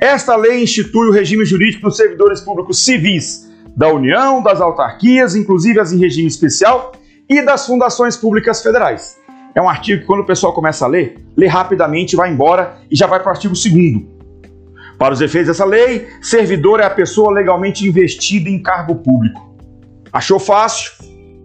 Esta lei institui o regime jurídico dos servidores públicos civis da União, das autarquias, inclusive as em regime especial, e das fundações públicas federais. É um artigo que, quando o pessoal começa a ler, lê rapidamente, vai embora e já vai para o artigo 2. Para os efeitos dessa lei, servidor é a pessoa legalmente investida em cargo público. Achou fácil?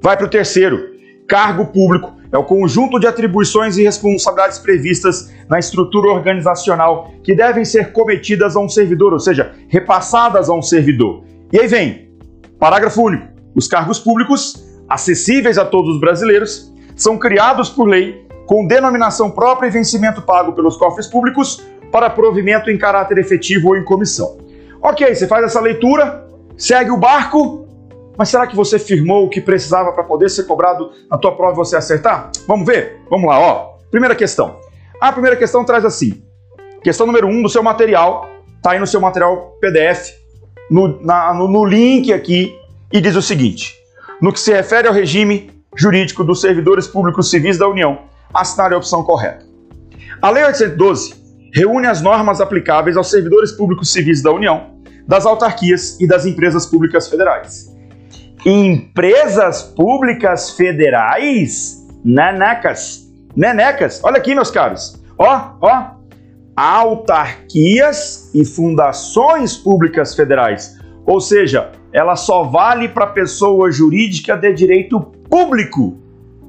Vai para o terceiro. Cargo público é o conjunto de atribuições e responsabilidades previstas na estrutura organizacional que devem ser cometidas a um servidor, ou seja, repassadas a um servidor. E aí vem, parágrafo único: os cargos públicos, acessíveis a todos os brasileiros, são criados por lei com denominação própria e vencimento pago pelos cofres públicos para provimento em caráter efetivo ou em comissão. Ok, você faz essa leitura, segue o barco, mas será que você firmou o que precisava para poder ser cobrado na tua prova e você acertar? Vamos ver? Vamos lá, ó. Primeira questão. A primeira questão traz assim: questão número 1 um do seu material, tá aí no seu material PDF, no, na, no, no link aqui, e diz o seguinte: no que se refere ao regime jurídico dos servidores públicos civis da União, assinar a opção correta. A Lei 812 reúne as normas aplicáveis aos servidores públicos civis da União, das autarquias e das empresas públicas federais. Empresas públicas federais? Nanecas. Nenecas. Olha aqui, meus caros. Ó, ó. Autarquias e fundações públicas federais. Ou seja, ela só vale para pessoa jurídica de direito público.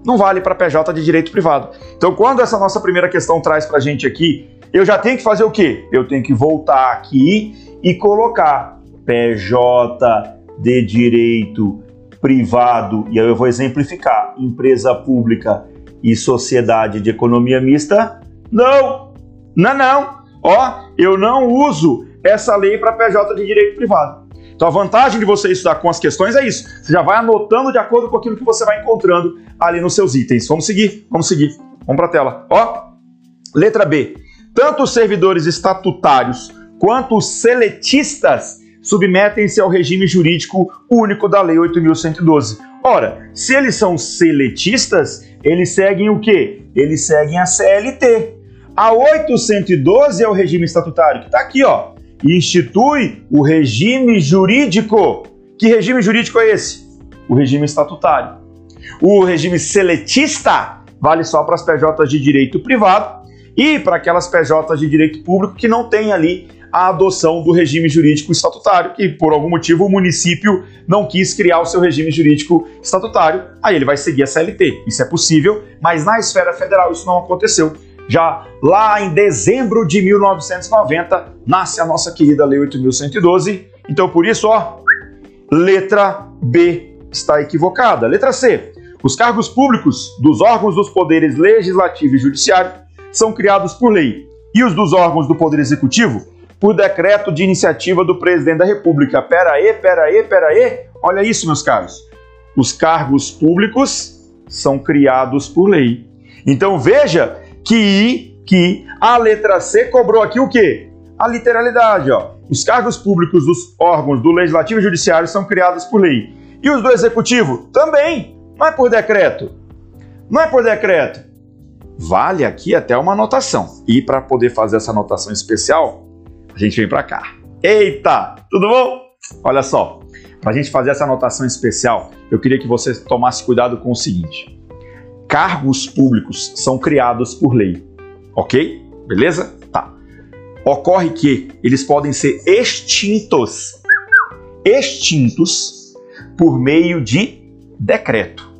Não vale para PJ de direito privado. Então, quando essa nossa primeira questão traz para a gente aqui, eu já tenho que fazer o quê? Eu tenho que voltar aqui e colocar PJ de direito privado, e aí eu vou exemplificar, empresa pública e sociedade de economia mista, não, não, não. Ó, eu não uso essa lei para PJ de direito privado. Então a vantagem de você estudar com as questões é isso. Você já vai anotando de acordo com aquilo que você vai encontrando ali nos seus itens. Vamos seguir, vamos seguir. Vamos para a tela. Ó, letra B. Tanto os servidores estatutários quanto os seletistas submetem-se ao regime jurídico único da Lei 8.112. Ora, se eles são seletistas, eles seguem o quê? Eles seguem a CLT. A 812 é o regime estatutário, que está aqui, ó. Institui o regime jurídico. Que regime jurídico é esse? O regime estatutário. O regime seletista vale só para as PJs de direito privado e para aquelas PJs de direito público que não têm ali a adoção do regime jurídico estatutário, que por algum motivo o município não quis criar o seu regime jurídico estatutário, aí ele vai seguir a CLT. Isso é possível, mas na esfera federal isso não aconteceu. Já lá em dezembro de 1990 nasce a nossa querida Lei 8112. Então por isso, ó, letra B está equivocada. Letra C. Os cargos públicos dos órgãos dos poderes legislativo e judiciário são criados por lei, e os dos órgãos do Poder Executivo por decreto de iniciativa do presidente da República. Pera aí, pera aí, pera aí. Olha isso, meus caros. Os cargos públicos são criados por lei. Então veja que, que a letra C cobrou aqui o quê? A literalidade, ó. Os cargos públicos dos órgãos do Legislativo e Judiciário são criados por lei. E os do Executivo? Também. Não é por decreto. Não é por decreto. Vale aqui até uma anotação. E para poder fazer essa anotação especial, a gente vem para cá. Eita, tudo bom? Olha só, para a gente fazer essa anotação especial, eu queria que você tomasse cuidado com o seguinte: cargos públicos são criados por lei, ok? Beleza? Tá. Ocorre que eles podem ser extintos, extintos por meio de decreto,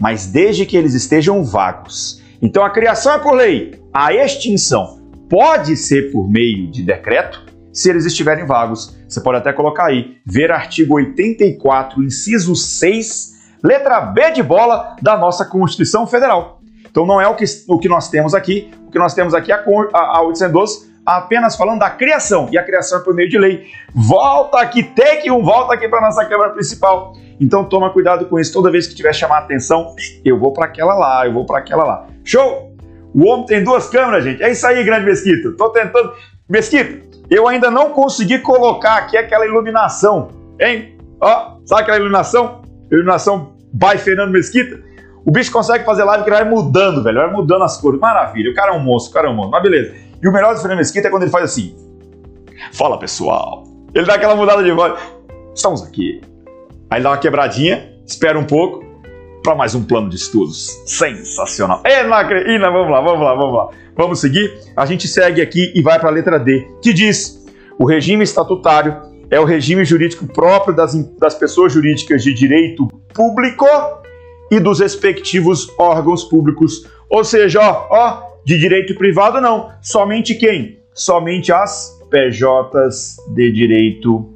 mas desde que eles estejam vagos. Então a criação é por lei, a extinção pode ser por meio de decreto, se eles estiverem vagos. Você pode até colocar aí, ver artigo 84, inciso 6, letra B de bola da nossa Constituição Federal. Então não é o que, o que nós temos aqui, o que nós temos aqui é a, a, a 812 apenas falando da criação, e a criação é por meio de lei. Volta aqui, take um, volta aqui para nossa câmera principal. Então toma cuidado com isso, toda vez que tiver chamar atenção, eu vou para aquela lá, eu vou para aquela lá. Show? O homem tem duas câmeras, gente. É isso aí, grande Mesquita. Tô tentando. Mesquita, eu ainda não consegui colocar aqui aquela iluminação, hein? Ó, sabe aquela iluminação? Iluminação by Fernando Mesquita? O bicho consegue fazer live que ele vai mudando, velho. Vai mudando as cores. Maravilha. O cara é um monstro, o cara é um monstro. Mas beleza. E o melhor do Fernando Mesquita é quando ele faz assim. Fala pessoal. Ele dá aquela mudada de voz. Estamos aqui. Aí dá uma quebradinha, espera um pouco para mais um plano de estudos. Sensacional. É, acredito. Vamos lá, vamos lá, vamos lá. Vamos seguir? A gente segue aqui e vai para a letra D, que diz: o regime estatutário é o regime jurídico próprio das, das pessoas jurídicas de direito público e dos respectivos órgãos públicos. Ou seja, ó, ó, de direito privado não, somente quem? Somente as PJs de direito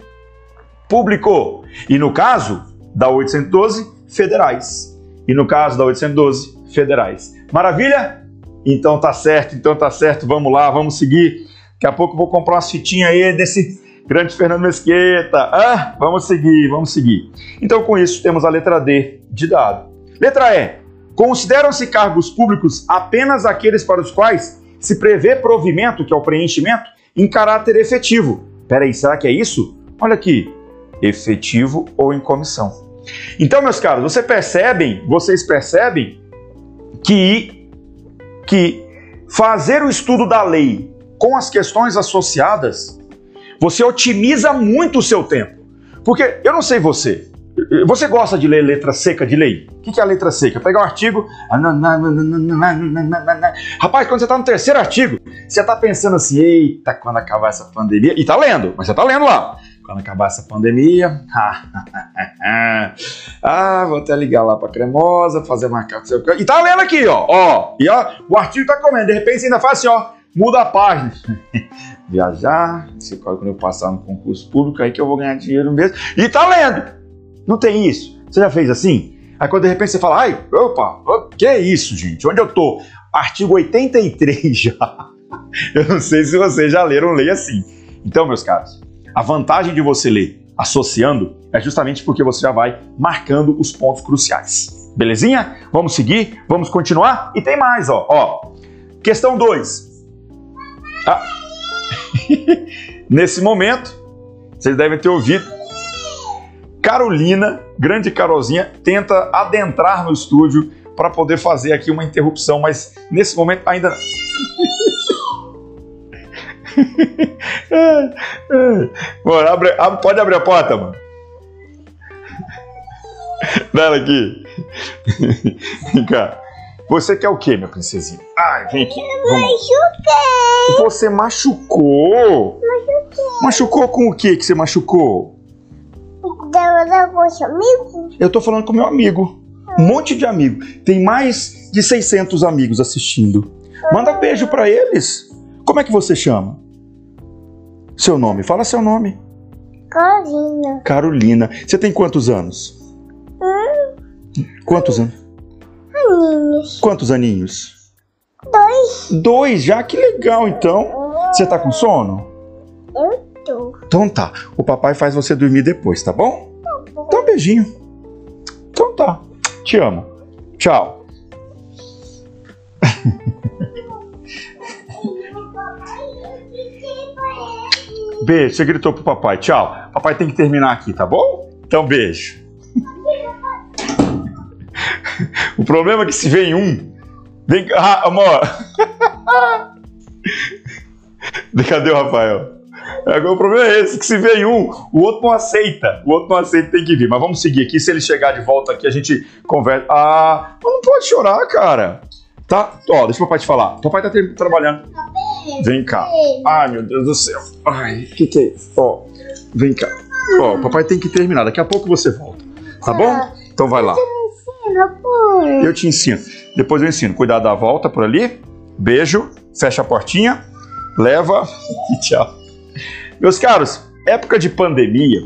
público. E no caso da 812, federais. E no caso da 812, federais. Maravilha? Então tá certo, então tá certo. Vamos lá, vamos seguir. Daqui a pouco vou comprar umas fitinhas aí desse grande Fernando Mesquita. Ah, vamos seguir, vamos seguir. Então com isso temos a letra D de dado. Letra E. Consideram-se cargos públicos apenas aqueles para os quais se prevê provimento, que é o preenchimento, em caráter efetivo. Peraí, será que é isso? Olha aqui, efetivo ou em comissão. Então, meus caros, vocês percebem, vocês percebem que, que fazer o estudo da lei com as questões associadas, você otimiza muito o seu tempo. Porque eu não sei você, você gosta de ler letra seca de lei? O que é a letra seca? Pegar um artigo. Rapaz, quando você está no terceiro artigo, você está pensando assim: eita, quando acabar essa pandemia. E está lendo, mas você está lendo lá. Quando acabar essa pandemia. ah, vou até ligar lá para Cremosa, fazer uma carta. E está lendo aqui, ó. ó e ó, o artigo está comendo. De repente você ainda faz assim, ó. Muda a página. Viajar, se quando eu passar no concurso público, aí que eu vou ganhar dinheiro mesmo. E tá lendo. Não tem isso. Você já fez assim? Aí quando de repente você fala, ai, opa, que é isso, gente? Onde eu tô? Artigo 83 já. Eu não sei se vocês já leram lei assim. Então, meus caros, a vantagem de você ler associando é justamente porque você já vai marcando os pontos cruciais. Belezinha? Vamos seguir? Vamos continuar? E tem mais, ó. ó. Questão 2. Ah. Nesse momento, vocês devem ter ouvido Carolina, grande Carolzinha, tenta adentrar no estúdio para poder fazer aqui uma interrupção, mas nesse momento ainda. mano, abre, abre, pode abrir a porta, mano. Dá aqui. Vem cá. Você quer o quê, minha princesinha? Ai, vem aqui. Vamos. Machuquei. Você machucou? Machuquei. Machucou com o que que você machucou? Eu tô falando com meu amigo. Um monte de amigo. Tem mais de 600 amigos assistindo. Manda beijo para eles. Como é que você chama? Seu nome. Fala seu nome. Carolina. Carolina. Você tem quantos anos? Hum. Quantos anos? Aninhos. Quantos aninhos? Dois. Dois já? Que legal, então. Você tá com sono? Eu tô. Então tá. O papai faz você dormir depois, tá bom? Então um beijinho. Então tá. Te amo. Tchau. Beijo, você gritou pro papai. Tchau. Papai tem que terminar aqui, tá bom? Então, beijo. o problema é que se vem um. Vem ah, amor. Cadê o Rafael? O problema é esse, que se vem um, o outro não aceita. O outro não aceita, tem que vir. Mas vamos seguir aqui. Se ele chegar de volta aqui, a gente conversa. Ah, não pode chorar, cara. Tá? Ó, deixa o papai te falar. O papai tá trabalhando. Vem cá. Ai, meu Deus do céu. Ai, o que que é isso? Ó, vem cá. Ó, papai tem que terminar. Daqui a pouco você volta. Tá bom? Então vai lá. Eu te ensino. Depois eu ensino. Cuidar da volta por ali. Beijo. Fecha a portinha. Leva e tchau. Meus caros, época de pandemia,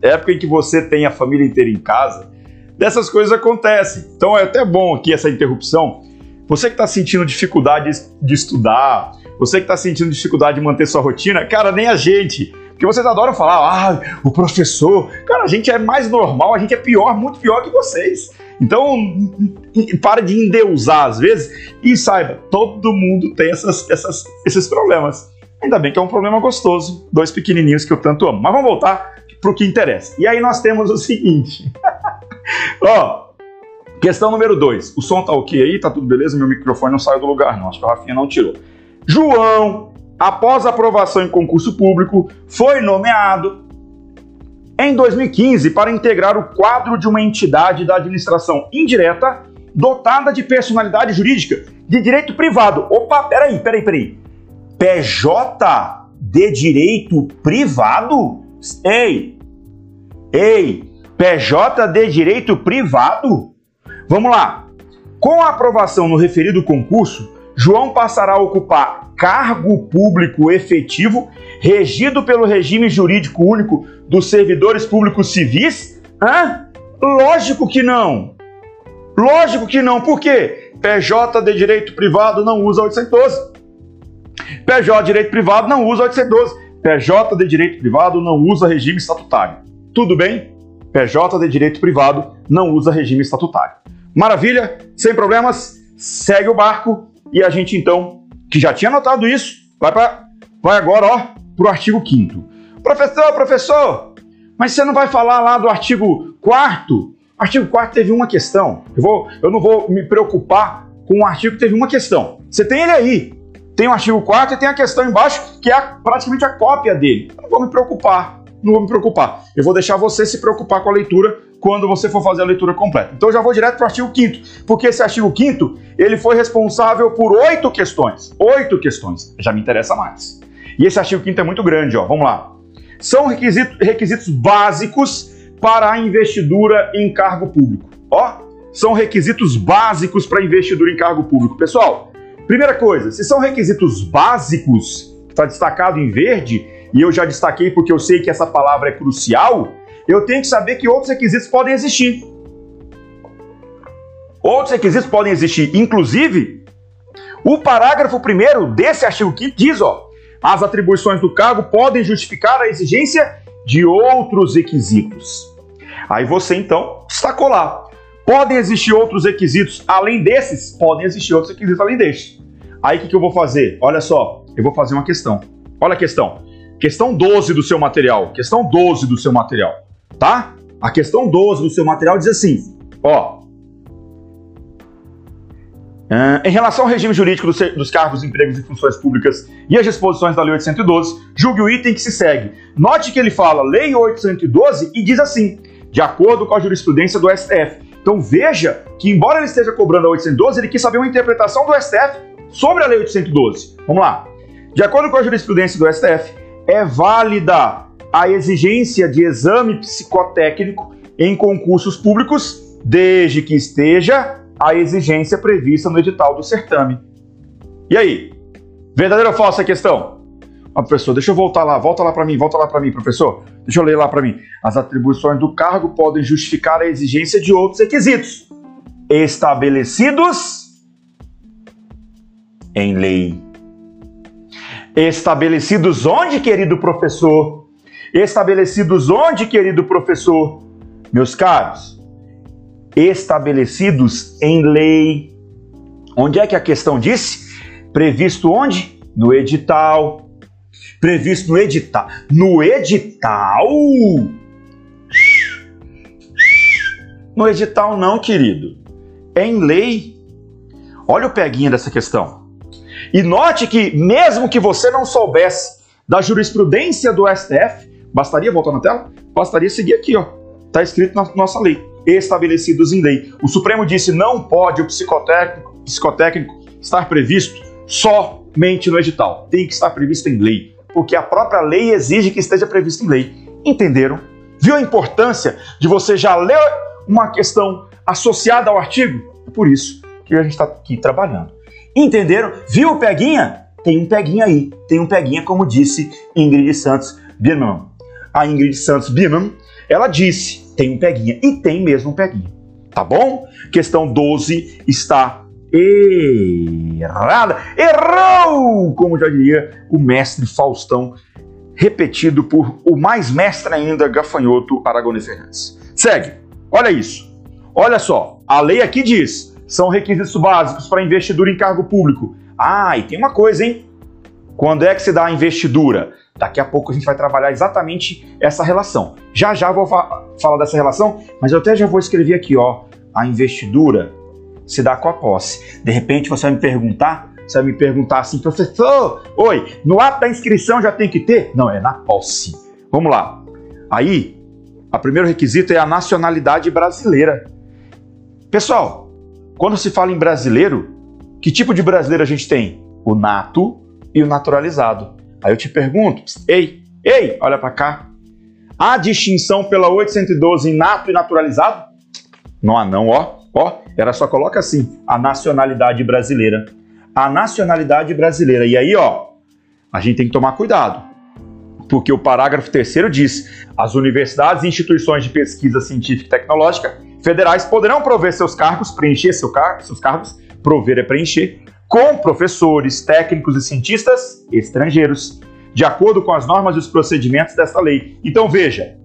época em que você tem a família inteira em casa, dessas coisas acontecem. Então é até bom aqui essa interrupção. Você que está sentindo dificuldade de estudar, você que está sentindo dificuldade de manter sua rotina, cara, nem a gente. Porque vocês adoram falar, ah, o professor. Cara, a gente é mais normal, a gente é pior, muito pior que vocês. Então, para de endeusar às vezes e saiba, todo mundo tem essas, essas, esses problemas. Ainda bem que é um problema gostoso, dois pequenininhos que eu tanto amo. Mas vamos voltar para o que interessa. E aí nós temos o seguinte. Ó, questão número dois. O som tá ok aí? Tá tudo beleza? Meu microfone não saiu do lugar não. Acho que a Rafinha não tirou. João após aprovação em concurso público, foi nomeado em 2015 para integrar o quadro de uma entidade da administração indireta dotada de personalidade jurídica de direito privado. Opa, peraí, peraí, peraí. PJ de direito privado? Ei, ei, PJ de direito privado? Vamos lá. Com a aprovação no referido concurso, João passará a ocupar cargo público efetivo regido pelo regime jurídico único dos servidores públicos civis? Hã? Lógico que não. Lógico que não. Por quê? PJ de direito privado não usa 812. PJ de direito privado não usa 812. PJ de direito privado não usa regime estatutário. Tudo bem? PJ de direito privado não usa regime estatutário. Maravilha? Sem problemas? Segue o barco e a gente então, que já tinha notado isso, vai para vai agora, ó, pro artigo 5 Professor, professor, mas você não vai falar lá do artigo 4 Artigo 4 teve uma questão. Eu, vou, eu não vou me preocupar com o artigo que teve uma questão. Você tem ele aí. Tem o artigo 4 e tem a questão embaixo, que é praticamente a cópia dele. Eu não vou me preocupar. Não vou me preocupar. Eu vou deixar você se preocupar com a leitura quando você for fazer a leitura completa. Então eu já vou direto para o artigo 5 porque esse artigo 5 ele foi responsável por oito questões. Oito questões. Já me interessa mais. E esse artigo 5 é muito grande, ó. Vamos lá. São requisitos, requisitos básicos para a investidura em cargo público. Ó, são requisitos básicos para investidura em cargo público. Pessoal, primeira coisa, se são requisitos básicos, está destacado em verde, e eu já destaquei porque eu sei que essa palavra é crucial, eu tenho que saber que outros requisitos podem existir. Outros requisitos podem existir, inclusive, o parágrafo 1 desse artigo 5 diz, ó, as atribuições do cargo podem justificar a exigência de outros requisitos. Aí você então destacou lá. Podem existir outros requisitos além desses? Podem existir outros requisitos além destes. Aí o que, que eu vou fazer? Olha só, eu vou fazer uma questão. Olha a questão. Questão 12 do seu material. Questão 12 do seu material. Tá? A questão 12 do seu material diz assim: ó. Em relação ao regime jurídico dos, cargos, empregos e funções públicas e as disposições da Lei 812, julgue o item que se segue. Note que ele fala Lei 812 e diz assim: de acordo com a jurisprudência do STF. Então veja que, embora ele esteja cobrando a 812, ele quis saber uma interpretação do STF sobre a Lei 812. Vamos lá. De acordo com a jurisprudência do STF, é válida a exigência de exame psicotécnico em concursos públicos, desde que esteja a exigência prevista no edital do certame. E aí? Verdadeira ou falsa a questão? Ah, professor, deixa eu voltar lá, volta lá para mim, volta lá para mim, professor. Deixa eu ler lá para mim. As atribuições do cargo podem justificar a exigência de outros requisitos estabelecidos em lei. Estabelecidos onde, querido professor? Estabelecidos onde, querido professor? Meus caros, estabelecidos em lei. Onde é que a questão disse? Previsto onde? No edital, previsto no edital. No edital? No edital não, querido. É em lei. Olha o peguinha dessa questão. E note que, mesmo que você não soubesse da jurisprudência do STF, bastaria voltar na tela? Bastaria seguir aqui, ó. Está escrito na nossa lei. Estabelecidos em lei. O Supremo disse não pode o psicotécnico, psicotécnico estar previsto somente no edital. Tem que estar previsto em lei porque a própria lei exige que esteja previsto em lei. Entenderam? Viu a importância de você já ler uma questão associada ao artigo? É por isso que a gente está aqui trabalhando. Entenderam? Viu o peguinha? Tem um peguinha aí. Tem um peguinha, como disse Ingrid Santos Biermann. A Ingrid Santos Biermann, ela disse, tem um peguinha. E tem mesmo um peguinha. Tá bom? Questão 12 está errada. Errou! Como já diria o mestre Faustão, repetido por o mais mestre ainda, gafanhoto Aragonês Fernandes. Segue. Olha isso. Olha só. A lei aqui diz: são requisitos básicos para investidura em cargo público. Ah, e tem uma coisa, hein? Quando é que se dá a investidura? Daqui a pouco a gente vai trabalhar exatamente essa relação. Já já vou fa falar dessa relação, mas eu até já vou escrever aqui, ó. A investidura se dá com a posse. De repente você vai me perguntar Você vai me perguntar assim, professor, oi, no ato da inscrição já tem que ter? Não, é na posse. Vamos lá. Aí, o primeiro requisito é a nacionalidade brasileira. Pessoal, quando se fala em brasileiro, que tipo de brasileiro a gente tem? O nato e o naturalizado. Aí eu te pergunto, ei, ei, olha para cá. Há distinção pela 812 em nato e naturalizado? Não há não, ó. Ó, era só coloca assim, a nacionalidade brasileira. A nacionalidade brasileira. E aí, ó, a gente tem que tomar cuidado. Porque o parágrafo terceiro diz: as universidades e instituições de pesquisa científica e tecnológica federais poderão prover seus cargos, preencher seu car seus cargos, prover é preencher, com professores, técnicos e cientistas estrangeiros, de acordo com as normas e os procedimentos desta lei. Então veja,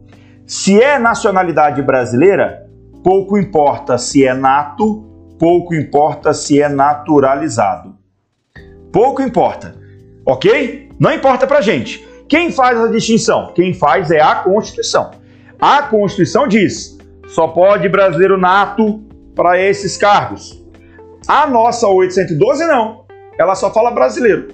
se é nacionalidade brasileira, pouco importa se é nato, pouco importa se é naturalizado. Pouco importa, ok? Não importa pra gente. Quem faz a distinção? Quem faz é a Constituição. A Constituição diz: só pode brasileiro nato para esses cargos. A nossa 812 não. Ela só fala brasileiro.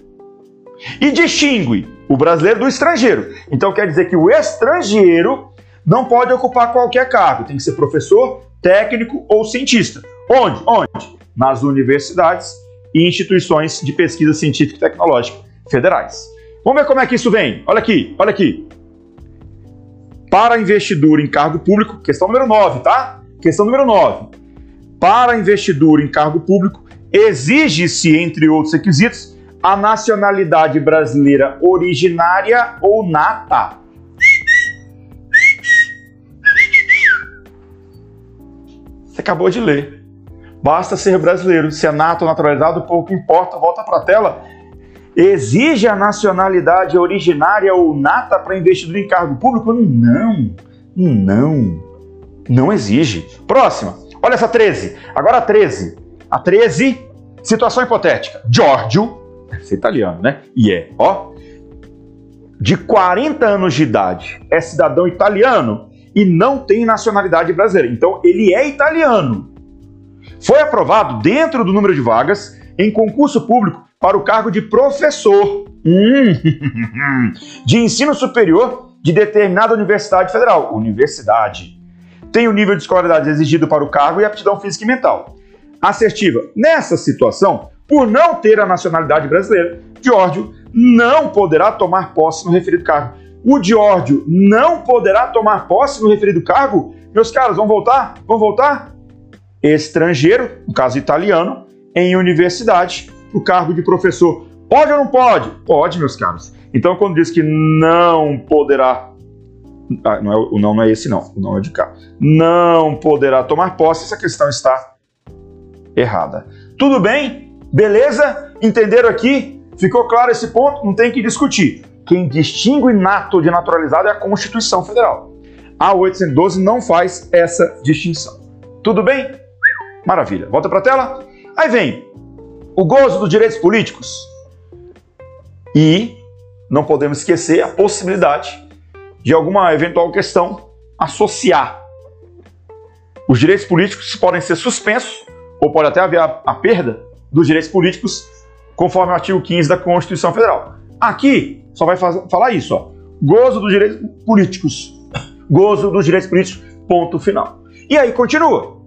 E distingue o brasileiro do estrangeiro. Então quer dizer que o estrangeiro não pode ocupar qualquer cargo. Tem que ser professor, técnico ou cientista. Onde? Onde? Nas universidades e instituições de pesquisa científica e tecnológica federais. Vamos ver como é que isso vem. Olha aqui, olha aqui. Para investidura em cargo público, questão número 9, tá? Questão número 9 para investidura em cargo público, exige-se, entre outros requisitos, a nacionalidade brasileira originária ou nata. Você acabou de ler. Basta ser brasileiro. Se é nato ou naturalizado, pouco importa. Volta para a tela. Exige a nacionalidade originária ou nata para investidor em cargo público? Não, não, não exige. Próxima. Olha essa 13. Agora a 13. A 13, situação hipotética. Giorgio, deve ser italiano, né? E é, ó, de 40 anos de idade, é cidadão italiano e não tem nacionalidade brasileira. Então ele é italiano. Foi aprovado dentro do número de vagas em concurso público para o cargo de professor hum, de ensino superior de determinada universidade federal. Universidade tem o nível de escolaridade exigido para o cargo e aptidão física e mental. Assertiva. Nessa situação, por não ter a nacionalidade brasileira, Giorgio não poderá tomar posse no referido cargo. O Giorgio não poderá tomar posse no referido cargo? Meus caros, vamos voltar? Vamos voltar? Estrangeiro, no caso italiano, em universidade, o cargo de professor. Pode ou não pode? Pode, meus caros. Então, quando diz que não poderá ah, não é, o não não é esse não, o não é de cá. Não poderá tomar posse, essa questão está errada. Tudo bem? Beleza? Entenderam aqui? Ficou claro esse ponto? Não tem que discutir. Quem distingue nato de naturalizado é a Constituição Federal. A 812 não faz essa distinção. Tudo bem? Maravilha. Volta para a tela. Aí vem o gozo dos direitos políticos. E não podemos esquecer a possibilidade de alguma eventual questão associar. Os direitos políticos podem ser suspensos ou pode até haver a, a perda dos direitos políticos conforme o artigo 15 da Constituição Federal. Aqui só vai faz, falar isso, ó. Gozo dos direitos políticos. Gozo dos direitos políticos, ponto final. E aí continua.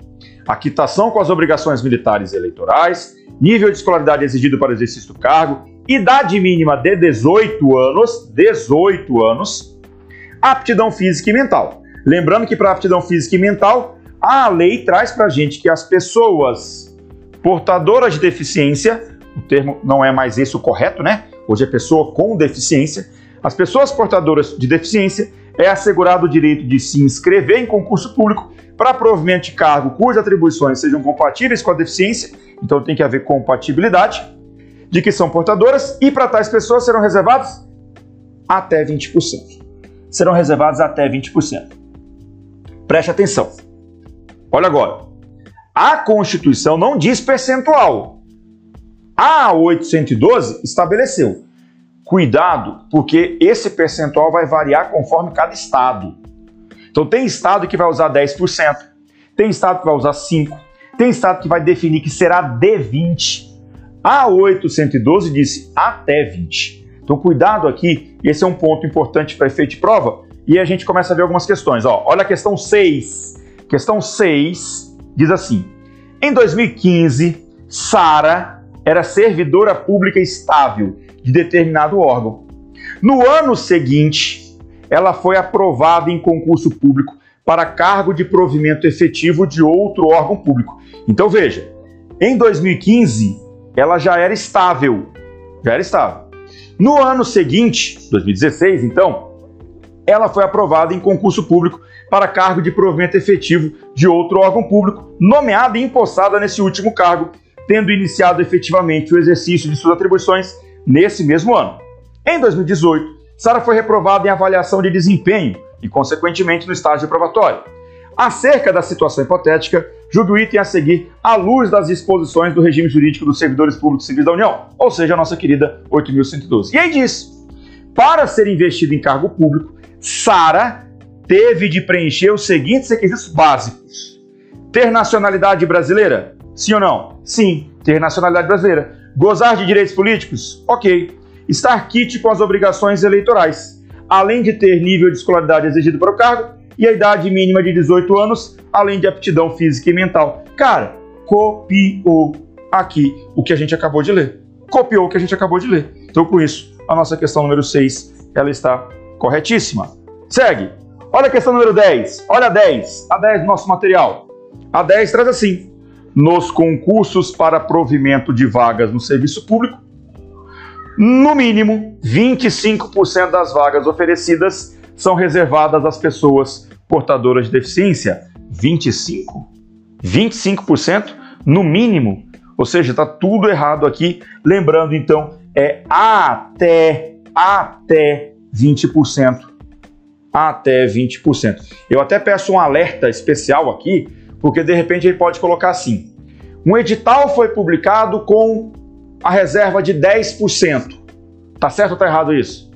A quitação com as obrigações militares e eleitorais, nível de escolaridade exigido para o exercício do cargo, idade mínima de 18 anos, 18 anos, aptidão física e mental. Lembrando que para aptidão física e mental, a lei traz para a gente que as pessoas portadoras de deficiência, o termo não é mais esse o correto, né? Hoje é pessoa com deficiência. As pessoas portadoras de deficiência é assegurado o direito de se inscrever em concurso público para provimento de cargo cujas atribuições sejam compatíveis com a deficiência, então tem que haver compatibilidade, de que são portadoras, e para tais pessoas serão reservados até 20% serão reservados até 20%. Preste atenção. Olha agora. A Constituição não diz percentual. A 812 estabeleceu. Cuidado, porque esse percentual vai variar conforme cada estado. Então tem estado que vai usar 10%, tem estado que vai usar 5%, tem estado que vai definir que será de 20%. A 812 disse até 20. Então, cuidado aqui, esse é um ponto importante para efeito de prova. E a gente começa a ver algumas questões. Ó, olha a questão 6. Questão 6 diz assim: Em 2015, Sara era servidora pública estável de determinado órgão. No ano seguinte, ela foi aprovada em concurso público para cargo de provimento efetivo de outro órgão público. Então veja, em 2015 ela já era estável, já era estável. No ano seguinte, 2016, então, ela foi aprovada em concurso público para cargo de provimento efetivo de outro órgão público, nomeada e empossada nesse último cargo, tendo iniciado efetivamente o exercício de suas atribuições nesse mesmo ano. Em 2018, Sara foi reprovada em avaliação de desempenho e, consequentemente, no estágio probatório. Acerca da situação hipotética, julgue o item a seguir à luz das disposições do regime jurídico dos servidores públicos civis da União, ou seja, a nossa querida 8.112. E aí diz: para ser investido em cargo público, Sara teve de preencher os seguintes requisitos básicos: ter nacionalidade brasileira? Sim ou não? Sim, ter nacionalidade brasileira. Gozar de direitos políticos? Ok. Estar quite com as obrigações eleitorais, além de ter nível de escolaridade exigido para o cargo e a idade mínima de 18 anos, além de aptidão física e mental. Cara, copiou aqui o que a gente acabou de ler. Copiou o que a gente acabou de ler. Então, com isso, a nossa questão número 6, ela está corretíssima. Segue. Olha a questão número 10. Olha a 10. A 10 do nosso material. A 10 traz assim: nos concursos para provimento de vagas no serviço público, no mínimo 25% das vagas oferecidas são reservadas às pessoas portadoras de deficiência. 25? 25% no mínimo. Ou seja, está tudo errado aqui. Lembrando então, é até até 20%. Até 20%. Eu até peço um alerta especial aqui, porque de repente ele pode colocar assim: um edital foi publicado com a reserva de 10%. Tá certo ou tá errado isso?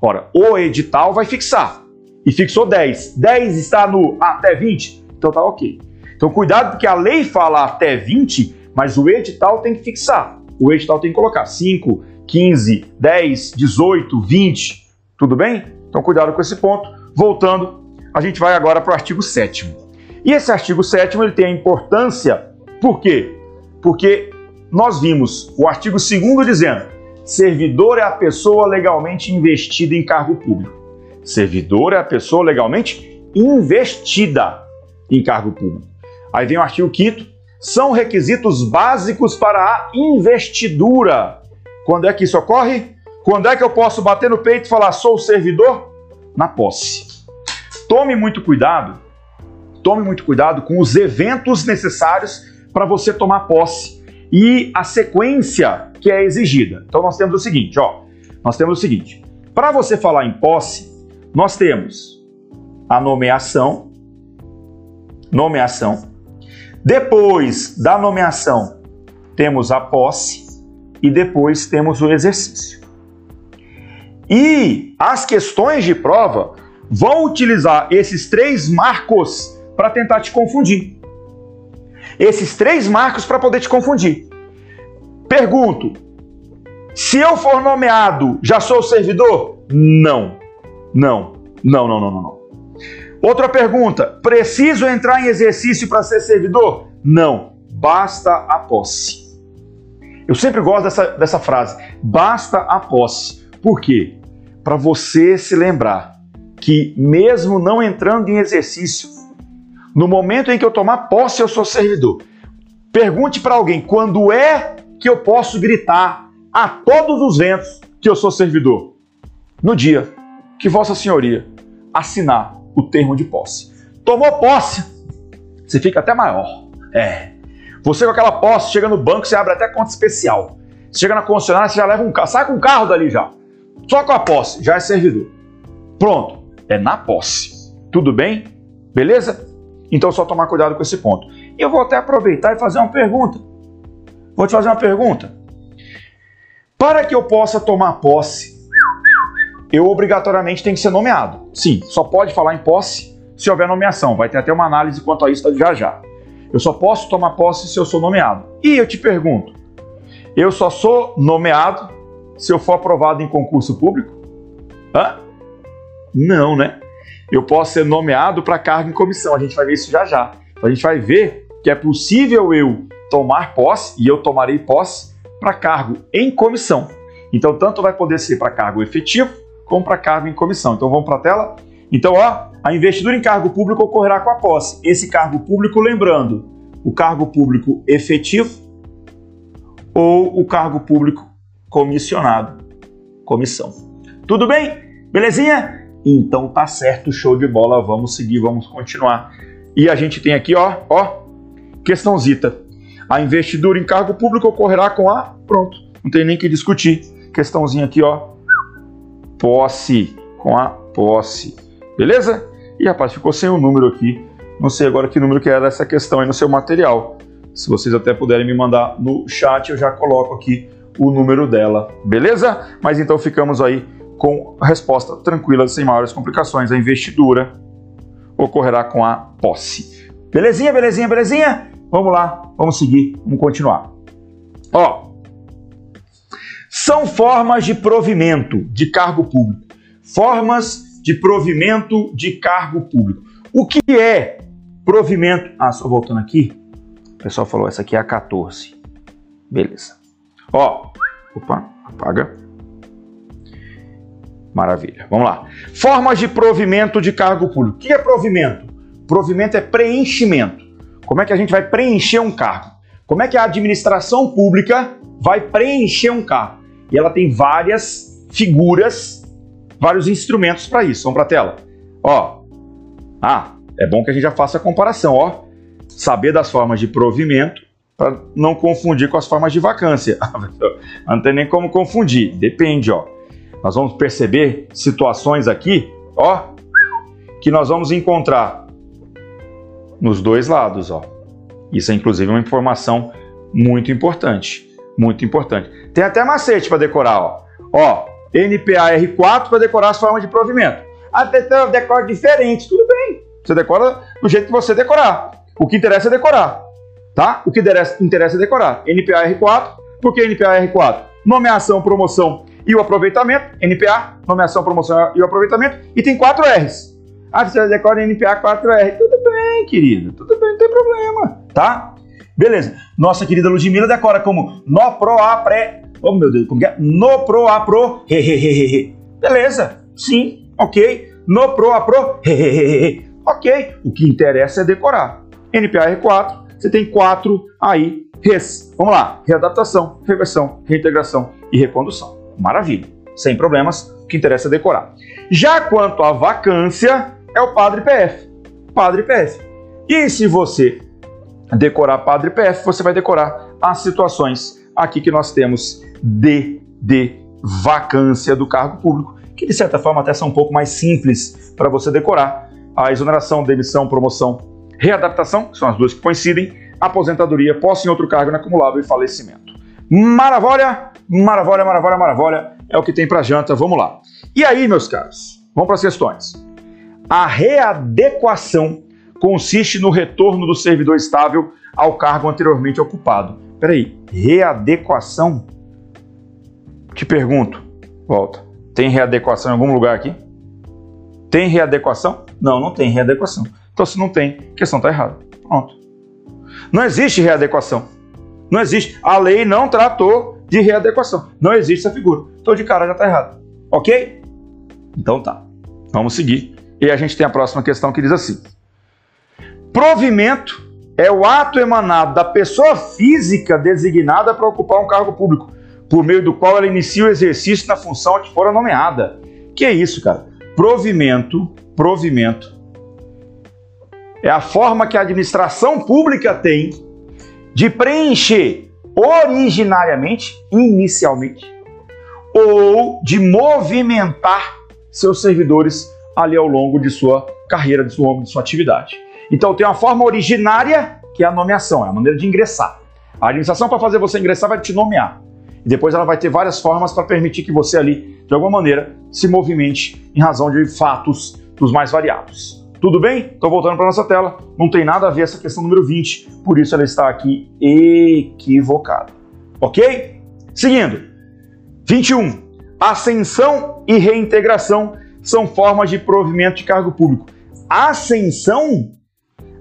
Ora, o edital vai fixar. E fixou 10. 10 está no até 20? Então tá ok. Então cuidado porque a lei fala até 20, mas o edital tem que fixar. O edital tem que colocar 5, 15, 10, 18, 20. Tudo bem? Então cuidado com esse ponto. Voltando, a gente vai agora para o artigo 7 E esse artigo 7 ele tem a importância, por quê? Porque nós vimos o artigo 2 dizendo: servidor é a pessoa legalmente investida em cargo público. Servidor é a pessoa legalmente investida em cargo público. Aí vem o artigo 5 são requisitos básicos para a investidura. Quando é que isso ocorre? Quando é que eu posso bater no peito e falar sou servidor? Na posse. Tome muito cuidado, tome muito cuidado com os eventos necessários para você tomar posse e a sequência que é exigida. Então nós temos o seguinte, ó, nós temos o seguinte: para você falar em posse, nós temos a nomeação, nomeação. Depois da nomeação, temos a posse e depois temos o exercício. E as questões de prova vão utilizar esses três marcos para tentar te confundir. Esses três marcos para poder te confundir. Pergunto: se eu for nomeado, já sou servidor? Não. Não. Não, não, não, não. Outra pergunta: preciso entrar em exercício para ser servidor? Não. Basta a posse. Eu sempre gosto dessa, dessa frase. Basta a posse. Por quê? Para você se lembrar que, mesmo não entrando em exercício, no momento em que eu tomar posse, eu sou servidor. Pergunte para alguém quando é que eu posso gritar a todos os ventos que eu sou servidor. No dia que Vossa Senhoria assinar o termo de posse. Tomou posse, você fica até maior. É. Você com aquela posse, chega no banco, você abre até conta especial. Chega na concessionária, você já leva um carro, sai com o carro dali já. Só com a posse, já é servidor. Pronto, é na posse. Tudo bem? Beleza? Então só tomar cuidado com esse ponto. E eu vou até aproveitar e fazer uma pergunta. Vou te fazer uma pergunta. Para que eu possa tomar posse, eu obrigatoriamente tenho que ser nomeado. Sim, só pode falar em posse se houver nomeação. Vai ter até uma análise quanto a isso já já. Eu só posso tomar posse se eu sou nomeado. E eu te pergunto, Eu só sou nomeado se eu for aprovado em concurso público? Hã? Não, né? Eu posso ser nomeado para cargo em comissão. A gente vai ver isso já já. Então, a gente vai ver que é possível eu tomar posse, e eu tomarei posse, para cargo em comissão. Então, tanto vai poder ser para cargo efetivo, como para cargo em comissão. Então, vamos para a tela? Então, ó, a investidura em cargo público ocorrerá com a posse. Esse cargo público, lembrando, o cargo público efetivo ou o cargo público comissionado, comissão. Tudo bem? Belezinha? Então tá certo, show de bola. Vamos seguir, vamos continuar. E a gente tem aqui, ó, ó, questãozita. A investidura em cargo público ocorrerá com a. Pronto, não tem nem que discutir. Questãozinha aqui, ó. Posse, com a posse. Beleza? E rapaz, ficou sem o um número aqui. Não sei agora que número que era essa questão aí no seu material. Se vocês até puderem me mandar no chat, eu já coloco aqui o número dela. Beleza? Mas então ficamos aí com resposta tranquila, sem maiores complicações. A investidura ocorrerá com a posse. Belezinha, belezinha, belezinha? Vamos lá, vamos seguir, vamos continuar. Ó, são formas de provimento de cargo público. Formas de provimento de cargo público. O que é provimento? Ah, só voltando aqui. O pessoal falou, essa aqui é a 14. Beleza. Ó, opa, apaga. Maravilha. Vamos lá. Formas de provimento de cargo público. O que é provimento? Provimento é preenchimento. Como é que a gente vai preencher um cargo? Como é que a administração pública vai preencher um cargo? E ela tem várias figuras, vários instrumentos para isso. Vamos para a tela. Ó. Ah, é bom que a gente já faça a comparação, ó. Saber das formas de provimento para não confundir com as formas de vacância. não tem nem como confundir. Depende, ó. Nós vamos perceber situações aqui, ó, que nós vamos encontrar nos dois lados, ó. Isso é inclusive uma informação muito importante, muito importante. Tem até macete para decorar, ó. Ó, NPA R4 para decorar as formas de provimento. Até eu decoro diferente, tudo bem. Você decora do jeito que você decorar. O que interessa é decorar, tá? O que interessa é decorar. NPA R4, por que NPA R4? Nomeação, promoção e o aproveitamento, NPA, nomeação, promoção e o aproveitamento, e tem quatro R's. Ah, você decora NPA 4R. Tudo bem, querido, tudo bem, não tem problema, tá? Beleza. Nossa querida Ludmilla decora como no pro a pré. Oh, meu Deus, como é? No pro a pro. He, he, he, he. Beleza. Sim, ok. No pro a pro. He, he, he, he. Ok. O que interessa é decorar. NPA R4, você tem quatro aí. Res. Vamos lá. Readaptação, reversão, reintegração e recondução. Maravilha. Sem problemas. O que interessa é decorar. Já quanto à vacância, é o Padre PF. Padre PF. E se você decorar Padre PF, você vai decorar as situações aqui que nós temos de, de vacância do cargo público, que de certa forma até são um pouco mais simples para você decorar. A exoneração, demissão, promoção, readaptação, que são as duas que coincidem, aposentadoria, posse em outro cargo inacumulável e falecimento. Maravilha, maravilha, maravilha, maravilha, é o que tem para janta, vamos lá. E aí, meus caros, vamos para as questões. A readequação consiste no retorno do servidor estável ao cargo anteriormente ocupado. Peraí, readequação? Te pergunto, volta. Tem readequação em algum lugar aqui? Tem readequação? Não, não tem readequação. Então, se não tem, a questão está errada. Pronto. Não existe readequação. Não existe. A lei não tratou de readequação. Não existe essa figura. Então, de cara já está errado. Ok? Então tá. Vamos seguir e a gente tem a próxima questão que diz assim: Provimento é o ato emanado da pessoa física designada para ocupar um cargo público, por meio do qual ela inicia o exercício na função a que fora nomeada. Que é isso, cara? Provimento, provimento é a forma que a administração pública tem de preencher originariamente, inicialmente, ou de movimentar seus servidores ali ao longo de sua carreira, de sua, de sua atividade. Então tem uma forma originária, que é a nomeação, é a maneira de ingressar. A administração, para fazer você ingressar, vai te nomear. E depois ela vai ter várias formas para permitir que você ali, de alguma maneira, se movimente em razão de fatos dos mais variados. Tudo bem? Estou voltando para nossa tela. Não tem nada a ver essa questão número 20, por isso ela está aqui equivocada. Ok? Seguindo. 21. Ascensão e reintegração são formas de provimento de cargo público. Ascensão,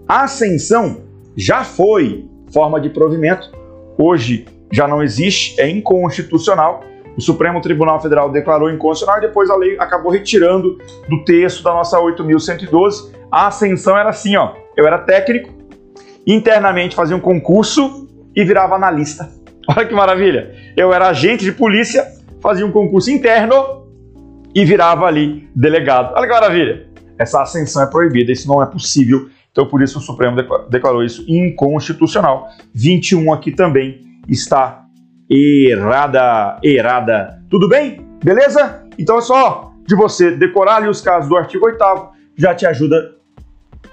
ascensão já foi forma de provimento, hoje já não existe, é inconstitucional. O Supremo Tribunal Federal declarou inconstitucional e depois a lei acabou retirando do texto da nossa 8.112. A ascensão era assim, ó. Eu era técnico, internamente fazia um concurso e virava analista. Olha que maravilha! Eu era agente de polícia, fazia um concurso interno e virava ali delegado. Olha que maravilha! Essa ascensão é proibida, isso não é possível. Então, por isso, o Supremo declarou isso inconstitucional. 21 aqui também está errada, errada. Tudo bem? Beleza? Então é só de você decorar ali os casos do artigo 8 já te ajuda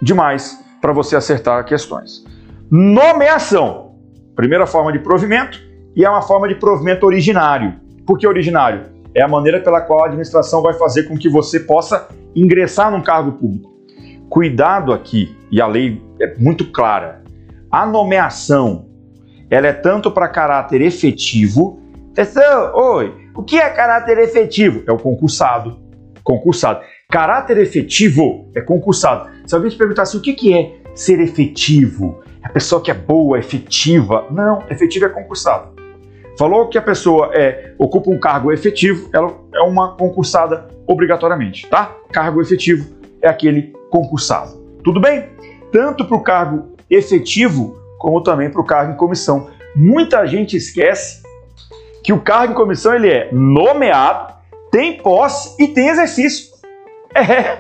demais para você acertar questões. Nomeação. Primeira forma de provimento e é uma forma de provimento originário. Por que originário? É a maneira pela qual a administração vai fazer com que você possa ingressar num cargo público. Cuidado aqui, e a lei é muito clara. A nomeação, ela é tanto para caráter efetivo. Atenção, oi, o que é caráter efetivo? É o concursado. Concursado. Caráter efetivo é concursado. Se alguém te perguntasse o que, que é ser efetivo, é a pessoa que é boa, efetiva. Não, efetivo é concursado. Falou que a pessoa é, ocupa um cargo efetivo, ela é uma concursada obrigatoriamente, tá? Cargo efetivo é aquele concursado. Tudo bem? Tanto para o cargo efetivo, como também para o cargo em comissão. Muita gente esquece que o cargo em comissão ele é nomeado, tem posse e tem exercício. É.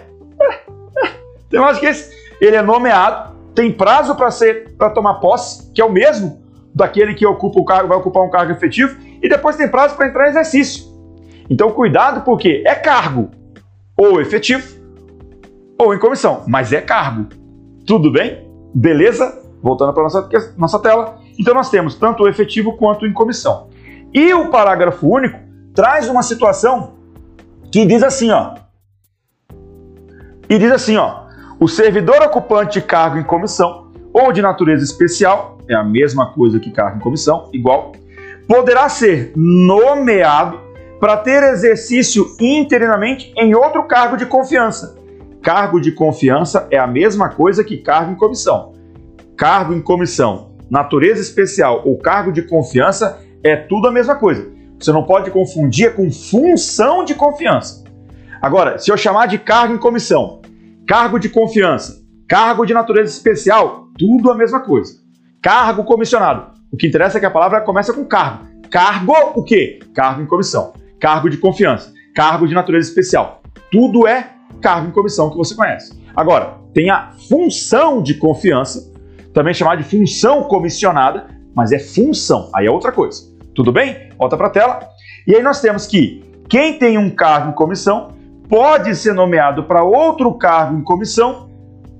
Tem mais que esse. Ele é nomeado, tem prazo para ser para tomar posse, que é o mesmo daquele que ocupa o cargo, vai ocupar um cargo efetivo, e depois tem prazo para entrar em exercício. Então cuidado porque é cargo ou efetivo ou em comissão, mas é cargo. Tudo bem? Beleza? Voltando para nossa nossa tela. Então nós temos tanto o efetivo quanto em comissão. E o parágrafo único traz uma situação que diz assim, ó. E diz assim, ó: o servidor ocupante de cargo em comissão ou de natureza especial, é a mesma coisa que cargo em comissão, igual, poderá ser nomeado para ter exercício interinamente em outro cargo de confiança. Cargo de confiança é a mesma coisa que cargo em comissão. Cargo em comissão, natureza especial ou cargo de confiança é tudo a mesma coisa. Você não pode confundir com função de confiança. Agora, se eu chamar de cargo em comissão, cargo de confiança, cargo de natureza especial, tudo a mesma coisa. Cargo comissionado. O que interessa é que a palavra começa com cargo. Cargo, o quê? Cargo em comissão. Cargo de confiança. Cargo de natureza especial. Tudo é cargo em comissão que você conhece. Agora, tem a função de confiança, também chamada de função comissionada, mas é função, aí é outra coisa. Tudo bem? Volta para a tela. E aí nós temos que quem tem um cargo em comissão pode ser nomeado para outro cargo em comissão,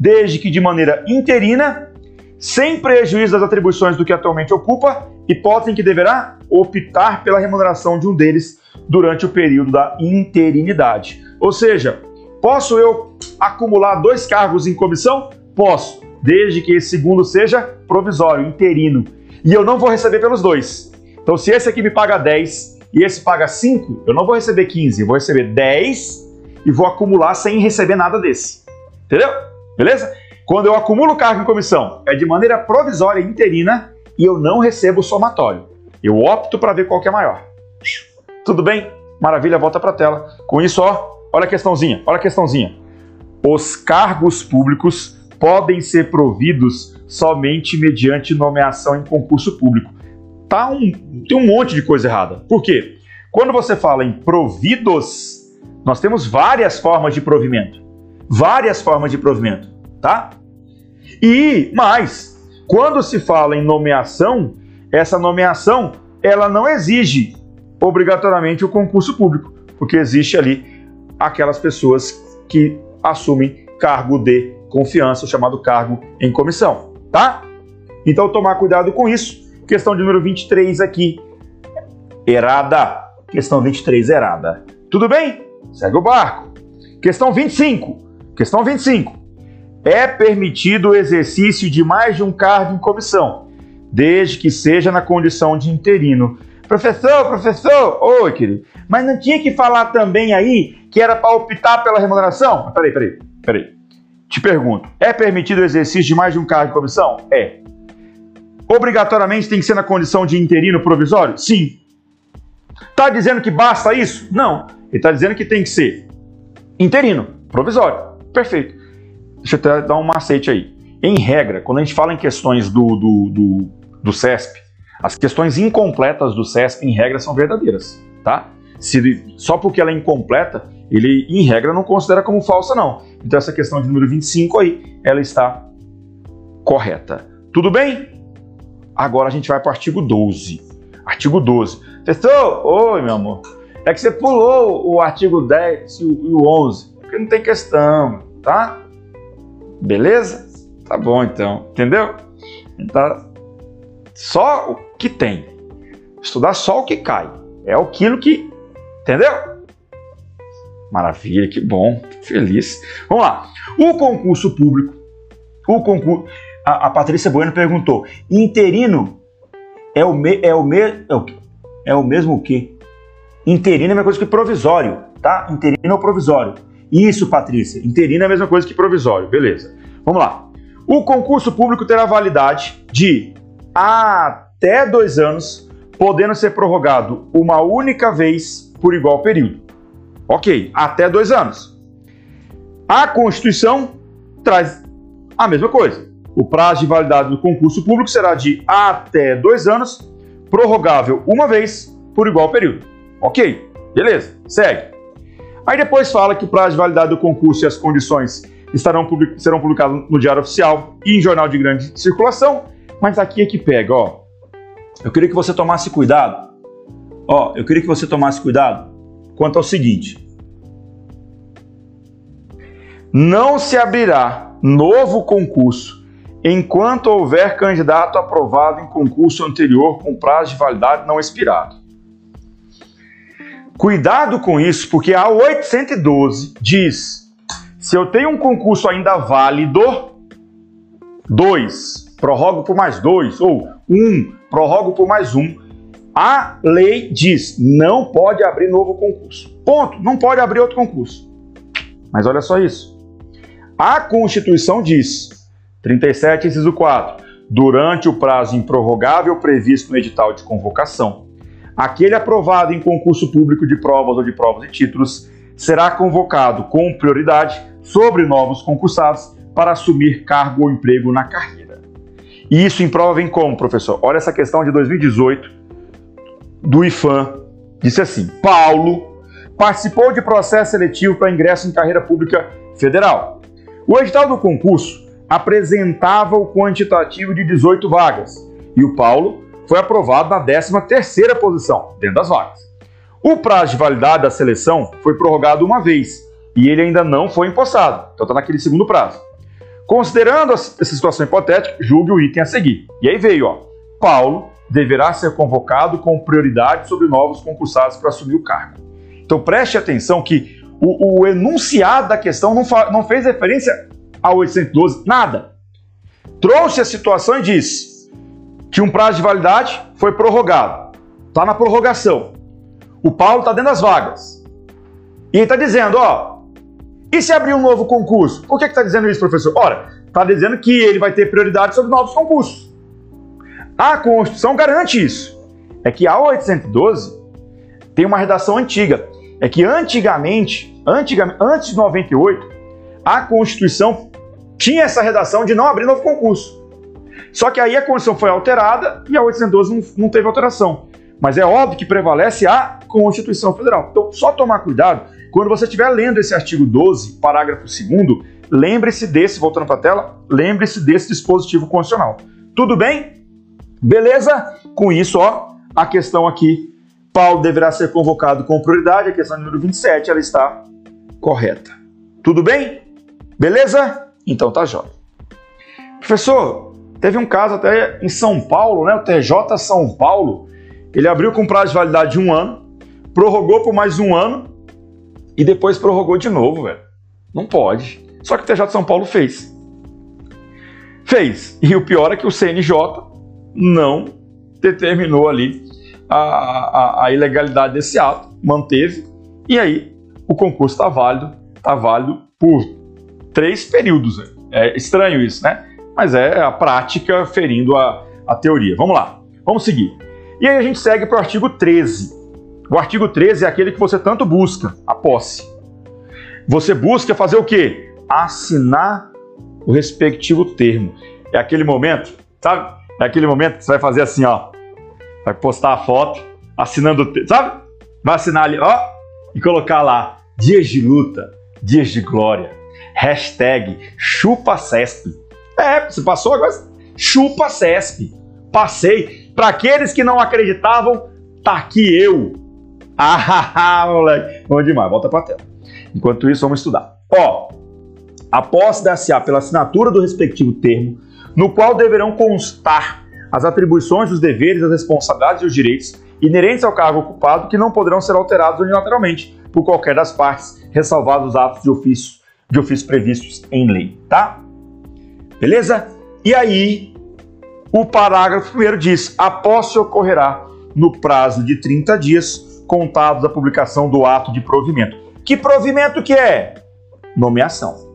desde que de maneira interina, sem prejuízo das atribuições do que atualmente ocupa, hipótese em que deverá optar pela remuneração de um deles durante o período da interinidade. Ou seja, posso eu acumular dois cargos em comissão? Posso, desde que esse segundo seja provisório, interino. E eu não vou receber pelos dois. Então, se esse aqui me paga 10 e esse paga 5, eu não vou receber 15, eu vou receber 10 e vou acumular sem receber nada desse. Entendeu? Beleza? Quando eu acumulo cargo em comissão, é de maneira provisória interina e eu não recebo somatório. Eu opto para ver qual que é maior. Tudo bem? Maravilha, volta para a tela. Com isso, ó, olha a questãozinha, olha a questãozinha. Os cargos públicos podem ser providos somente mediante nomeação em concurso público. Tá um, tem um monte de coisa errada. Por quê? Quando você fala em providos, nós temos várias formas de provimento. Várias formas de provimento, tá? E mais, quando se fala em nomeação, essa nomeação ela não exige obrigatoriamente o concurso público, porque existe ali aquelas pessoas que assumem cargo de confiança, o chamado cargo em comissão, tá? Então tomar cuidado com isso. Questão número 23 aqui. Errada. Questão 23 errada. Tudo bem? Segue o barco. Questão 25. Questão 25. É permitido o exercício de mais de um cargo em comissão, desde que seja na condição de interino, Professor, professor, oi, querido. Mas não tinha que falar também aí que era para optar pela remuneração? Peraí, peraí, peraí. Te pergunto, é permitido o exercício de mais de um cargo de comissão? É. Obrigatoriamente tem que ser na condição de interino provisório? Sim. Tá dizendo que basta isso? Não. Ele está dizendo que tem que ser interino, provisório. Perfeito. Deixa eu dar um macete aí. Em regra, quando a gente fala em questões do, do, do, do CESP, as questões incompletas do CESP, em regra, são verdadeiras, tá? Se, só porque ela é incompleta, ele, em regra, não considera como falsa, não. Então, essa questão de número 25 aí, ela está correta. Tudo bem? Agora a gente vai para o artigo 12. Artigo 12. Professor, oi, meu amor. É que você pulou o artigo 10 e o 11, porque não tem questão, tá? Beleza? Tá bom então, entendeu? Então, só o que tem. Estudar só o que cai. É aquilo que. Entendeu? Maravilha, que bom, feliz. Vamos lá. O concurso público. O concurso. A, a Patrícia Bueno perguntou: interino é o, me, é, o me, é, o, é o mesmo o quê? Interino é a mesma coisa que provisório, tá? Interino ou provisório. Isso, Patrícia. Interino é a mesma coisa que provisório. Beleza. Vamos lá. O concurso público terá validade de até dois anos, podendo ser prorrogado uma única vez por igual período. Ok, até dois anos. A Constituição traz a mesma coisa. O prazo de validade do concurso público será de até dois anos, prorrogável uma vez por igual período. Ok, beleza, segue. Aí depois fala que o prazo de validade do concurso e as condições estarão serão publicados no Diário Oficial e em jornal de grande circulação mas aqui é que pega, ó. Eu queria que você tomasse cuidado. Ó, eu queria que você tomasse cuidado quanto ao seguinte: não se abrirá novo concurso enquanto houver candidato aprovado em concurso anterior com prazo de validade não expirado. Cuidado com isso, porque a 812 diz: se eu tenho um concurso ainda válido, dois, prorrogo por mais dois, ou um, prorrogo por mais um. A lei diz, não pode abrir novo concurso. Ponto, não pode abrir outro concurso. Mas olha só isso. A Constituição diz, 37, inciso 4, durante o prazo improrrogável previsto no edital de convocação, aquele aprovado em concurso público de provas ou de provas e títulos será convocado com prioridade sobre novos concursados para assumir cargo ou emprego na carreira. E isso em prova vem como, professor? Olha essa questão de 2018 do IFAM. Disse assim: Paulo participou de processo seletivo para ingresso em carreira pública federal. O edital do concurso apresentava o quantitativo de 18 vagas e o Paulo foi aprovado na 13ª posição, dentro das vagas. O prazo de validade da seleção foi prorrogado uma vez e ele ainda não foi empossado, então está naquele segundo prazo. Considerando essa situação hipotética, julgue o item a seguir. E aí veio, ó. Paulo deverá ser convocado com prioridade sobre novos concursados para assumir o cargo. Então preste atenção que o, o enunciado da questão não, não fez referência ao 812, nada. Trouxe a situação e disse que um prazo de validade foi prorrogado. Está na prorrogação. O Paulo está dentro das vagas. E ele está dizendo, ó, e se abrir um novo concurso? Por que está dizendo isso, professor? Ora, está dizendo que ele vai ter prioridade sobre novos concursos. A Constituição garante isso. É que a 812 tem uma redação antiga. É que antigamente, antigamente antes de 98, a Constituição tinha essa redação de não abrir novo concurso. Só que aí a Constituição foi alterada e a 812 não, não teve alteração. Mas é óbvio que prevalece a Constituição Federal. Então, só tomar cuidado quando você estiver lendo esse artigo 12, parágrafo 2, lembre-se desse, voltando para a tela, lembre-se desse dispositivo constitucional. Tudo bem? Beleza? Com isso, ó, a questão aqui, Paulo deverá ser convocado com prioridade, a questão número 27, ela está correta. Tudo bem? Beleza? Então tá jóia. Professor, teve um caso até em São Paulo, né? O TJ São Paulo, ele abriu com prazo de validade de um ano, prorrogou por mais um ano e depois prorrogou de novo, velho. Não pode. Só que o TJ São Paulo fez. Fez. E o pior é que o CNJ não determinou ali a, a, a ilegalidade desse ato, manteve, e aí o concurso está válido, está válido por três períodos. É estranho isso, né? Mas é a prática ferindo a, a teoria. Vamos lá, vamos seguir. E aí a gente segue para o artigo 13. O artigo 13 é aquele que você tanto busca, a posse. Você busca fazer o quê? Assinar o respectivo termo. É aquele momento, sabe? É aquele momento que você vai fazer assim, ó. Vai postar a foto, assinando o termo, sabe? Vai assinar ali, ó, e colocar lá dias de luta, dias de glória, hashtag chupa CESP. É, você passou agora, chupa CESP. Passei. Para aqueles que não acreditavam, tá aqui eu. Ah, moleque. Bom demais, volta pra tela. Enquanto isso, vamos estudar. Ó, a posse da SA pela assinatura do respectivo termo, no qual deverão constar as atribuições, os deveres, as responsabilidades e os direitos inerentes ao cargo ocupado que não poderão ser alterados unilateralmente por qualquer das partes, ressalvados os atos de ofício, de ofício previstos em lei, tá? Beleza? E aí, o parágrafo primeiro diz: a posse ocorrerá no prazo de 30 dias, contados da publicação do ato de provimento. Que provimento que é? Nomeação.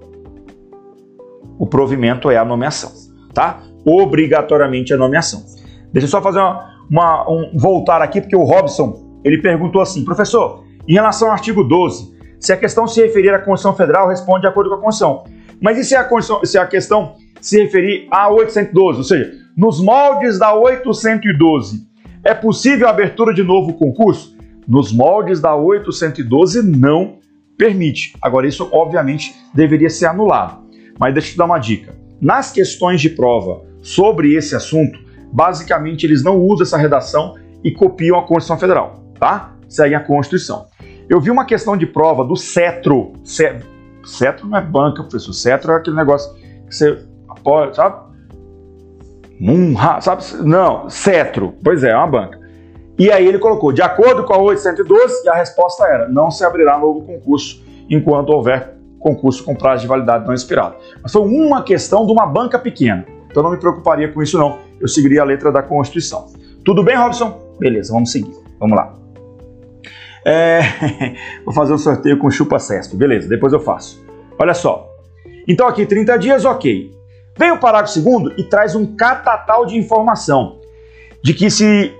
O provimento é a nomeação, tá? Obrigatoriamente a nomeação. Deixa eu só fazer uma, uma um, voltar aqui, porque o Robson ele perguntou assim, professor, em relação ao artigo 12, se a questão se referir à Constituição Federal, responde de acordo com a Constituição. Mas e se a, se a questão se referir a 812, ou seja, nos moldes da 812, é possível a abertura de novo concurso? Nos moldes da 812 não permite. Agora isso obviamente deveria ser anulado. Mas deixa eu te dar uma dica. Nas questões de prova sobre esse assunto, basicamente eles não usam essa redação e copiam a Constituição Federal, tá? Seguem a Constituição. Eu vi uma questão de prova do cetro. Cetro não é banca, professor. Cetro é aquele negócio que você apoia, sabe? Munha, sabe? Não, cetro. Pois é, é uma banca. E aí ele colocou, de acordo com a 812, e a resposta era, não se abrirá novo concurso enquanto houver concurso com prazo de validade não expirado. Mas foi uma questão de uma banca pequena. Então não me preocuparia com isso não. Eu seguiria a letra da Constituição. Tudo bem, Robson? Beleza, vamos seguir. Vamos lá. É... Vou fazer um sorteio com chupa CESP. Beleza, depois eu faço. Olha só. Então aqui 30 dias, ok. Vem o parágrafo segundo e traz um catatal de informação de que se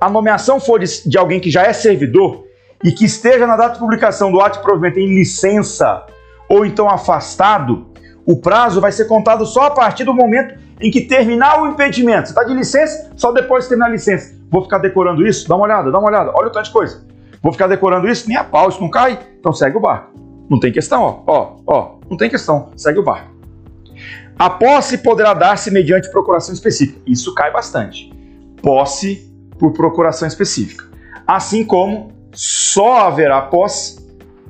a nomeação for de, de, alguém que já é servidor e que esteja na data de publicação do ato de provimento em licença ou então afastado, o prazo vai ser contado só a partir do momento em que terminar o impedimento. Você está de licença, só depois de terminar a licença. Vou ficar decorando isso? Dá uma olhada, dá uma olhada. Olha o tanto de coisa. Vou ficar decorando isso? Nem a pau, isso não cai. Então segue o barco. Não tem questão, ó. Ó, ó. Não tem questão. Segue o barco. A posse poderá dar-se mediante procuração específica. Isso cai bastante. Posse por procuração específica. Assim como só haverá posse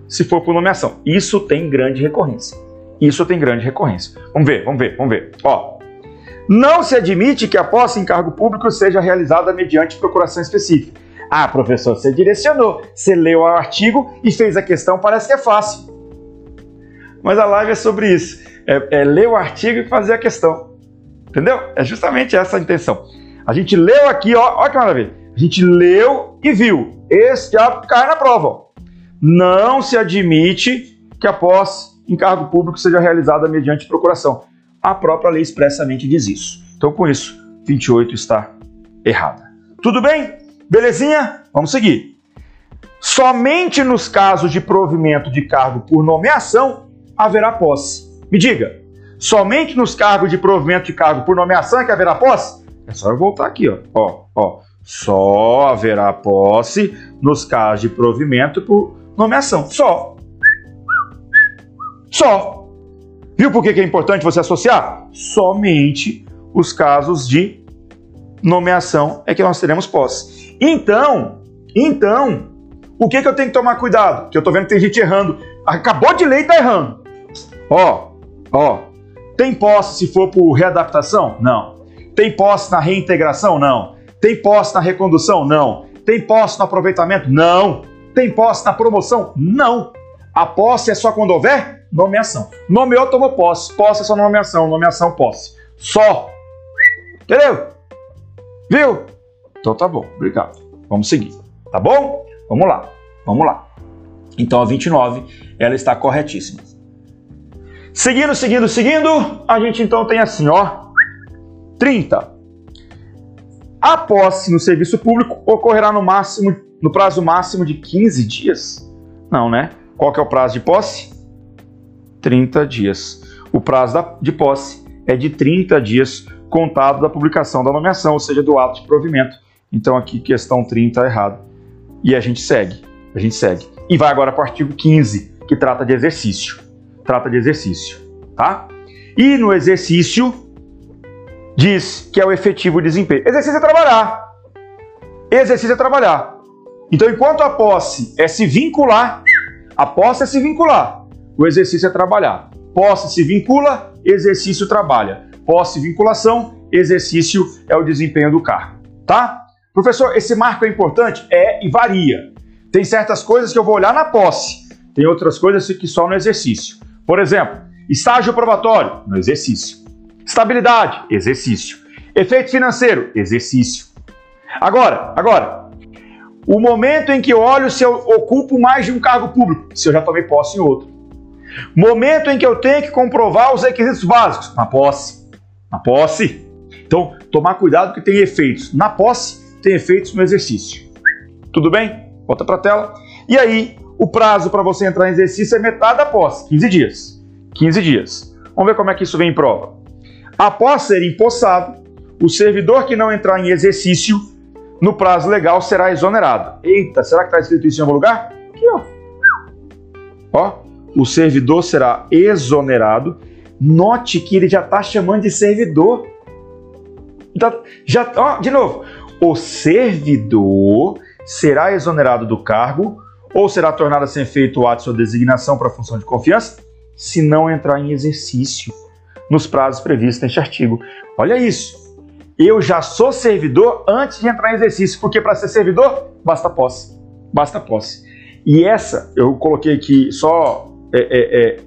se for por nomeação. Isso tem grande recorrência. Isso tem grande recorrência. Vamos ver, vamos ver, vamos ver. Ó, não se admite que a posse em cargo público seja realizada mediante procuração específica. Ah, professor, você direcionou, você leu o artigo e fez a questão, parece que é fácil. Mas a live é sobre isso é, é ler o artigo e fazer a questão. Entendeu? É justamente essa a intenção. A gente leu aqui, ó, olha que maravilha. A gente leu e viu. Esse já cai na prova. Não se admite que a posse em cargo público seja realizada mediante procuração. A própria lei expressamente diz isso. Então, com isso, 28 está errada. Tudo bem? Belezinha? Vamos seguir. Somente nos casos de provimento de cargo por nomeação haverá posse. Me diga, somente nos cargos de provimento de cargo por nomeação é que haverá posse? É só eu voltar aqui, ó. Ó, ó. Só haverá posse nos casos de provimento por nomeação. Só. Só. Viu por que é importante você associar? Somente os casos de nomeação é que nós teremos posse. Então, então, o que, que eu tenho que tomar cuidado? Que eu tô vendo que tem gente errando. Acabou de ler e tá errando. Ó, Ó, tem posse se for por readaptação? Não. Tem posse na reintegração? Não. Tem posse na recondução? Não. Tem posse no aproveitamento? Não. Tem posse na promoção? Não. A posse é só quando houver nomeação. Nomeou, tomou posse. Posse é só nomeação. Nomeação, posse. Só. Entendeu? Viu? Então tá bom. Obrigado. Vamos seguir, tá bom? Vamos lá, vamos lá. Então a 29, ela está corretíssima. Seguindo, seguindo, seguindo, a gente então tem assim, ó, 30. A posse no serviço público ocorrerá no máximo, no prazo máximo de 15 dias? Não, né? Qual que é o prazo de posse? 30 dias. O prazo de posse é de 30 dias contado da publicação da nomeação, ou seja, do ato de provimento. Então aqui questão 30 errado. E a gente segue, a gente segue. E vai agora para o artigo 15, que trata de exercício. Trata de exercício, tá? E no exercício diz que é o efetivo desempenho. Exercício é trabalhar. Exercício é trabalhar. Então, enquanto a posse é se vincular, a posse é se vincular, o exercício é trabalhar. Posse se vincula, exercício trabalha. Posse vinculação, exercício é o desempenho do cargo, tá? Professor, esse marco é importante? É e varia. Tem certas coisas que eu vou olhar na posse, tem outras coisas que só no exercício. Por exemplo, estágio probatório, no exercício. Estabilidade, exercício. Efeito financeiro, exercício. Agora, agora, o momento em que olho se eu ocupo mais de um cargo público, se eu já tomei posse em outro. Momento em que eu tenho que comprovar os requisitos básicos, na posse. Na posse. Então, tomar cuidado que tem efeitos na posse, tem efeitos no exercício. Tudo bem? Volta para a tela. E aí, o prazo para você entrar em exercício é metade da posse, 15 dias. 15 dias. Vamos ver como é que isso vem em prova. Após ser empossado, o servidor que não entrar em exercício no prazo legal será exonerado. Eita, será que está escrito isso em algum lugar? Aqui, ó. Ó, o servidor será exonerado. Note que ele já está chamando de servidor. Então, já, ó, de novo, o servidor será exonerado do cargo ou será tornado sem efeito o ato de sua designação para função de confiança se não entrar em exercício nos prazos previstos neste artigo. Olha isso. Eu já sou servidor antes de entrar em exercício, porque para ser servidor basta posse. Basta posse. E essa, eu coloquei aqui só é, é, é,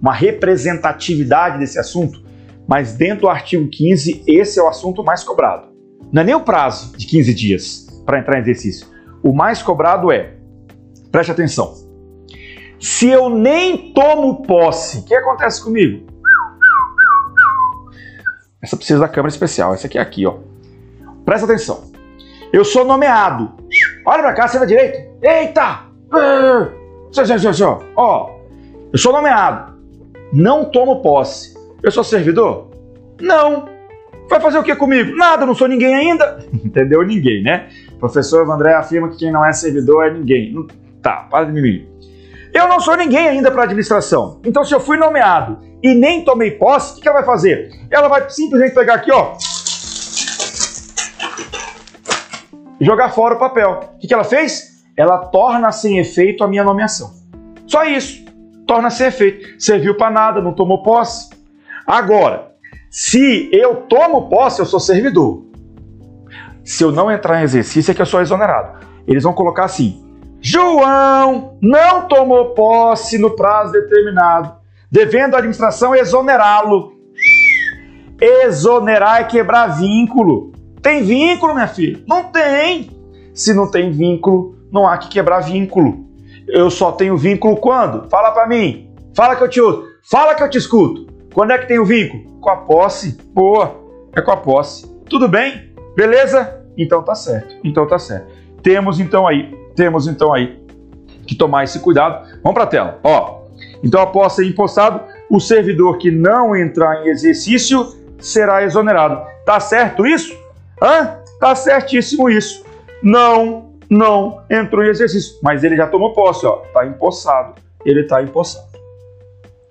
uma representatividade desse assunto, mas dentro do artigo 15, esse é o assunto mais cobrado. Não é nem o prazo de 15 dias para entrar em exercício. O mais cobrado é, preste atenção, se eu nem tomo posse, o que acontece comigo? Essa precisa da câmera especial, essa aqui é aqui, ó. Presta atenção. Eu sou nomeado. Olha pra cá, você da direita. Eita! Ó, eu sou nomeado. Não tomo posse. Eu sou servidor? Não. Vai fazer o que comigo? Nada, não sou ninguém ainda. Entendeu? Ninguém, né? O professor André afirma que quem não é servidor é ninguém. Tá, para de mim. Eu não sou ninguém ainda para administração. Então, se eu fui nomeado e nem tomei posse, o que, ela vai fazer? Ela vai simplesmente pegar aqui, ó, jogar fora o papel. O que ela fez? Ela torna sem efeito a minha nomeação. Só isso. Torna sem efeito. Serviu para nada, não tomou posse. Agora, se eu tomo posse, eu sou servidor. Se eu não entrar em exercício, é que eu sou exonerado. Eles vão colocar assim: João não tomou posse no prazo determinado, devendo a administração exonerá-lo. Exonerar é quebrar vínculo. Tem vínculo, minha filha? Não tem. Se não tem vínculo, não há que quebrar vínculo. Eu só tenho vínculo quando? Fala para mim. Fala que eu te ouço. Fala que eu te escuto. Quando é que tem o vínculo? Com a posse. Boa. É com a posse. Tudo bem? Beleza? Então tá certo. Então tá certo. Temos então aí temos então aí que tomar esse cuidado. Vamos para a tela. Ó, então, após ser empossado, o servidor que não entrar em exercício será exonerado. Tá certo isso? Hã? Tá certíssimo isso. Não, não entrou em exercício, mas ele já tomou posse, ó. Tá empossado. Ele tá empossado.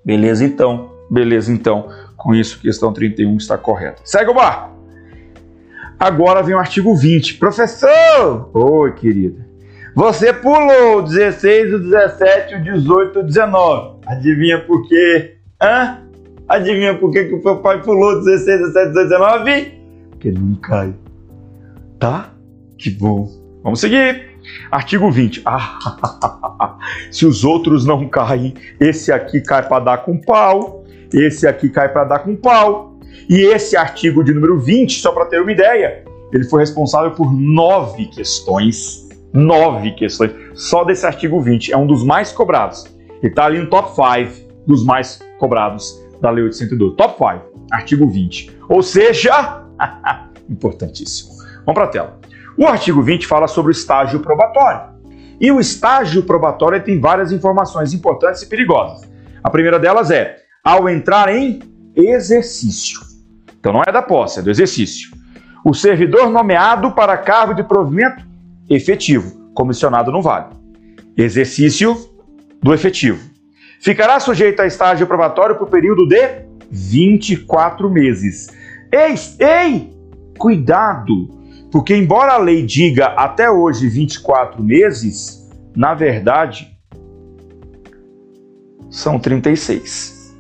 Beleza então. Beleza então. Com isso, questão 31 está correta. Segue o barco. Agora vem o artigo 20. Professor! Oi, querida. Você pulou o 16, o 17, o 18, o 19. Adivinha por quê? Hã? Adivinha por quê que o papai pulou 16, 17, 18, 19? Porque ele não cai. Tá? Que bom. Vamos seguir. Artigo 20. Ah, se os outros não caem, esse aqui cai para dar com pau, esse aqui cai para dar com pau. E esse artigo de número 20, só para ter uma ideia, ele foi responsável por nove questões. Nove questões. Só desse artigo 20. É um dos mais cobrados. Ele está ali no top 5 dos mais cobrados da Lei 812. Top 5, artigo 20. Ou seja, importantíssimo. Vamos para a tela. O artigo 20 fala sobre o estágio probatório. E o estágio probatório tem várias informações importantes e perigosas. A primeira delas é ao entrar em exercício. Então não é da posse, é do exercício. O servidor nomeado para cargo de provimento efetivo, comissionado não vale. Exercício do efetivo. Ficará sujeito a estágio probatório por período de 24 meses. Ei, ei, cuidado, porque embora a lei diga até hoje 24 meses, na verdade são 36.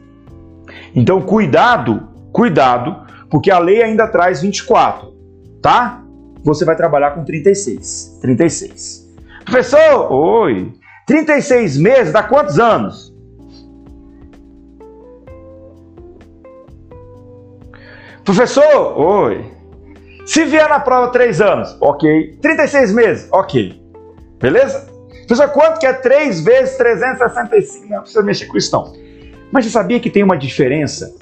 Então, cuidado, cuidado, porque a lei ainda traz 24, tá? Você vai trabalhar com 36. 36. Professor, oi. 36 meses dá quantos anos? Professor, oi. Se vier na prova 3 anos, ok. 36 meses, ok. Beleza? Professor, quanto que é 3 vezes 365? Não precisa mexer com isso não. Mas você sabia que tem uma diferença?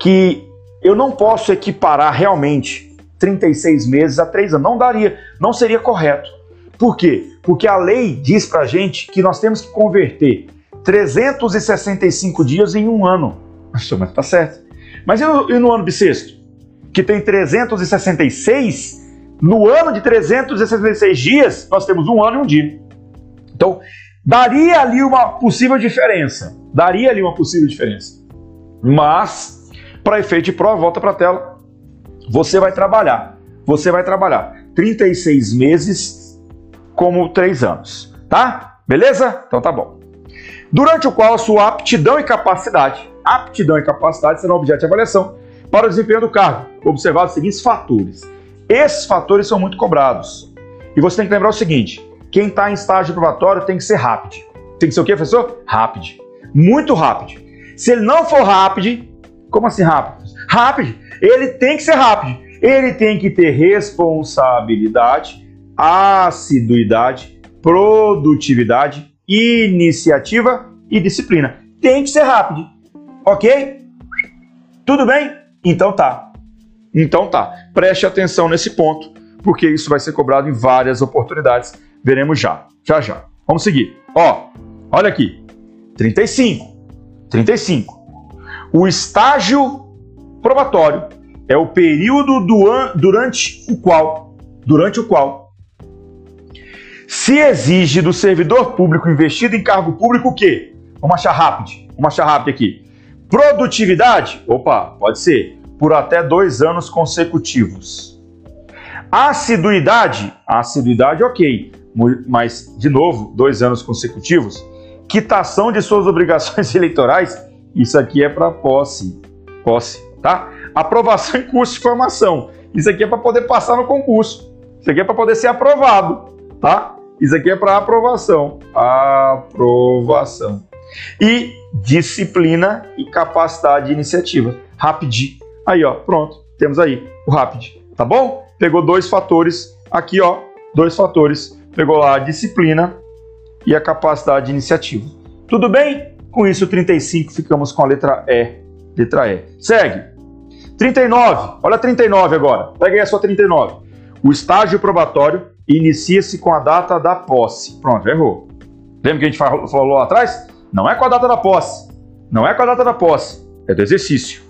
Que eu não posso equiparar realmente 36 meses a 3 anos. Não daria, não seria correto. Por quê? Porque a lei diz pra gente que nós temos que converter 365 dias em um ano. Mas tá certo. Mas e no, e no ano bissexto? Que tem 366, no ano de 366 dias, nós temos um ano e um dia. Então, daria ali uma possível diferença. Daria ali uma possível diferença. Mas, para efeito de prova, volta para a tela. Você vai trabalhar. Você vai trabalhar 36 meses como 3 anos. Tá? Beleza? Então tá bom. Durante o qual a sua aptidão e capacidade aptidão e capacidade serão objeto de avaliação para o desempenho do cargo, observados os seguintes fatores. Esses fatores são muito cobrados. E você tem que lembrar o seguinte: quem está em estágio probatório tem que ser rápido. Tem que ser o quê, professor? Rápido. Muito rápido. Se ele não for rápido, como assim rápido? Rápido. Ele tem que ser rápido. Ele tem que ter responsabilidade, assiduidade, produtividade, iniciativa e disciplina. Tem que ser rápido. Ok? Tudo bem? Então tá. Então tá. Preste atenção nesse ponto, porque isso vai ser cobrado em várias oportunidades. Veremos já. Já já. Vamos seguir. Ó, olha aqui. 35. 35. O estágio probatório é o período do an... durante o qual durante o qual se exige do servidor público investido em cargo público o quê? Vamos achar rápido. Vamos achar rápido aqui. Produtividade? Opa, pode ser. Por até dois anos consecutivos. Assiduidade? Assiduidade, ok. Mas, de novo, dois anos consecutivos. Quitação de suas obrigações eleitorais? Isso aqui é para posse. Posse, tá? Aprovação em curso de formação. Isso aqui é para poder passar no concurso. Isso aqui é para poder ser aprovado, tá? Isso aqui é para aprovação. Aprovação. E disciplina e capacidade de iniciativa. Rapid. Aí, ó, pronto. Temos aí o Rapid. Tá bom? Pegou dois fatores aqui, ó. Dois fatores. Pegou lá a disciplina e a capacidade de iniciativa. Tudo bem? Com isso, 35 ficamos com a letra E. Letra E. Segue. 39. Olha 39 agora. Pega aí a sua 39. O estágio probatório inicia-se com a data da posse. Pronto, errou. Lembra que a gente falou lá atrás? Não é com a data da posse. Não é com a data da posse. É do exercício.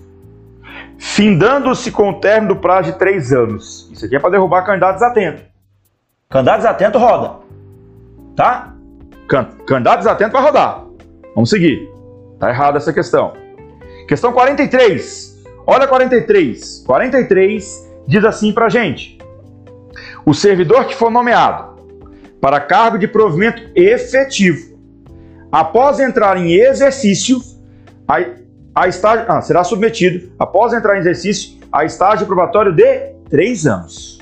Findando-se com o término do prazo de três anos. Isso aqui é para derrubar candidatos atentos. Candidatos atentos roda. Tá? Candidatos atentos vai rodar. Vamos seguir. Tá errada essa questão. Questão 43. Olha 43. 43 diz assim pra gente: O servidor que for nomeado para cargo de provimento efetivo após entrar em exercício, a, a estágio, ah, será submetido, após entrar em exercício, a estágio probatório de três anos.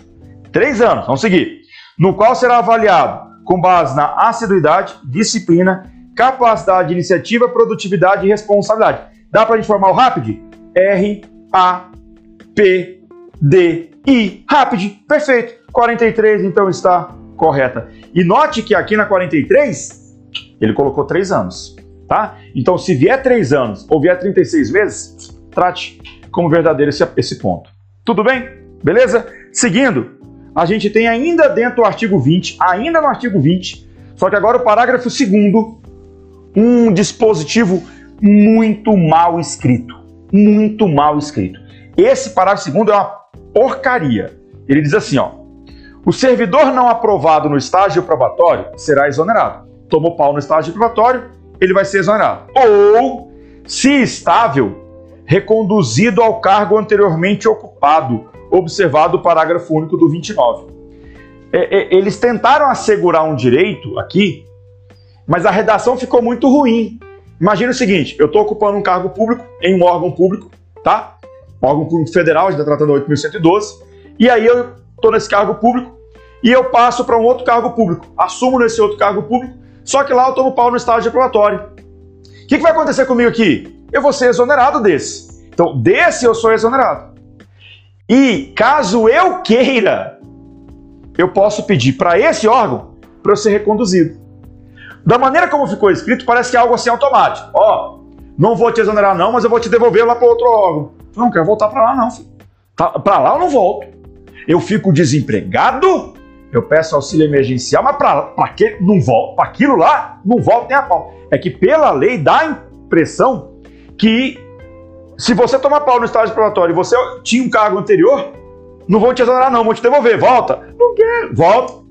Três anos, vamos seguir. No qual será avaliado com base na assiduidade, disciplina, capacidade de iniciativa, produtividade e responsabilidade. Dá para a gente formar o rápido? R, A, P, D, e rápido, perfeito. 43 então está correta. E note que aqui na 43 ele colocou 3 anos, tá? Então se vier 3 anos ou vier 36 meses, trate como verdadeiro esse, esse ponto. Tudo bem? Beleza? Seguindo, a gente tem ainda dentro do artigo 20, ainda no artigo 20, só que agora o parágrafo 2 um dispositivo muito mal escrito. Muito mal escrito. Esse parágrafo segundo é uma porcaria. Ele diz assim, ó: o servidor não aprovado no estágio probatório será exonerado. Tomou pau no estágio probatório, ele vai ser exonerado. Ou, se estável, reconduzido ao cargo anteriormente ocupado, observado o parágrafo único do 29. É, é, eles tentaram assegurar um direito aqui, mas a redação ficou muito ruim. Imagina o seguinte: eu estou ocupando um cargo público em um órgão público, tá? Um órgão público federal, a gente está tratando 8.112, e aí eu estou nesse cargo público e eu passo para um outro cargo público, assumo nesse outro cargo público, só que lá eu tomo pau no estágio aprovatório. O que, que vai acontecer comigo aqui? Eu vou ser exonerado desse. Então, desse eu sou exonerado. E caso eu queira, eu posso pedir para esse órgão para eu ser reconduzido. Da maneira como ficou escrito, parece que é algo assim automático. Ó, não vou te exonerar não, mas eu vou te devolver lá para outro órgão. Não quero voltar para lá não, filho. Tá, para lá eu não volto. Eu fico desempregado, eu peço auxílio emergencial, mas para que não volto? Para aquilo lá, não volto nem a pau. É que pela lei dá a impressão que se você tomar pau no estágio probatório e você tinha um cargo anterior, não vão te exonerar não, vão te devolver, volta. Não quero, volta.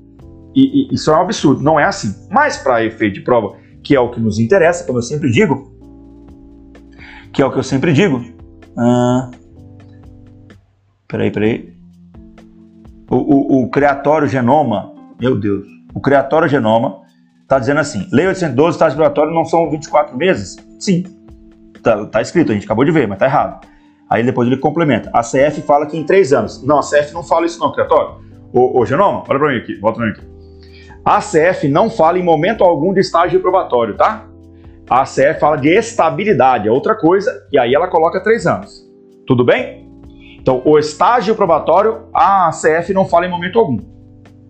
E, e, isso é um absurdo, não é assim. Mas para efeito de prova, que é o que nos interessa, como eu sempre digo, que é o que eu sempre digo. Ah, peraí, peraí. O, o, o Criatório Genoma, meu Deus, o Criatório Genoma está dizendo assim: Lei 812, estágio probatório não são 24 meses? Sim, Tá, tá escrito, a gente acabou de ver, mas tá errado. Aí depois ele complementa. A CF fala que em três anos. Não, a CF não fala isso não, criatório. Ô, ô Genoma, olha pra mim aqui, volta pra mim aqui. A CF não fala em momento algum de estágio probatório, tá? A CF fala de estabilidade, é outra coisa, e aí ela coloca três anos. Tudo bem? Então, o estágio probatório, a CF não fala em momento algum.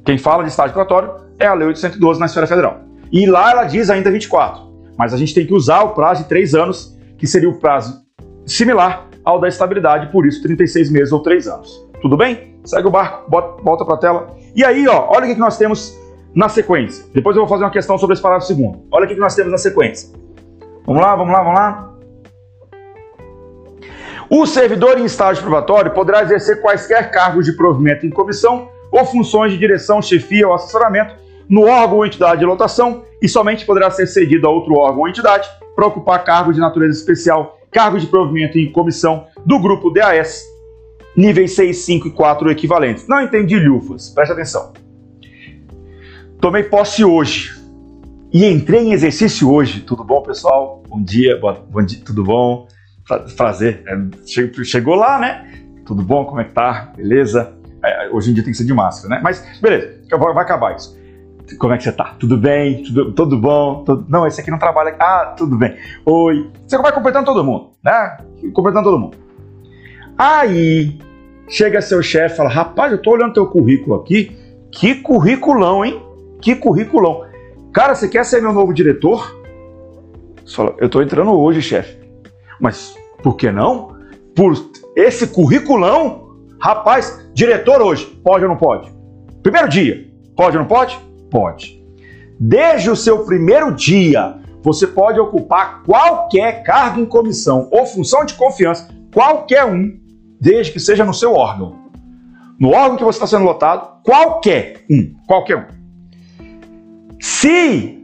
Quem fala de estágio probatório é a Lei 812 na esfera federal. E lá ela diz ainda 24. Mas a gente tem que usar o prazo de três anos que seria o prazo similar ao da estabilidade, por isso 36 meses ou 3 anos. Tudo bem? Segue o barco, bota, volta para a tela. E aí, ó, olha o que nós temos na sequência. Depois eu vou fazer uma questão sobre esse parágrafo segundo. Olha o que nós temos na sequência. Vamos lá, vamos lá, vamos lá. O servidor em estágio probatório poderá exercer quaisquer cargos de provimento em comissão ou funções de direção, chefia ou assessoramento no órgão ou entidade de lotação e somente poderá ser cedido a outro órgão ou entidade para ocupar cargo de natureza especial, cargo de provimento em comissão do grupo DAS, níveis 6, 5 e 4 equivalentes. Não entendi, Lufas, preste atenção. Tomei posse hoje e entrei em exercício hoje. Tudo bom, pessoal? Bom dia, bom dia, tudo bom? Prazer. É, chegou lá, né? Tudo bom? Como é que tá? Beleza? É, hoje em dia tem que ser de máscara, né? Mas beleza, vai acabar isso. Como é que você tá? Tudo bem? Tudo, tudo bom? Tudo... Não, esse aqui não trabalha. Ah, tudo bem. Oi. Você vai completando todo mundo, né? Completando todo mundo. Aí, chega seu chefe e fala: Rapaz, eu tô olhando teu currículo aqui. Que curriculão, hein? Que curriculão. Cara, você quer ser meu novo diretor? Fala: Eu tô entrando hoje, chefe. Mas por que não? Por esse curriculão? Rapaz, diretor hoje, pode ou não pode? Primeiro dia, pode ou não pode? Pode. Desde o seu primeiro dia, você pode ocupar qualquer cargo em comissão ou função de confiança, qualquer um, desde que seja no seu órgão. No órgão que você está sendo lotado, qualquer um, qualquer um. Se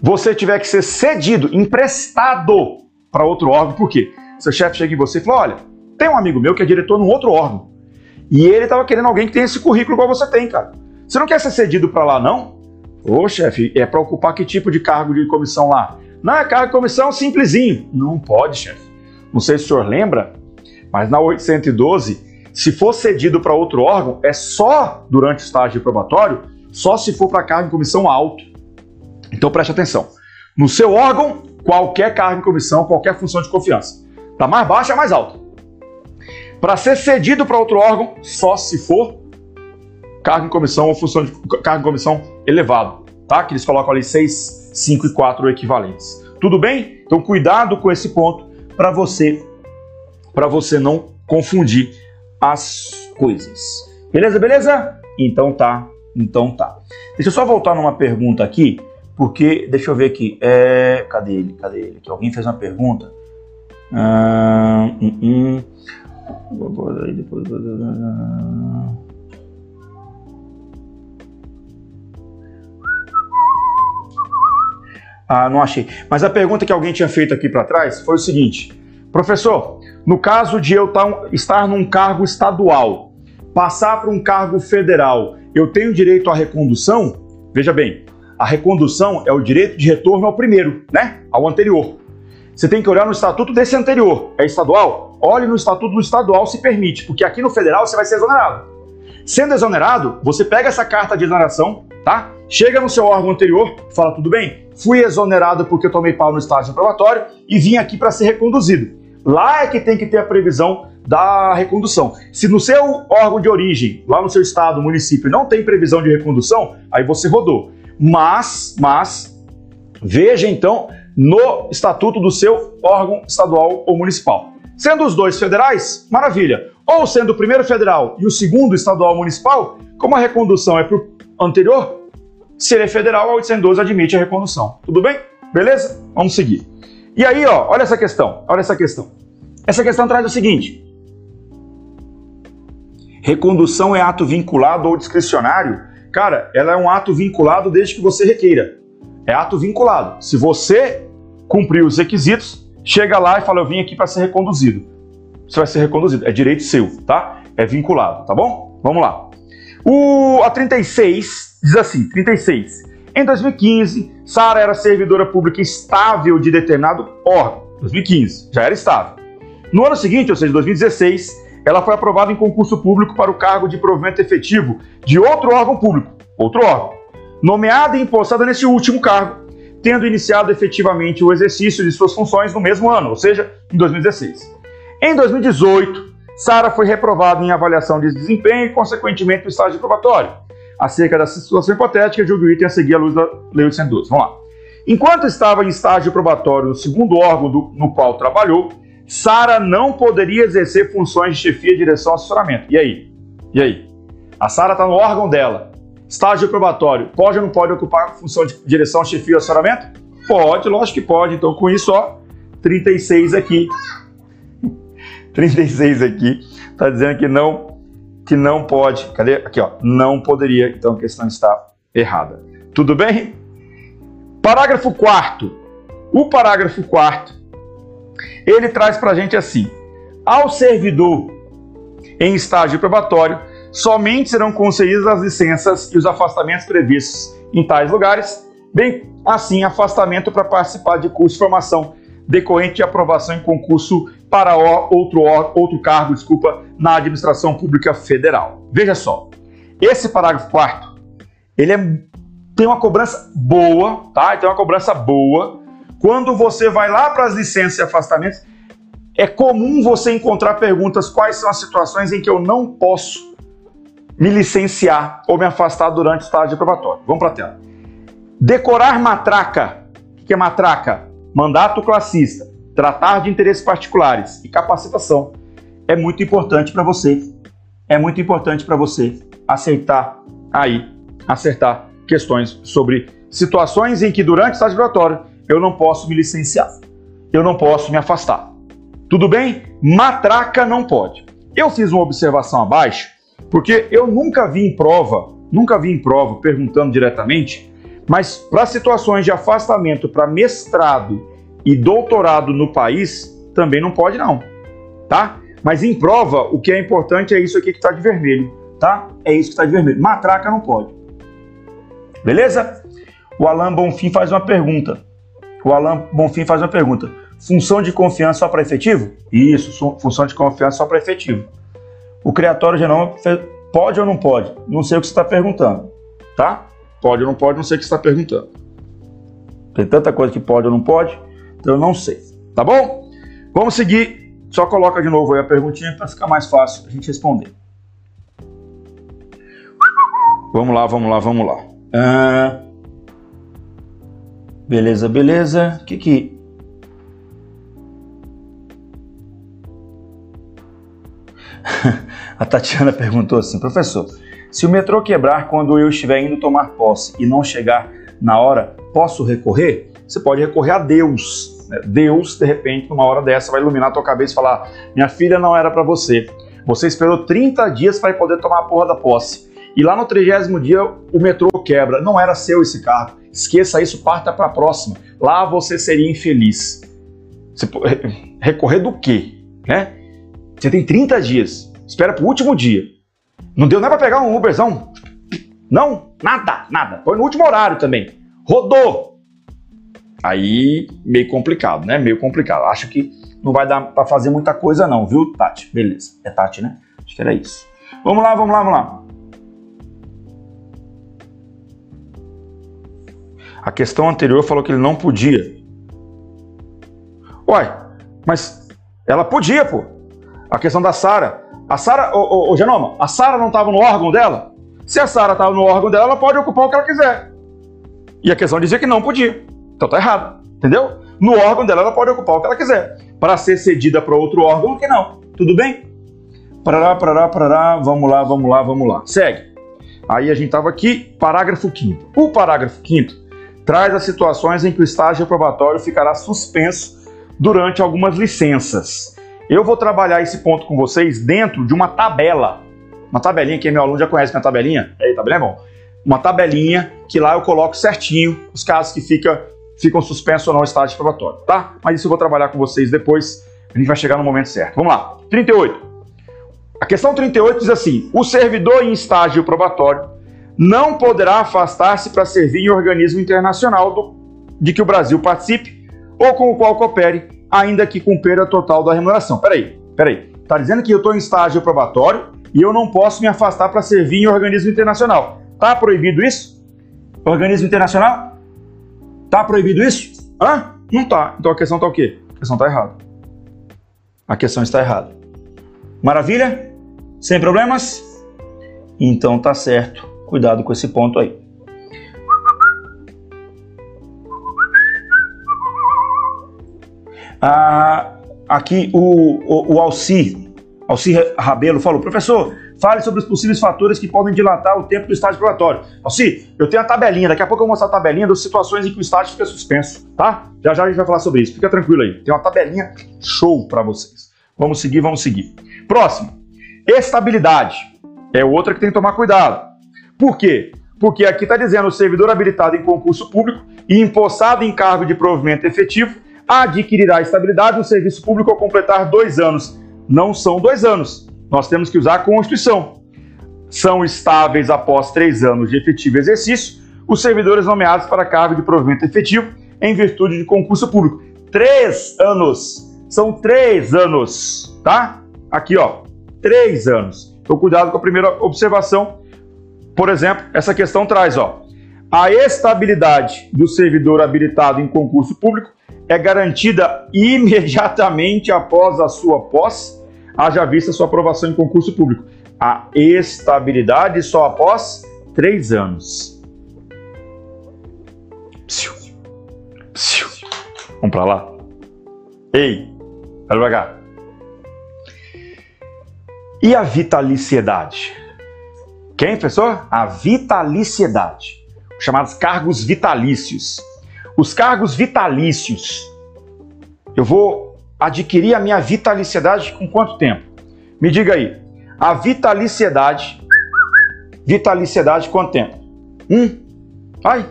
você tiver que ser cedido, emprestado para outro órgão, por quê? Seu chefe chega em você e fala: olha, tem um amigo meu que é diretor num outro órgão. E ele estava querendo alguém que tem esse currículo igual você tem, cara. Você não quer ser cedido para lá, não? Ô chefe, é para ocupar que tipo de cargo de comissão lá? Não, é cargo de comissão simplesinho. Não pode, chefe. Não sei se o senhor lembra, mas na 812, se for cedido para outro órgão, é só durante o estágio probatório, só se for para cargo de comissão alto. Então preste atenção. No seu órgão, qualquer cargo de comissão, qualquer função de confiança. Tá mais baixa, é mais alta. Para ser cedido para outro órgão, só se for cargo em comissão ou função de cargo em comissão elevado, tá? Que eles colocam ali 6, 5 e 4 equivalentes. Tudo bem? Então cuidado com esse ponto para você para você não confundir as coisas. Beleza, beleza? Então tá, então tá. Deixa eu só voltar numa pergunta aqui, porque deixa eu ver aqui. É, cadê ele? Cadê ele? Que alguém fez uma pergunta. Ah, hum, hum. Ah, não achei. Mas a pergunta que alguém tinha feito aqui para trás foi o seguinte: professor, no caso de eu estar num cargo estadual, passar para um cargo federal, eu tenho direito à recondução? Veja bem, a recondução é o direito de retorno ao primeiro, né? Ao anterior. Você tem que olhar no estatuto desse anterior. É estadual? Olhe no estatuto do estadual se permite, porque aqui no federal você vai ser exonerado. Sendo exonerado, você pega essa carta de exoneração, tá? Chega no seu órgão anterior, fala tudo bem, fui exonerado porque eu tomei pau no estágio probatório e vim aqui para ser reconduzido. Lá é que tem que ter a previsão da recondução. Se no seu órgão de origem, lá no seu estado, município, não tem previsão de recondução, aí você rodou. Mas, mas, veja então no estatuto do seu órgão estadual ou municipal. Sendo os dois federais, maravilha. Ou sendo o primeiro federal e o segundo estadual municipal, como a recondução é para o anterior, se ele é federal, a 812 admite a recondução. Tudo bem? Beleza? Vamos seguir. E aí, ó, olha essa questão, olha essa questão. Essa questão traz o seguinte: recondução é ato vinculado ou discricionário? Cara, ela é um ato vinculado desde que você requeira. É ato vinculado. Se você cumprir os requisitos, chega lá e fala: Eu vim aqui para ser reconduzido. Você vai ser reconduzido. É direito seu, tá? É vinculado, tá bom? Vamos lá. O, a 36 diz assim: 36. Em 2015, Sara era servidora pública estável de determinado órgão. 2015, já era estável. No ano seguinte, ou seja, 2016, ela foi aprovada em concurso público para o cargo de provimento efetivo de outro órgão público, outro órgão, nomeada e empossada nesse último cargo, tendo iniciado efetivamente o exercício de suas funções no mesmo ano, ou seja, em 2016. Em 2018, Sara foi reprovada em avaliação de desempenho e, consequentemente, no estágio probatório. Acerca dessa situação hipotética, julgue o item a seguir à luz da Lei 812. Vamos lá. Enquanto estava em estágio probatório no segundo órgão do, no qual trabalhou, Sara não poderia exercer funções de chefia, direção, assessoramento. E aí? E aí? A Sara está no órgão dela. Estágio probatório. Pode ou não pode ocupar função de direção, chefia, assessoramento? Pode, lógico que pode. Então, com isso, ó, 36 aqui. 36 aqui. Está dizendo que não que não pode. Cadê? Aqui, ó. Não poderia. Então a questão está errada. Tudo bem? Parágrafo 4 O parágrafo 4 ele traz para a gente assim: ao servidor em estágio probatório, somente serão concedidas as licenças e os afastamentos previstos em tais lugares, bem assim afastamento para participar de curso de formação decorrente de aprovação em concurso para outro, outro cargo, desculpa, na administração pública federal. Veja só, esse parágrafo 4 ele é, tem uma cobrança boa, tá? Tem uma cobrança boa. Quando você vai lá para as licenças e afastamentos, é comum você encontrar perguntas quais são as situações em que eu não posso me licenciar ou me afastar durante o estágio probatório. Vamos para a tela. Decorar matraca. O que é matraca? mandato classista, tratar de interesses particulares e capacitação é muito importante para você. É muito importante para você acertar aí, acertar questões sobre situações em que durante o estágio vibratório eu não posso me licenciar, eu não posso me afastar. Tudo bem? Matraca não pode. Eu fiz uma observação abaixo porque eu nunca vi em prova, nunca vi em prova perguntando diretamente mas para situações de afastamento para mestrado e doutorado no país, também não pode não, tá? Mas em prova, o que é importante é isso aqui que está de vermelho, tá? É isso que está de vermelho. Matraca não pode. Beleza? O Alan Bonfim faz uma pergunta. O Alan Bonfim faz uma pergunta. Função de confiança só para efetivo? Isso, função de confiança só para efetivo. O criatório geral pode ou não pode? Não sei o que você está perguntando, tá? Pode ou não pode, não sei o que você está perguntando. Tem tanta coisa que pode ou não pode, então eu não sei. Tá bom? Vamos seguir Só coloca de novo aí a perguntinha para ficar mais fácil a gente responder. Vamos lá, vamos lá, vamos lá. Ah, beleza, beleza. O que que... a Tatiana perguntou assim, professor, se o metrô quebrar quando eu estiver indo tomar posse e não chegar na hora, posso recorrer? Você pode recorrer a Deus. Né? Deus, de repente, numa hora dessa, vai iluminar a tua cabeça e falar: minha filha não era para você. Você esperou 30 dias para poder tomar a porra da posse. E lá no trigésimo dia o metrô quebra. Não era seu esse carro. Esqueça isso, parta para a próxima. Lá você seria infeliz. Você, recorrer do quê? Né? Você tem 30 dias. Espera pro último dia. Não deu nem para pegar um Uberzão. Não, nada, nada. Foi no último horário também. Rodou. Aí, meio complicado, né? Meio complicado. Acho que não vai dar para fazer muita coisa não, viu, Tati? Beleza. É Tati, né? Acho que era isso. Vamos lá, vamos lá, vamos lá. A questão anterior falou que ele não podia. Uai, mas ela podia, pô. A questão da Sara. A Sara, ô, Genoma, a Sara não estava no órgão dela? Se a Sara estava no órgão dela, ela pode ocupar o que ela quiser. E a questão dizia que não podia. Então tá errado, entendeu? No órgão dela, ela pode ocupar o que ela quiser. Para ser cedida para outro órgão, que não. Tudo bem? Parará, parará, parará, vamos lá, vamos lá, vamos lá. Segue. Aí a gente tava aqui, parágrafo 5 O parágrafo 5 traz as situações em que o estágio probatório ficará suspenso durante algumas licenças. Eu vou trabalhar esse ponto com vocês dentro de uma tabela. Uma tabelinha, que meu aluno já conhece minha tabelinha. Aí, tabelinha é bom. Uma tabelinha que lá eu coloco certinho os casos que fica, ficam suspensos ou não no estágio probatório, tá? Mas isso eu vou trabalhar com vocês depois, a gente vai chegar no momento certo. Vamos lá. 38. A questão 38 diz assim: o servidor em estágio probatório não poderá afastar-se para servir em organismo internacional do, de que o Brasil participe ou com o qual coopere ainda que com perda total da remuneração. Peraí, peraí. Tá dizendo que eu estou em estágio probatório e eu não posso me afastar para servir em organismo internacional. Tá proibido isso? Organismo internacional? Tá proibido isso? Hã? Não tá. Então a questão tá o quê? A questão tá errada. A questão está errada. Maravilha? Sem problemas? Então tá certo. Cuidado com esse ponto aí. Ah, aqui o, o, o Alci, Alci Rabelo falou, professor, fale sobre os possíveis fatores que podem dilatar o tempo do estágio probatório. Alci, eu tenho a tabelinha, daqui a pouco eu vou mostrar a tabelinha das situações em que o estágio fica suspenso, tá? Já já a gente vai falar sobre isso, fica tranquilo aí. Tem uma tabelinha show para vocês. Vamos seguir, vamos seguir. Próximo, estabilidade. É outra que tem que tomar cuidado. Por quê? Porque aqui está dizendo o servidor habilitado em concurso público e empossado em cargo de provimento efetivo adquirirá estabilidade no serviço público ao completar dois anos. Não são dois anos. Nós temos que usar a Constituição. São estáveis após três anos de efetivo exercício os servidores nomeados para cargo de provimento efetivo em virtude de concurso público. Três anos. São três anos, tá? Aqui, ó, três anos. Então, cuidado com a primeira observação. Por exemplo, essa questão traz, ó, a estabilidade do servidor habilitado em concurso público é garantida imediatamente após a sua posse, haja vista sua aprovação em concurso público. A estabilidade só após três anos. Psiu. Psiu. Vamos para lá? Ei, pra cá. E a vitaliciedade? Quem, professor? A vitaliciedade. Chamados cargos vitalícios. Os cargos vitalícios. Eu vou adquirir a minha vitaliciedade com quanto tempo? Me diga aí. A vitaliciedade. Vitaliciedade quanto tempo? Um. Ai.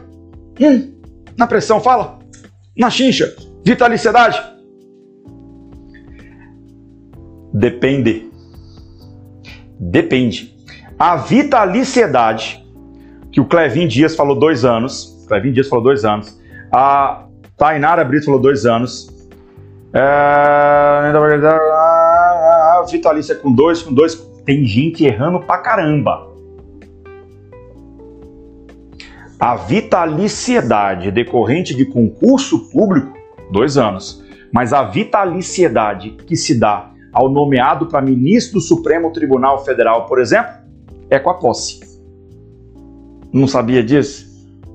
Um. Na pressão, fala. Na chincha. Vitaliciedade. Depende. Depende. A vitaliciedade, que o Clevin Dias falou dois anos, Clevin Dias falou dois anos, a Tainara Brito falou dois anos. É, a Vitalícia com dois, com dois. Tem gente errando pra caramba. A vitaliciedade decorrente de concurso público, dois anos. Mas a vitaliciedade que se dá ao nomeado para ministro do Supremo Tribunal Federal, por exemplo, é com a posse. Não sabia disso?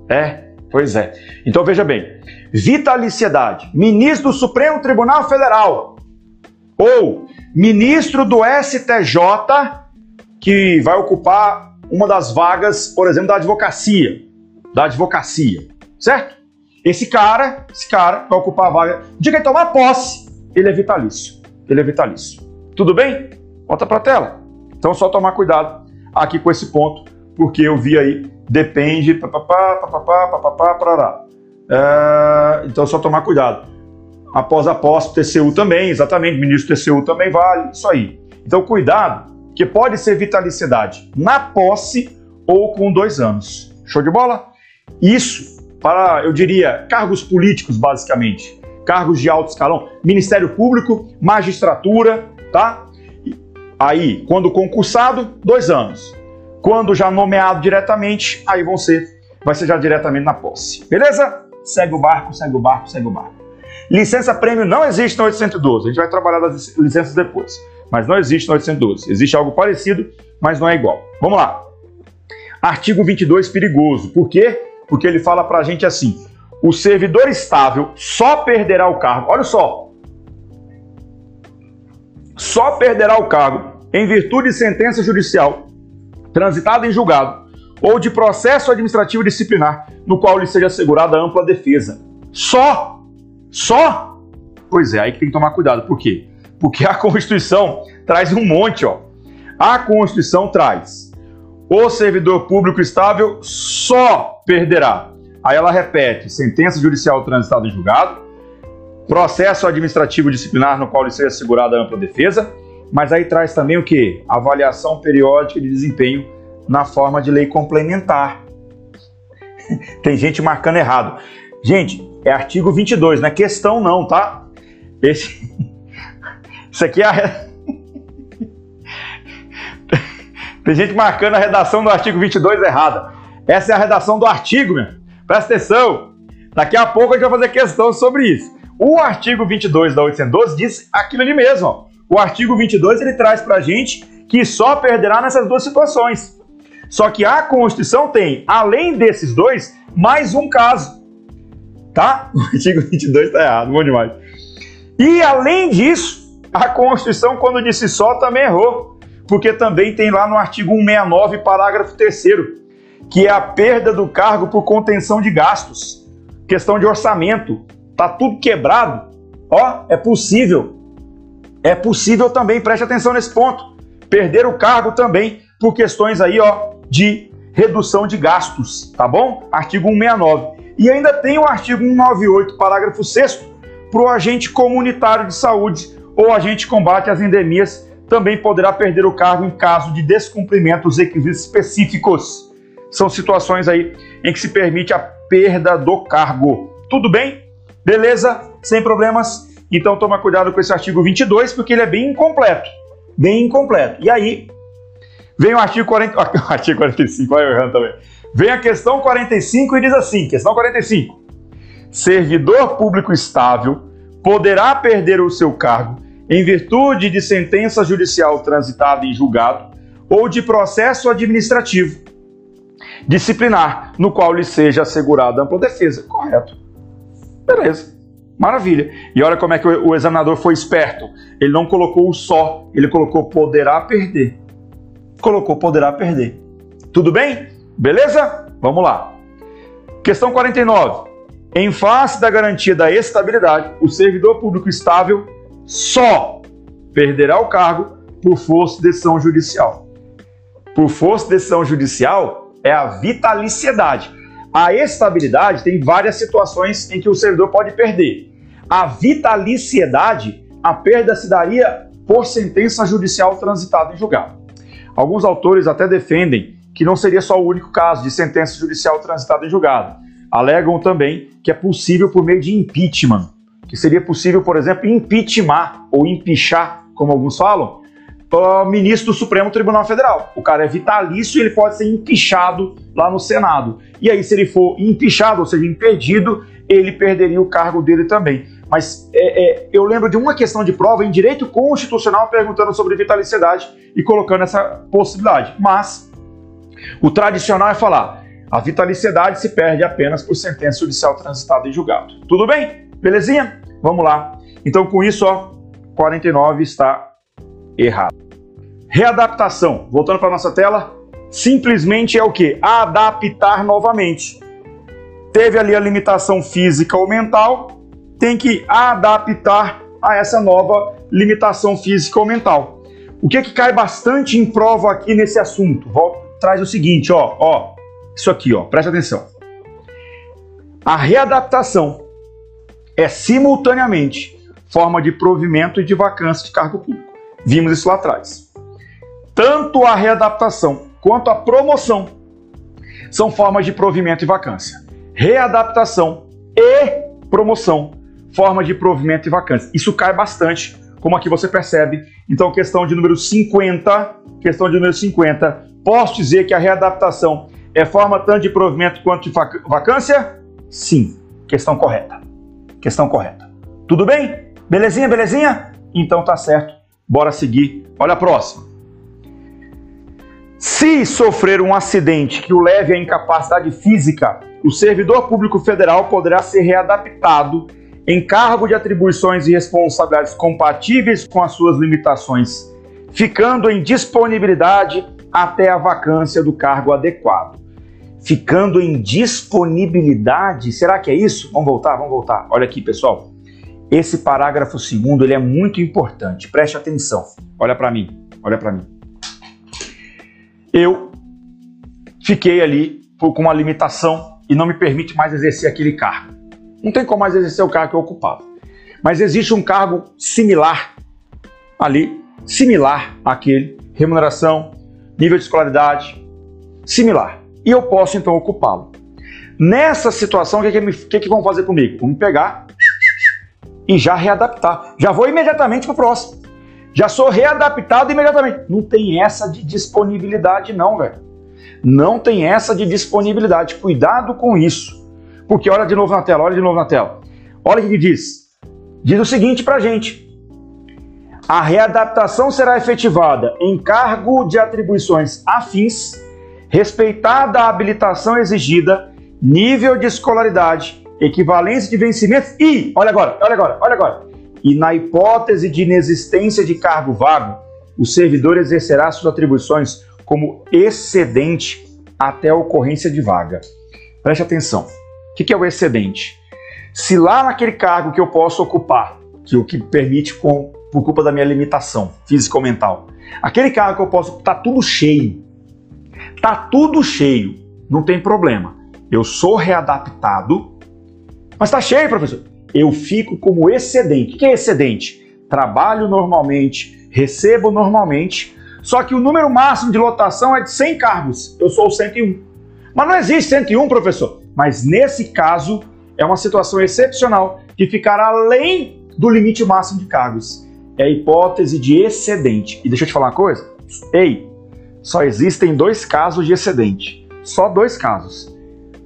É? Pois é. Então veja bem: vitaliciedade, ministro do Supremo Tribunal Federal ou ministro do STJ que vai ocupar uma das vagas, por exemplo, da advocacia, da advocacia, certo? Esse cara, esse cara vai ocupar a vaga. O dia que ele tomar posse, ele é vitalício. Ele é vitalício. Tudo bem? Volta para a tela. Então só tomar cuidado aqui com esse ponto, porque eu vi aí depende, papapá, papapá, papapá, parará. É, então só tomar cuidado. Após a posse, TCU também, exatamente, ministro TCU também vale, isso aí. Então cuidado, que pode ser vitalicidade na posse ou com dois anos. Show de bola? Isso para, eu diria, cargos políticos, basicamente. Cargos de alto escalão, Ministério Público, magistratura, tá? Aí, quando concursado, dois anos. Quando já nomeado diretamente, aí vão ser, vai ser já diretamente na posse. Beleza? Segue o barco, segue o barco, segue o barco. Licença prêmio não existe no 812. A gente vai trabalhar das licenças depois. Mas não existe no 812. Existe algo parecido, mas não é igual. Vamos lá. Artigo 22 perigoso. Por quê? Porque ele fala pra gente assim: o servidor estável só perderá o cargo. Olha só. Só perderá o cargo em virtude de sentença judicial transitada em julgado ou de processo administrativo disciplinar no qual lhe seja assegurada ampla defesa. Só! Só! Pois é, aí que tem que tomar cuidado. Por quê? Porque a Constituição traz um monte, ó. A Constituição traz o servidor público estável só perderá. Aí ela repete: sentença judicial transitada em julgado, processo administrativo disciplinar no qual lhe seja assegurada ampla defesa, mas aí traz também o que? Avaliação periódica de desempenho na forma de lei complementar. Tem gente marcando errado. Gente, é artigo 22, não é questão não, tá? Esse... Isso aqui é a... Tem gente marcando a redação do artigo 22 errada. Essa é a redação do artigo, meu. Presta atenção. Daqui a pouco a gente vai fazer questão sobre isso. O artigo 22 da 812 diz aquilo ali mesmo, ó. O artigo 22 ele traz para a gente que só perderá nessas duas situações. Só que a Constituição tem, além desses dois, mais um caso. Tá? O artigo 22 está errado, bom demais. E além disso, a Constituição, quando disse só, também errou. Porque também tem lá no artigo 169, parágrafo 3, que é a perda do cargo por contenção de gastos. Questão de orçamento. Tá tudo quebrado. Ó, é possível é possível também, preste atenção nesse ponto, perder o cargo também por questões aí, ó, de redução de gastos, tá bom? Artigo 169. E ainda tem o artigo 198, parágrafo 6 para o agente comunitário de saúde ou agente de combate às endemias também poderá perder o cargo em caso de descumprimento dos requisitos específicos. São situações aí em que se permite a perda do cargo. Tudo bem? Beleza? Sem problemas? Então toma cuidado com esse artigo 22, porque ele é bem incompleto. Bem incompleto. E aí, vem o artigo, 40, o artigo 45, olha eu errando também. Vem a questão 45 e diz assim: questão 45. Servidor público estável poderá perder o seu cargo em virtude de sentença judicial transitada em julgado ou de processo administrativo disciplinar, no qual lhe seja assegurada ampla defesa. Correto. Beleza. Maravilha. E olha como é que o examinador foi esperto. Ele não colocou o só, ele colocou poderá perder. Colocou poderá perder. Tudo bem? Beleza? Vamos lá. Questão 49. Em face da garantia da estabilidade, o servidor público estável só perderá o cargo por força de decisão judicial. Por força de decisão judicial é a vitaliciedade. A estabilidade tem várias situações em que o servidor pode perder. A vitaliciedade, a perda se daria por sentença judicial transitada em julgado. Alguns autores até defendem que não seria só o único caso de sentença judicial transitada em julgado. Alegam também que é possível por meio de impeachment, que seria possível, por exemplo, impeachment ou empichar, como alguns falam, uh, ministro do Supremo Tribunal Federal. O cara é vitalício e ele pode ser empichado lá no Senado. E aí, se ele for empichado, ou seja, impedido, ele perderia o cargo dele também. mas é, é, eu lembro de uma questão de prova em direito constitucional perguntando sobre vitalicidade e colocando essa possibilidade. Mas o tradicional é falar: a vitalicidade se perde apenas por sentença judicial transitada em julgado. Tudo bem? Belezinha? Vamos lá. Então, com isso, ó, 49 está errado. Readaptação. Voltando para nossa tela, simplesmente é o que? Adaptar novamente. Teve ali a limitação física ou mental, tem que adaptar a essa nova limitação física ou mental. O que, é que cai bastante em prova aqui nesse assunto? Volta, traz o seguinte, ó, ó, isso aqui, ó, presta atenção. A readaptação é simultaneamente forma de provimento e de vacância de cargo público. Vimos isso lá atrás. Tanto a readaptação quanto a promoção são formas de provimento e vacância. Readaptação e promoção, forma de provimento e vacância. Isso cai bastante, como aqui você percebe. Então, questão de número 50, questão de número 50, posso dizer que a readaptação é forma tanto de provimento quanto de vacância? Sim, questão correta. Questão correta. Tudo bem? Belezinha, belezinha? Então tá certo. Bora seguir. Olha a próxima. Se sofrer um acidente que o leve à incapacidade física, o servidor público federal poderá ser readaptado em cargo de atribuições e responsabilidades compatíveis com as suas limitações, ficando em disponibilidade até a vacância do cargo adequado ficando em disponibilidade. Será que é isso? Vamos voltar, vamos voltar. Olha aqui, pessoal. Esse parágrafo segundo, ele é muito importante. Preste atenção. Olha para mim. Olha para mim. Eu fiquei ali com uma limitação e não me permite mais exercer aquele cargo. Não tem como mais exercer o cargo que eu ocupava. Mas existe um cargo similar ali, similar àquele, remuneração, nível de escolaridade, similar e eu posso então ocupá-lo. Nessa situação, o que, que, que, que vão fazer comigo? Vão me pegar e já readaptar. Já vou imediatamente para o próximo. Já sou readaptado imediatamente. Não tem essa de disponibilidade, não, velho. Não tem essa de disponibilidade. Cuidado com isso. Porque olha de novo na tela, olha de novo na tela. Olha o que diz. Diz o seguinte pra gente. A readaptação será efetivada em cargo de atribuições afins respeitada a habilitação exigida, nível de escolaridade, equivalência de vencimentos e, olha agora, olha agora, olha agora, e na hipótese de inexistência de cargo vago, o servidor exercerá suas atribuições como excedente até a ocorrência de vaga. Preste atenção. O que é o excedente? Se lá naquele cargo que eu posso ocupar, que o que permite com, por culpa da minha limitação física ou mental, aquele cargo que eu posso, tá tudo cheio, Tá tudo cheio, não tem problema. Eu sou readaptado, mas tá cheio, professor. Eu fico como excedente. O que é excedente? Trabalho normalmente, recebo normalmente, só que o número máximo de lotação é de 100 cargos. Eu sou o 101. Mas não existe 101, professor. Mas nesse caso, é uma situação excepcional que ficará além do limite máximo de cargos. É a hipótese de excedente. E deixa eu te falar uma coisa. Ei, só existem dois casos de excedente. Só dois casos.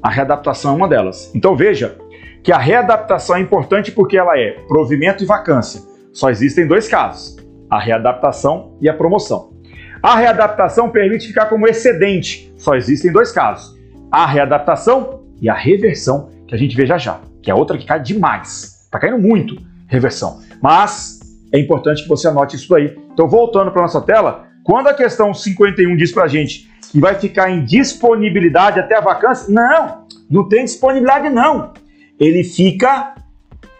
A readaptação é uma delas. Então veja que a readaptação é importante porque ela é provimento e vacância. Só existem dois casos: a readaptação e a promoção. A readaptação permite ficar como excedente. Só existem dois casos: a readaptação e a reversão, que a gente vê já já, que é outra que cai demais. Está caindo muito reversão. Mas é importante que você anote isso aí. Então, voltando para nossa tela, quando a questão 51 diz para a gente que vai ficar em disponibilidade até a vacância, não, não tem disponibilidade não. Ele fica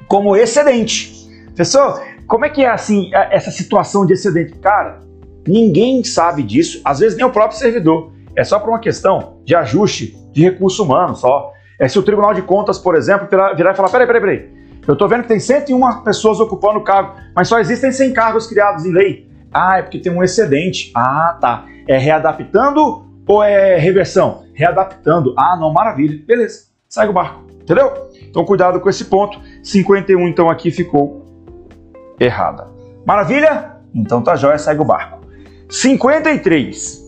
como excedente. Professor, como é que é assim essa situação de excedente? Cara, ninguém sabe disso, às vezes nem o próprio servidor. É só por uma questão de ajuste de recurso humano só. É se o Tribunal de Contas, por exemplo, virar e falar: peraí, peraí, peraí, eu estou vendo que tem 101 pessoas ocupando o cargo, mas só existem 100 cargos criados em lei. Ah, é porque tem um excedente. Ah, tá. É readaptando ou é reversão? Readaptando. Ah, não, maravilha. Beleza, segue o barco. Entendeu? Então cuidado com esse ponto. 51 então aqui ficou errada. Maravilha? Então tá jóia, segue o barco. 53.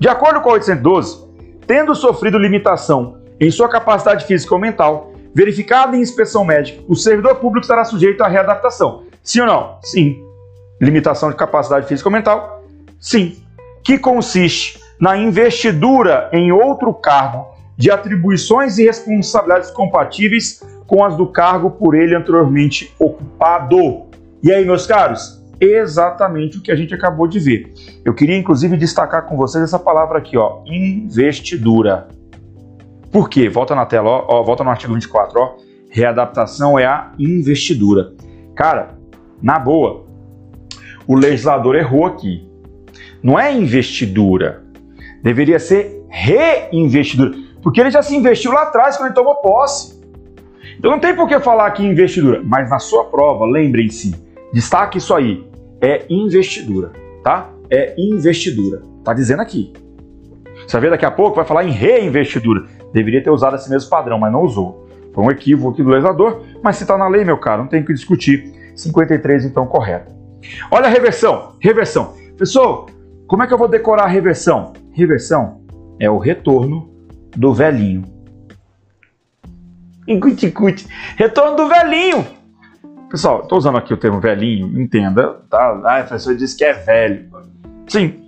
De acordo com a 812, tendo sofrido limitação em sua capacidade física ou mental, verificada em inspeção médica, o servidor público estará sujeito à readaptação. Sim ou não? Sim. Limitação de capacidade física ou mental? Sim. Que consiste na investidura em outro cargo de atribuições e responsabilidades compatíveis com as do cargo por ele anteriormente ocupado. E aí, meus caros, exatamente o que a gente acabou de ver. Eu queria inclusive destacar com vocês essa palavra aqui, ó, investidura. Por quê? Volta na tela, ó, ó, volta no artigo 24, ó. Readaptação é a investidura. Cara, na boa, o legislador errou aqui. Não é investidura. Deveria ser reinvestidura. Porque ele já se investiu lá atrás quando ele tomou posse. Então não tem por que falar aqui investidura. Mas na sua prova, lembrem-se, destaque isso aí. É investidura, tá? É investidura. Tá dizendo aqui. Você vai ver daqui a pouco, vai falar em reinvestidura. Deveria ter usado esse mesmo padrão, mas não usou. Foi um equívoco aqui do legislador, mas se está na lei, meu caro, não tem que discutir. 53, então, correto. Olha a reversão. Reversão. Pessoal, como é que eu vou decorar a reversão? Reversão é o retorno do velhinho. Incuticute. Retorno do velhinho. Pessoal, estou usando aqui o termo velhinho, entenda, tá? Ah, a professor disse que é velho. Sim,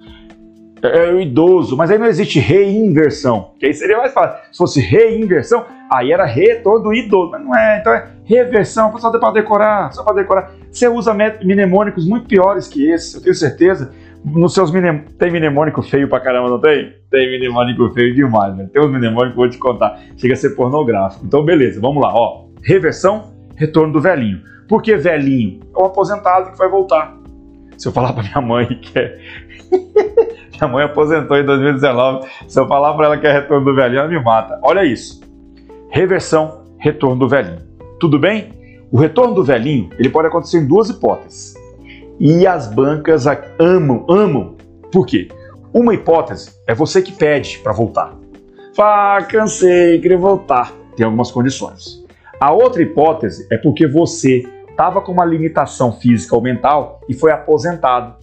é, é o idoso, mas aí não existe reinversão, que aí seria mais fácil. Se fosse reinversão, aí era retorno do idoso, mas não é. Então é reversão, só para decorar, só para decorar. Você usa mnemônicos muito piores que esse, eu tenho certeza. Nos seus mnem... tem mnemônico feio pra caramba, não tem? Tem mnemônico feio demais, né? Tem uns eu vou te contar, chega a ser pornográfico. Então beleza, vamos lá, ó. Reversão, retorno do velhinho. Por que velhinho? É o aposentado que vai voltar. Se eu falar pra minha mãe que é minha mãe aposentou em 2019. Se eu falar para ela que é retorno do velhinho, ela me mata. Olha isso. Reversão, retorno do velhinho. Tudo bem? O retorno do velhinho, ele pode acontecer em duas hipóteses. E as bancas amam, amam. Por quê? Uma hipótese é você que pede para voltar. Fala, cansei, queria voltar. Tem algumas condições. A outra hipótese é porque você estava com uma limitação física ou mental e foi aposentado.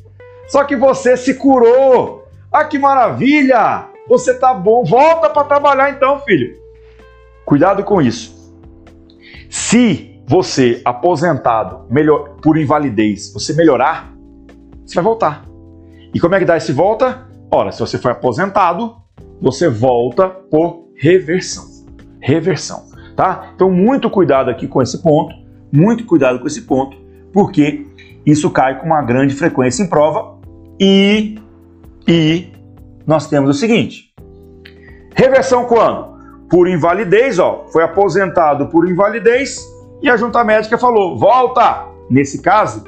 Só que você se curou. Ah, que maravilha! Você tá bom. Volta para trabalhar então, filho. Cuidado com isso. Se você aposentado melhor, por invalidez, você melhorar, você vai voltar. E como é que dá esse volta? Ora, se você foi aposentado, você volta por reversão. Reversão, tá? Então muito cuidado aqui com esse ponto, muito cuidado com esse ponto, porque isso cai com uma grande frequência em prova e, e nós temos o seguinte: reversão quando? Por invalidez, ó, foi aposentado por invalidez e a junta médica falou: volta. Nesse caso,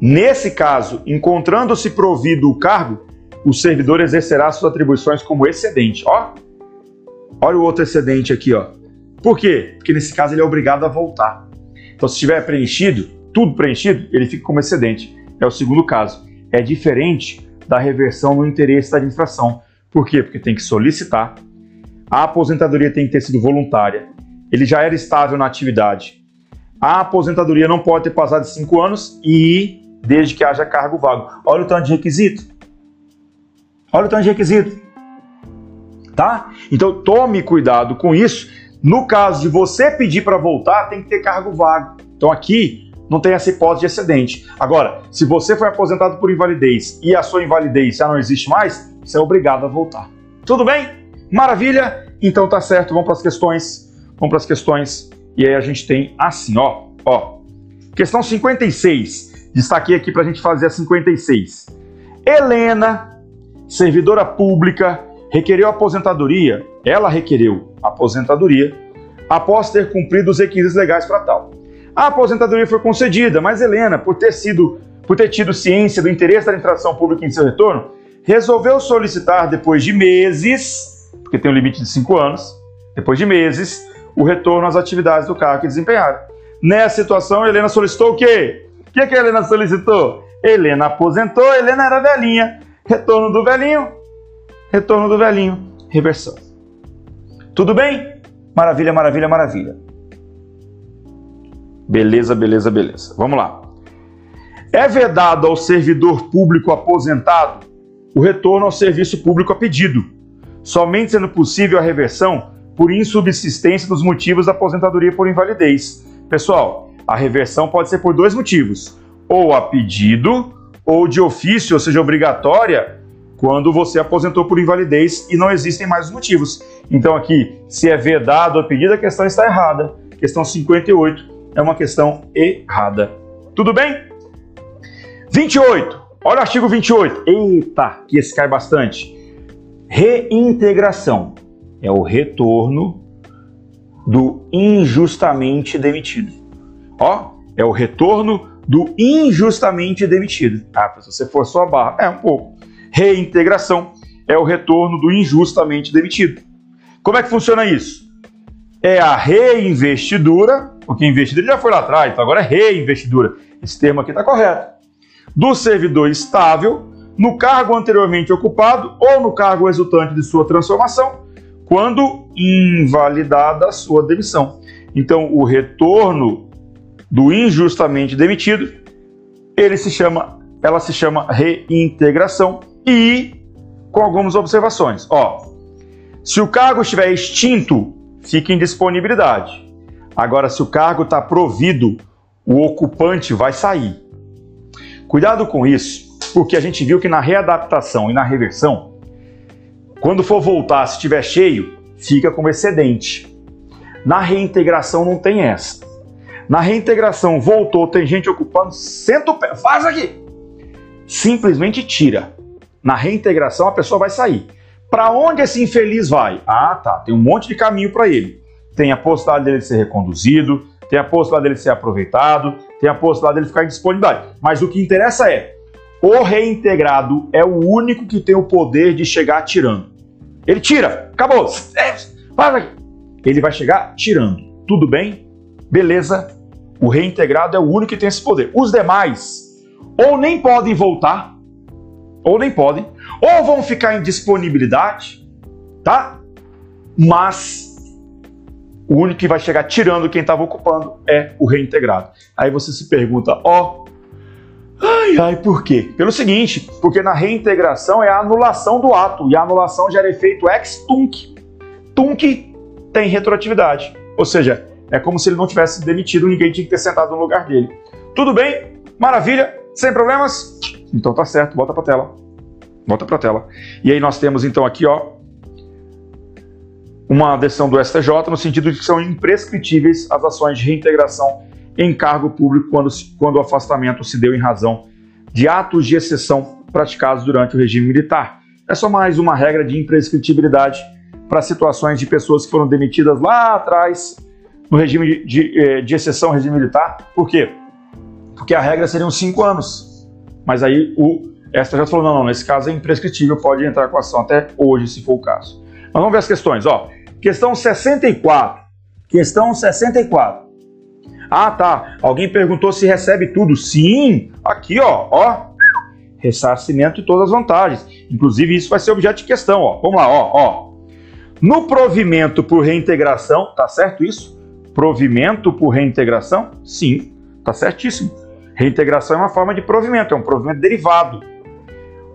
nesse caso, encontrando-se provido o cargo, o servidor exercerá suas atribuições como excedente. Ó, olha o outro excedente aqui, ó. Por quê? Porque nesse caso ele é obrigado a voltar. Então, se estiver preenchido, tudo preenchido, ele fica como excedente. É o segundo caso é diferente da reversão no interesse da administração. Por quê? Porque tem que solicitar, a aposentadoria tem que ter sido voluntária, ele já era estável na atividade. A aposentadoria não pode ter passado de 5 anos e desde que haja cargo vago. Olha o tanto de requisito. Olha o tanto de requisito. Tá? Então tome cuidado com isso. No caso de você pedir para voltar, tem que ter cargo vago. Então aqui não tem essa hipótese de excedente. Agora, se você foi aposentado por invalidez e a sua invalidez já não existe mais, você é obrigado a voltar. Tudo bem? Maravilha? Então tá certo, vamos para as questões. Vamos para as questões. E aí a gente tem assim, ó, ó. Questão 56. Destaquei aqui para a gente fazer a 56. Helena, servidora pública, requereu aposentadoria. Ela requereu aposentadoria após ter cumprido os requisitos legais para tal. A aposentadoria foi concedida, mas Helena, por ter sido, por ter tido ciência do interesse da administração pública em seu retorno, resolveu solicitar depois de meses, porque tem um limite de cinco anos, depois de meses, o retorno às atividades do cargo que desempenharam. Nessa situação, Helena solicitou o quê? O que, que a Helena solicitou? Helena aposentou, Helena era velhinha. Retorno do velhinho, retorno do velhinho, reversão. Tudo bem? Maravilha, maravilha, maravilha. Beleza, beleza, beleza. Vamos lá. É vedado ao servidor público aposentado o retorno ao serviço público a pedido, somente sendo possível a reversão por insubsistência dos motivos da aposentadoria por invalidez. Pessoal, a reversão pode ser por dois motivos: ou a pedido ou de ofício, ou seja, obrigatória, quando você aposentou por invalidez e não existem mais os motivos. Então aqui, se é vedado a pedido, a questão está errada. Questão 58 é uma questão errada. Tudo bem? 28. Olha o artigo 28. Eita, que esse cai bastante. Reintegração é o retorno do injustamente demitido. Ó, é o retorno do injustamente demitido. Ah, se você forçou a barra, é um pouco. Reintegração é o retorno do injustamente demitido. Como é que funciona isso? É a reinvestidura, porque investidura já foi lá atrás, então agora é reinvestidura. Esse termo aqui está correto. Do servidor estável no cargo anteriormente ocupado ou no cargo resultante de sua transformação, quando invalidada a sua demissão. Então, o retorno do injustamente demitido, ele se chama, ela se chama reintegração e com algumas observações. Ó, se o cargo estiver extinto, fica em disponibilidade. Agora, se o cargo está provido, o ocupante vai sair. Cuidado com isso, porque a gente viu que na readaptação e na reversão, quando for voltar, se estiver cheio, fica como excedente. Na reintegração não tem essa. Na reintegração, voltou, tem gente ocupando, senta o pé, faz aqui. Simplesmente tira. Na reintegração, a pessoa vai sair. Para onde esse infeliz vai? Ah, tá. Tem um monte de caminho para ele. Tem a possibilidade dele ser reconduzido, tem a possibilidade dele ser aproveitado, tem a possibilidade dele ficar em disponibilidade. Mas o que interessa é: o reintegrado é o único que tem o poder de chegar tirando. Ele tira, acabou. É, ele vai chegar tirando. Tudo bem? beleza, o reintegrado é o único que tem esse poder. Os demais ou nem podem voltar, ou nem podem, ou vão ficar em disponibilidade, tá? Mas o único que vai chegar tirando quem estava ocupando é o reintegrado. Aí você se pergunta, ó, oh, ai, ai, por quê? Pelo seguinte, porque na reintegração é a anulação do ato, e a anulação gera efeito ex-tunc. Tunc tem retroatividade, ou seja, é como se ele não tivesse demitido, ninguém tinha que ter sentado no lugar dele. Tudo bem? Maravilha? Sem problemas? Então tá certo, volta para tela. Volta para tela. E aí nós temos então aqui, ó, uma decisão do STJ no sentido de que são imprescritíveis as ações de reintegração em cargo público quando, quando o afastamento se deu em razão de atos de exceção praticados durante o regime militar. É só mais uma regra de imprescritibilidade para situações de pessoas que foram demitidas lá atrás no regime de, de, eh, de exceção, regime militar. Por quê? Porque a regra seriam cinco anos. Mas aí o STJ falou: não, não, nesse caso é imprescritível, pode entrar com ação até hoje, se for o caso. Mas vamos ver as questões. Ó, questão 64. Questão 64. Ah, tá. Alguém perguntou se recebe tudo. Sim, aqui, ó, ó. Ressarcimento e todas as vantagens. Inclusive, isso vai ser objeto de questão, ó. Vamos lá, ó, ó. No provimento por reintegração, tá certo isso? Provimento por reintegração? Sim, está certíssimo. Reintegração é uma forma de provimento, é um provimento derivado.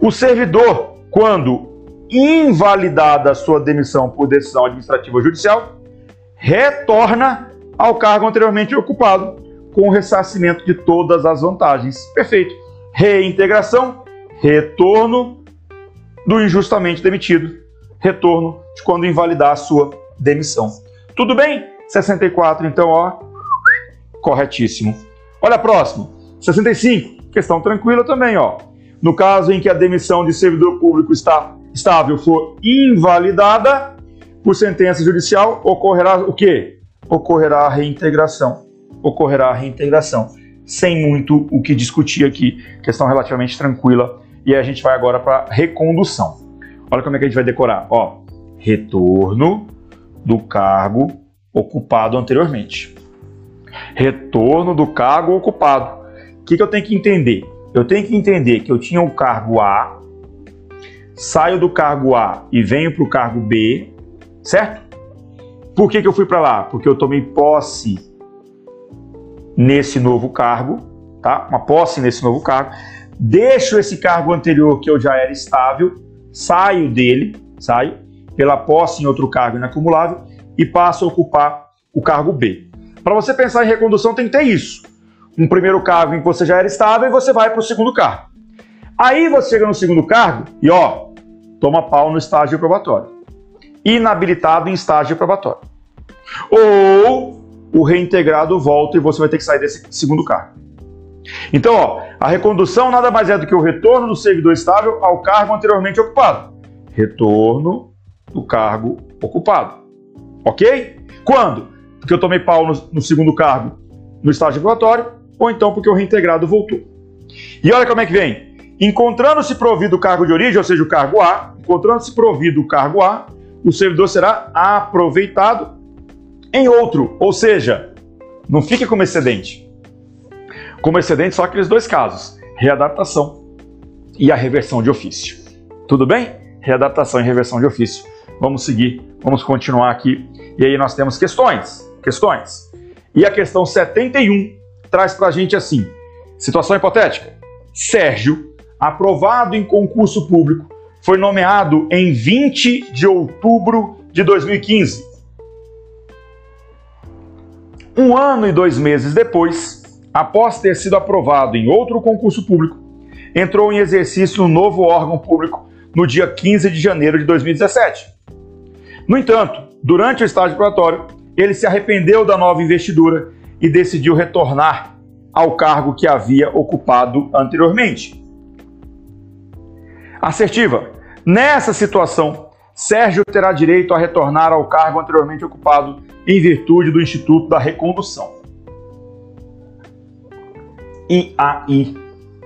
O servidor, quando invalidada a sua demissão por decisão administrativa ou judicial, retorna ao cargo anteriormente ocupado, com o ressarcimento de todas as vantagens. Perfeito. Reintegração, retorno do injustamente demitido, retorno de quando invalidar a sua demissão. Tudo bem? 64, então, ó, corretíssimo. Olha a próxima. 65, questão tranquila também, ó. No caso em que a demissão de servidor público está estável for invalidada por sentença judicial, ocorrerá o quê? Ocorrerá a reintegração. Ocorrerá a reintegração. Sem muito o que discutir aqui, questão relativamente tranquila. E a gente vai agora para recondução. Olha como é que a gente vai decorar. Ó, retorno do cargo ocupado anteriormente. Retorno do cargo ocupado. O que, que eu tenho que entender? Eu tenho que entender que eu tinha o cargo A, saio do cargo A e venho para o cargo B, certo? Por que, que eu fui para lá? Porque eu tomei posse nesse novo cargo, tá? Uma posse nesse novo cargo. Deixo esse cargo anterior que eu já era estável, saio dele, saio pela posse em outro cargo inacumulável e passa a ocupar o cargo B. Para você pensar em recondução, tem que ter isso. Um primeiro cargo em que você já era estável e você vai para o segundo cargo. Aí você chega no segundo cargo e, ó, toma pau no estágio probatório. Inabilitado em estágio probatório. Ou o reintegrado volta e você vai ter que sair desse segundo cargo. Então, ó, a recondução nada mais é do que o retorno do servidor estável ao cargo anteriormente ocupado. Retorno do cargo ocupado. Ok? Quando? Porque eu tomei pau no, no segundo cargo no estágio probatório, ou então porque o reintegrado voltou. E olha como é que vem. Encontrando-se provido o cargo de origem, ou seja, o cargo A, encontrando-se provido o cargo A, o servidor será aproveitado em outro, ou seja, não fique como excedente. Como excedente só aqueles dois casos, readaptação e a reversão de ofício. Tudo bem? Readaptação e reversão de ofício. Vamos seguir, vamos continuar aqui. E aí nós temos questões, questões. E a questão 71 traz para a gente assim, situação hipotética. Sérgio, aprovado em concurso público, foi nomeado em 20 de outubro de 2015 um ano e dois meses depois, após ter sido aprovado em outro concurso público, entrou em exercício no novo órgão público no dia 15 de janeiro de 2017. No entanto, durante o estágio preparatório, ele se arrependeu da nova investidura e decidiu retornar ao cargo que havia ocupado anteriormente. Assertiva. Nessa situação, Sérgio terá direito a retornar ao cargo anteriormente ocupado em virtude do Instituto da Recondução. Aí,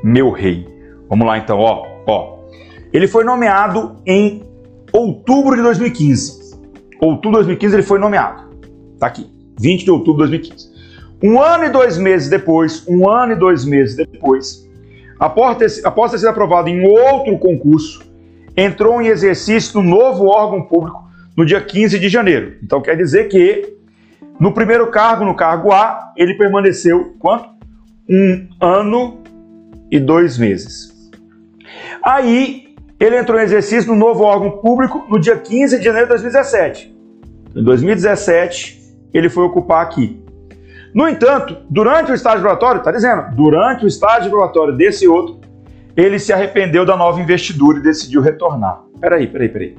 meu rei. Vamos lá então, ó, ó. Ele foi nomeado em outubro de 2015. Outubro de 2015 ele foi nomeado. Tá aqui, 20 de outubro de 2015. Um ano e dois meses depois, um ano e dois meses depois, após ter, após ter sido aprovado em outro concurso, entrou em exercício no novo órgão público no dia 15 de janeiro. Então quer dizer que no primeiro cargo, no cargo A, ele permaneceu quanto? Um ano e dois meses. Aí ele entrou em exercício no novo órgão público no dia 15 de janeiro de 2017. Em 2017, ele foi ocupar aqui. No entanto, durante o estágio probatório, está dizendo, durante o estágio probatório desse outro, ele se arrependeu da nova investidura e decidiu retornar. Peraí, peraí, peraí.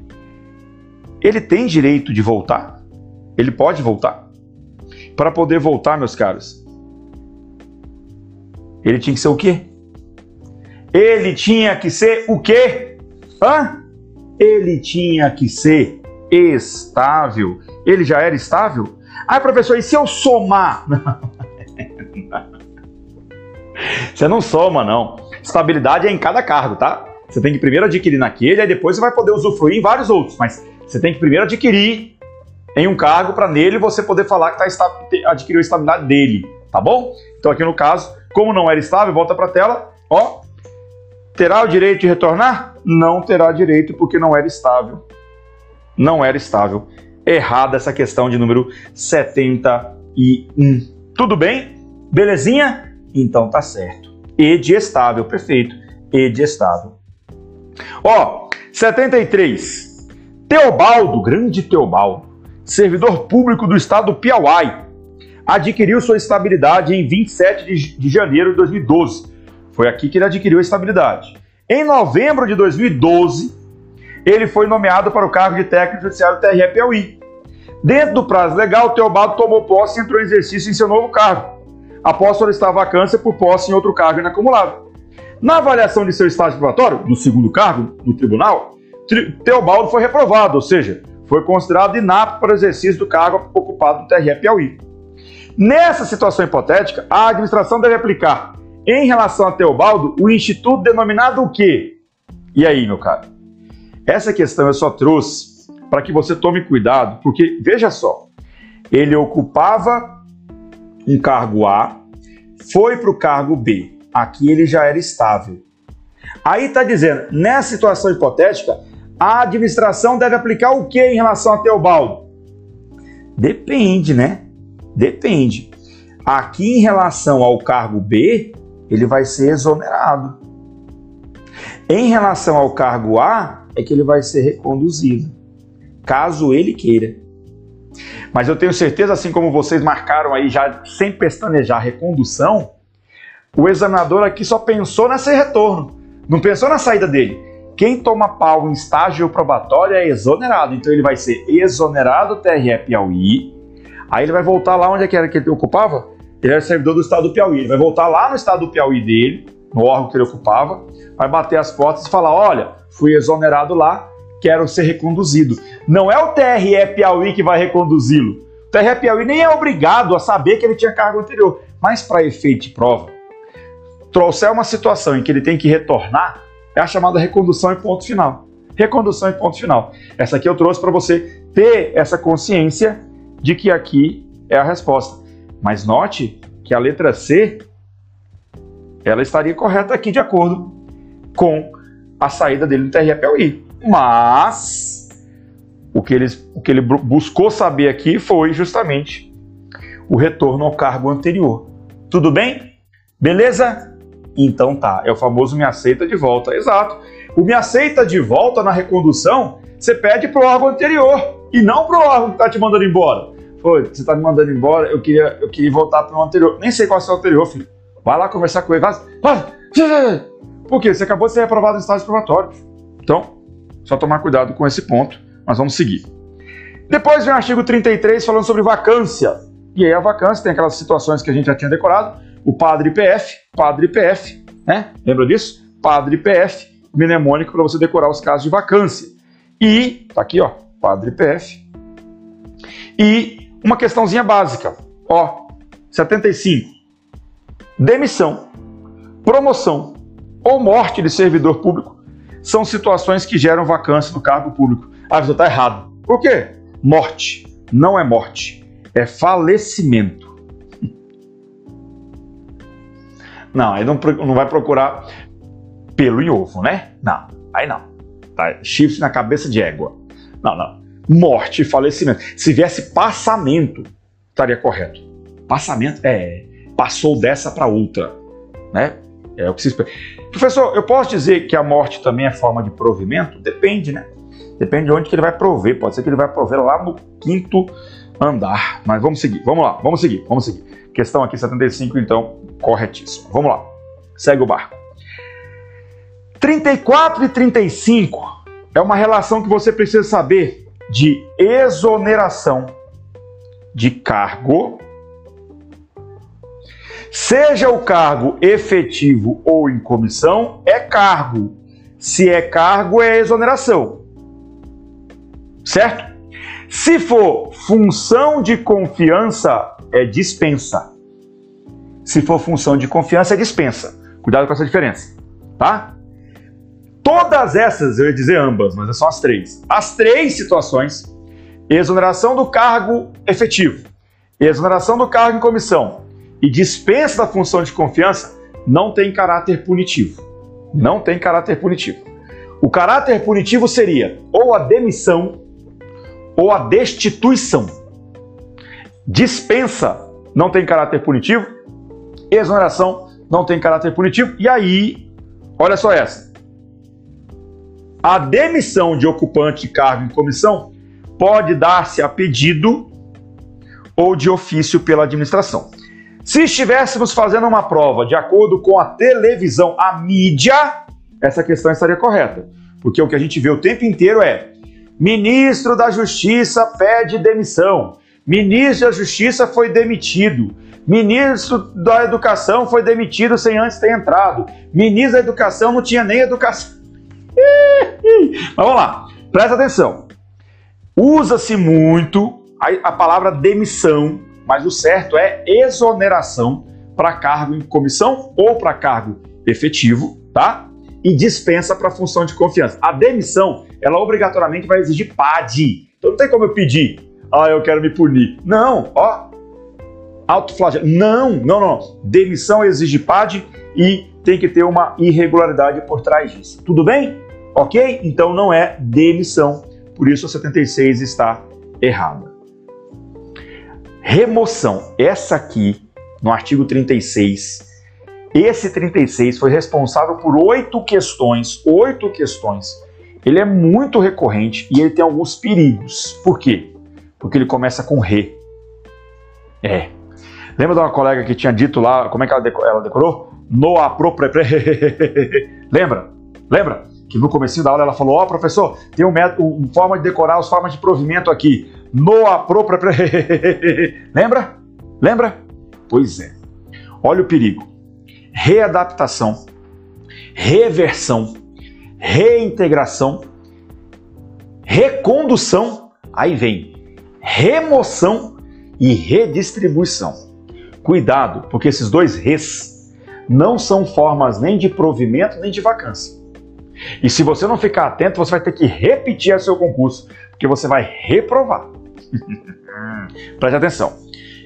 Ele tem direito de voltar? Ele pode voltar? Para poder voltar, meus caros, ele tinha que ser o quê? Ele tinha que ser o quê? Hã? Ele tinha que ser estável. Ele já era estável? Ah, professor, e se eu somar? Você não soma, não. Estabilidade é em cada cargo, tá? Você tem que primeiro adquirir naquele, aí depois você vai poder usufruir em vários outros. Mas você tem que primeiro adquirir em um cargo para nele você poder falar que tá, adquiriu a estabilidade dele, tá bom? Então aqui no caso, como não era estável, volta para a tela, ó. Terá o direito de retornar? Não terá direito porque não era estável. Não era estável. Errada essa questão de número 71. Tudo bem? Belezinha? Então tá certo. E de estável, perfeito. E de estável. Ó, 73. Teobaldo, grande Teobaldo, servidor público do estado do Piauí, adquiriu sua estabilidade em 27 de, janeiro de 2012. Foi aqui que ele adquiriu a estabilidade. Em novembro de 2012, ele foi nomeado para o cargo de técnico judiciário TRE Piauí. Dentro do prazo legal, Teobaldo tomou posse e entrou em exercício em seu novo cargo, após solicitar vacância por posse em outro cargo inacumulado. Na avaliação de seu estágio probatório, do segundo cargo, no tribunal, Teobaldo foi reprovado, ou seja, foi considerado inapto para o exercício do cargo ocupado no TRE Piauí. Nessa situação hipotética, a administração deve aplicar, em relação a Teobaldo, o instituto denominado o quê? E aí, meu caro? Essa questão eu só trouxe para que você tome cuidado, porque veja só, ele ocupava um cargo A, foi para o cargo B. Aqui ele já era estável. Aí está dizendo, nessa situação hipotética, a administração deve aplicar o que em relação a Teobaldo? Depende, né? Depende. Aqui em relação ao cargo B, ele vai ser exonerado. Em relação ao cargo A, é que ele vai ser reconduzido, caso ele queira. Mas eu tenho certeza, assim como vocês marcaram aí já sem pestanejar recondução, o examinador aqui só pensou nesse retorno, não pensou na saída dele. Quem toma pau em estágio probatório é exonerado, então ele vai ser exonerado TRE Piauí, aí ele vai voltar lá onde é que era que ele ocupava? Ele era servidor do estado do Piauí, ele vai voltar lá no estado do Piauí dele, no órgão que ele ocupava, vai bater as portas e falar: olha, fui exonerado lá, quero ser reconduzido. Não é o TRE Piauí que vai reconduzi-lo. O TRE Piauí nem é obrigado a saber que ele tinha cargo anterior, mas para efeito de prova, trouxer uma situação em que ele tem que retornar, é a chamada recondução em ponto final. Recondução em ponto final. Essa aqui eu trouxe para você ter essa consciência de que aqui é a resposta. Mas note que a letra C ela estaria correta aqui de acordo com a saída dele do TRE-PLI. Mas o que, ele, o que ele buscou saber aqui foi justamente o retorno ao cargo anterior. Tudo bem? Beleza? Então tá, é o famoso me aceita de volta. Exato. O me aceita de volta na recondução, você pede pro órgão anterior e não pro órgão que tá te mandando embora. Foi, você tá me mandando embora, eu queria, eu queria voltar pro anterior. Nem sei qual é o anterior, filho. Vai lá conversar com ele. Vai, vai. Por quê? Você acabou de ser aprovado no estágio probatório. Então, só tomar cuidado com esse ponto. Mas vamos seguir. Depois vem o artigo 33 falando sobre vacância. E aí a vacância tem aquelas situações que a gente já tinha decorado. O padre PF, padre PF, né? Lembra disso? Padre PF, mnemônico para você decorar os casos de vacância. E, tá aqui, ó, padre PF. E uma questãozinha básica, ó, 75 demissão, promoção ou morte de servidor público são situações que geram vacância no cargo público. Ah, você está errado. Por quê? Morte. Não é morte. É falecimento. Não, aí não, não vai procurar pelo em ovo, né? Não, aí não. Tá, chifre na cabeça de égua. Não, não. Morte e falecimento. Se viesse passamento, estaria correto. Passamento? É passou dessa para outra, né? É o que se espera. Professor, eu posso dizer que a morte também é forma de provimento? Depende, né? Depende de onde que ele vai prover. Pode ser que ele vai prover lá no quinto andar. Mas vamos seguir. Vamos lá, vamos seguir, vamos seguir. Questão aqui 75, então, corretíssimo. Vamos lá. Segue o barco. 34 e 35 é uma relação que você precisa saber de exoneração de cargo Seja o cargo efetivo ou em comissão, é cargo. Se é cargo, é exoneração. Certo? Se for função de confiança, é dispensa. Se for função de confiança, é dispensa. Cuidado com essa diferença, tá? Todas essas, eu ia dizer ambas, mas são as três. As três situações: exoneração do cargo efetivo, exoneração do cargo em comissão e dispensa da função de confiança não tem caráter punitivo. Não tem caráter punitivo. O caráter punitivo seria ou a demissão ou a destituição. Dispensa não tem caráter punitivo, exoneração não tem caráter punitivo. E aí, olha só essa. A demissão de ocupante de cargo em comissão pode dar-se a pedido ou de ofício pela administração. Se estivéssemos fazendo uma prova de acordo com a televisão, a mídia, essa questão estaria correta. Porque o que a gente vê o tempo inteiro é: ministro da Justiça pede demissão, ministro da Justiça foi demitido, ministro da Educação foi demitido sem antes ter entrado, ministro da Educação não tinha nem educação. Mas vamos lá, presta atenção. Usa-se muito a, a palavra demissão mas o certo é exoneração para cargo em comissão ou para cargo efetivo, tá? E dispensa para função de confiança. A demissão, ela obrigatoriamente vai exigir PAD. Então não tem como eu pedir, ah, eu quero me punir. Não, ó, autoflagelo. Não, não, não. Demissão exige PAD e tem que ter uma irregularidade por trás disso. Tudo bem? Ok? Então não é demissão. Por isso a 76 está errada. Remoção. Essa aqui, no artigo 36, esse 36 foi responsável por oito questões, oito questões. Ele é muito recorrente e ele tem alguns perigos. Por quê? Porque ele começa com re. É. Lembra de uma colega que tinha dito lá, como é que ela, decorou? Ela decorou? No. Lembra? Lembra? Que no começo da aula ela falou, ó oh, professor, tem um método, uma forma de decorar as formas de provimento aqui. No apropre... Lembra? Lembra? Pois é. Olha o perigo. Readaptação, reversão, reintegração, recondução, aí vem remoção e redistribuição. Cuidado, porque esses dois res não são formas nem de provimento nem de vacância. E se você não ficar atento, você vai ter que repetir o seu concurso, porque você vai reprovar. Preste atenção.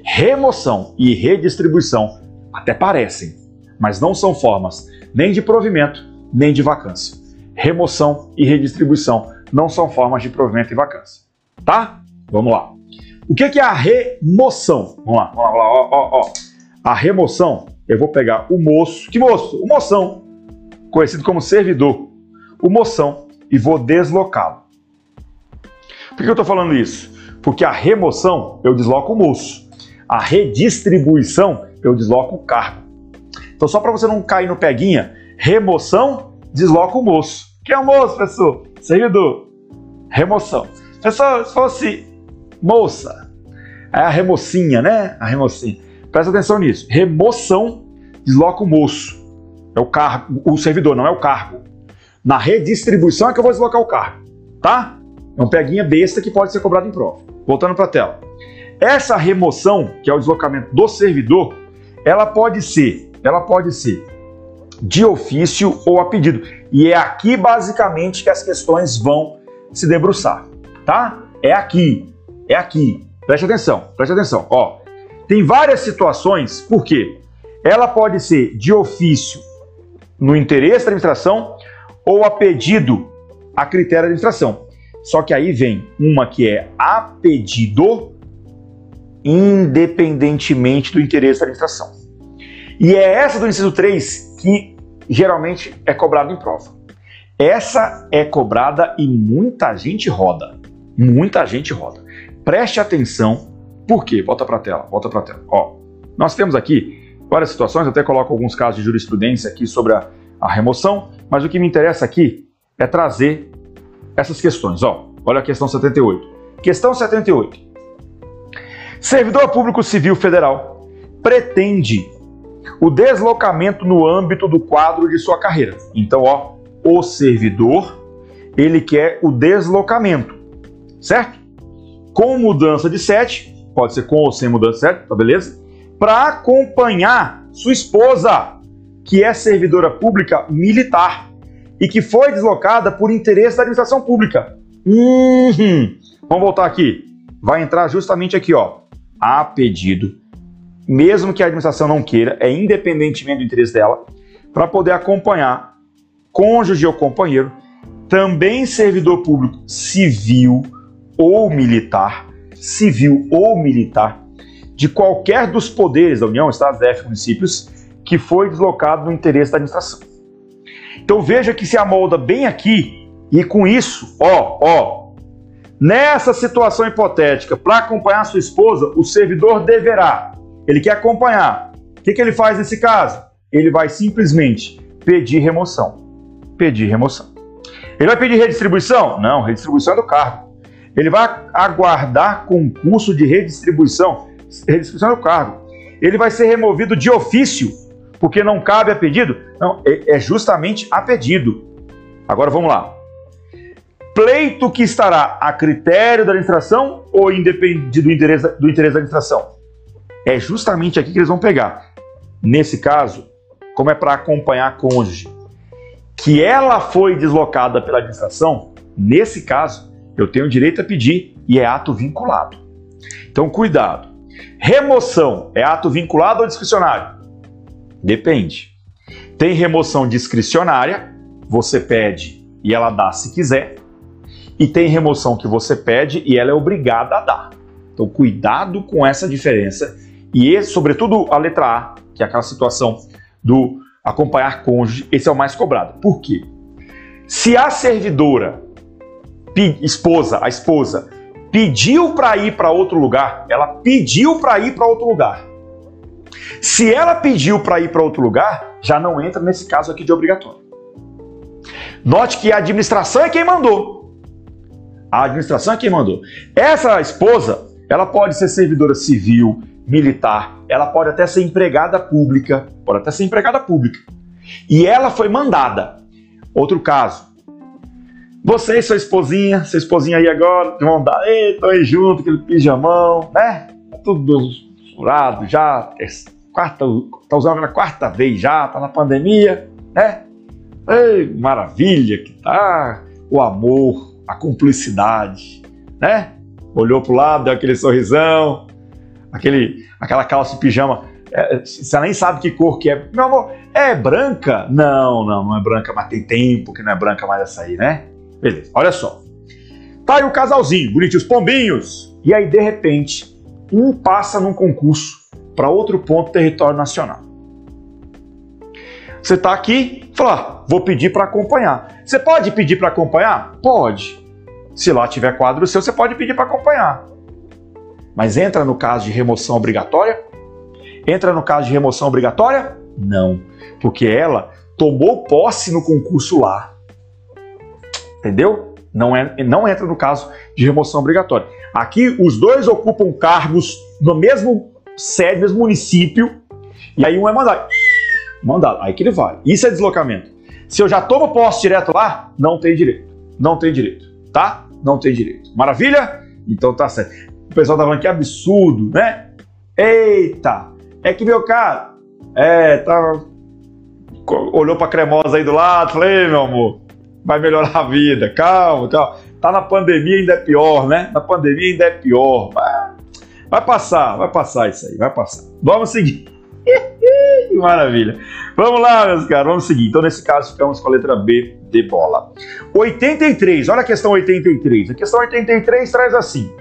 Remoção e redistribuição até parecem, mas não são formas nem de provimento nem de vacância. Remoção e redistribuição não são formas de provimento e vacância. Tá? Vamos lá. O que é a remoção? Vamos lá, vamos lá, vamos lá. Ó, ó, ó. A remoção, eu vou pegar o moço. Que moço? O moção, conhecido como servidor. O moção, e vou deslocá-lo. Por que eu estou falando isso? Porque a remoção, eu desloco o moço. A redistribuição, eu desloco o cargo. Então, só para você não cair no peguinha, remoção, desloca o moço. Quem é o moço, professor? Servidor. Remoção. Pessoal, se fosse moça, é a remocinha, né? A remocinha. Presta atenção nisso. Remoção desloca o moço. É o cargo, o servidor, não é o cargo. Na redistribuição é que eu vou deslocar o cargo, tá? É um peguinha besta que pode ser cobrado em prova. Voltando para a tela. Essa remoção, que é o deslocamento do servidor, ela pode ser, ela pode ser de ofício ou a pedido. E é aqui basicamente que as questões vão se debruçar, tá? É aqui, é aqui. Preste atenção, preste atenção. Ó, tem várias situações, por quê? Ela pode ser de ofício no interesse da administração ou a pedido a critério da administração. Só que aí vem uma que é a pedido independentemente do interesse da administração. E é essa do inciso 3 que geralmente é cobrada em prova. Essa é cobrada e muita gente roda. Muita gente roda. Preste atenção, por quê? Volta para a tela, volta para a tela. Ó, nós temos aqui várias situações, até coloco alguns casos de jurisprudência aqui sobre a, a remoção, mas o que me interessa aqui é trazer essas questões. Ó, olha a questão 78. Questão 78. Servidor Público Civil Federal pretende o deslocamento no âmbito do quadro de sua carreira. Então, ó, o servidor, ele quer o deslocamento, certo? Com mudança de sede, pode ser com ou sem mudança de sede, tá beleza? Para acompanhar sua esposa, que é servidora pública militar e que foi deslocada por interesse da administração pública. Uhum. Vamos voltar aqui. Vai entrar justamente aqui, ó a pedido, mesmo que a administração não queira, é independentemente do interesse dela, para poder acompanhar cônjuge ou companheiro, também servidor público civil ou militar, civil ou militar, de qualquer dos poderes da União, Estados, DF, municípios, que foi deslocado no interesse da administração. Então veja que se amolda bem aqui e com isso, ó, ó, Nessa situação hipotética, para acompanhar sua esposa, o servidor deverá. Ele quer acompanhar. O que, que ele faz nesse caso? Ele vai simplesmente pedir remoção. Pedir remoção. Ele vai pedir redistribuição? Não, redistribuição é do cargo. Ele vai aguardar concurso de redistribuição. Redistribuição é do cargo. Ele vai ser removido de ofício, porque não cabe a pedido? Não, é, é justamente a pedido. Agora vamos lá pleito que estará a critério da administração ou independe do interesse, do interesse da administração? É justamente aqui que eles vão pegar. Nesse caso, como é para acompanhar a cônjuge, que ela foi deslocada pela administração, nesse caso, eu tenho direito a pedir e é ato vinculado. Então, cuidado. Remoção é ato vinculado ou discricionário? Depende. Tem remoção discricionária, você pede e ela dá se quiser e tem remoção que você pede e ela é obrigada a dar. Então, cuidado com essa diferença e, sobretudo, a letra A, que é aquela situação do acompanhar cônjuge, esse é o mais cobrado. Por quê? Se a servidora, esposa, a esposa, pediu para ir para outro lugar, ela pediu para ir para outro lugar. Se ela pediu para ir para outro lugar, já não entra nesse caso aqui de obrigatório. Note que a administração é quem mandou. A administração é quem mandou. Essa esposa, ela pode ser servidora civil, militar, ela pode até ser empregada pública, pode até ser empregada pública. E ela foi mandada. Outro caso. Você e sua esposinha, sua esposinha aí agora, vão dar, ei, aí junto, aquele pijamão, né? Tudo furado já, quarta, tá usando pela quarta vez já, tá na pandemia, né? Ei, maravilha que tá o amor, a cumplicidade, né? Olhou pro lado, deu aquele sorrisão, aquele, aquela calça de pijama. É, você nem sabe que cor que é. Meu amor, é branca? Não, não, não é branca, mas tem tempo que não é branca mais essa aí, né? Beleza, olha só. Tá aí o casalzinho, bonitinho, os pombinhos. E aí, de repente, um passa num concurso para outro ponto território nacional. Você está aqui, fala, ah, vou pedir para acompanhar. Você pode pedir para acompanhar? Pode. Se lá tiver quadro seu, você pode pedir para acompanhar. Mas entra no caso de remoção obrigatória? Entra no caso de remoção obrigatória? Não, porque ela tomou posse no concurso lá. Entendeu? Não, é, não entra no caso de remoção obrigatória. Aqui, os dois ocupam cargos no mesmo sede, mesmo município, e aí um é mandado. Mandado, aí que ele vai. Isso é deslocamento. Se eu já tomo posse direto lá, não tem direito. Não tem direito, tá? Não tem direito. Maravilha? Então tá certo. O pessoal tá falando que absurdo, né? Eita! É que meu cara, é, tá. Olhou pra cremosa aí do lado, falei, meu amor, vai melhorar a vida, calma, calma. Tá na pandemia ainda é pior, né? Na pandemia ainda é pior. Vai, vai passar, vai passar isso aí, vai passar. Vamos seguir. que maravilha. Vamos lá, meus caros, vamos seguir. Então, nesse caso, ficamos com a letra B de bola. 83, olha a questão 83. A questão 83 traz assim: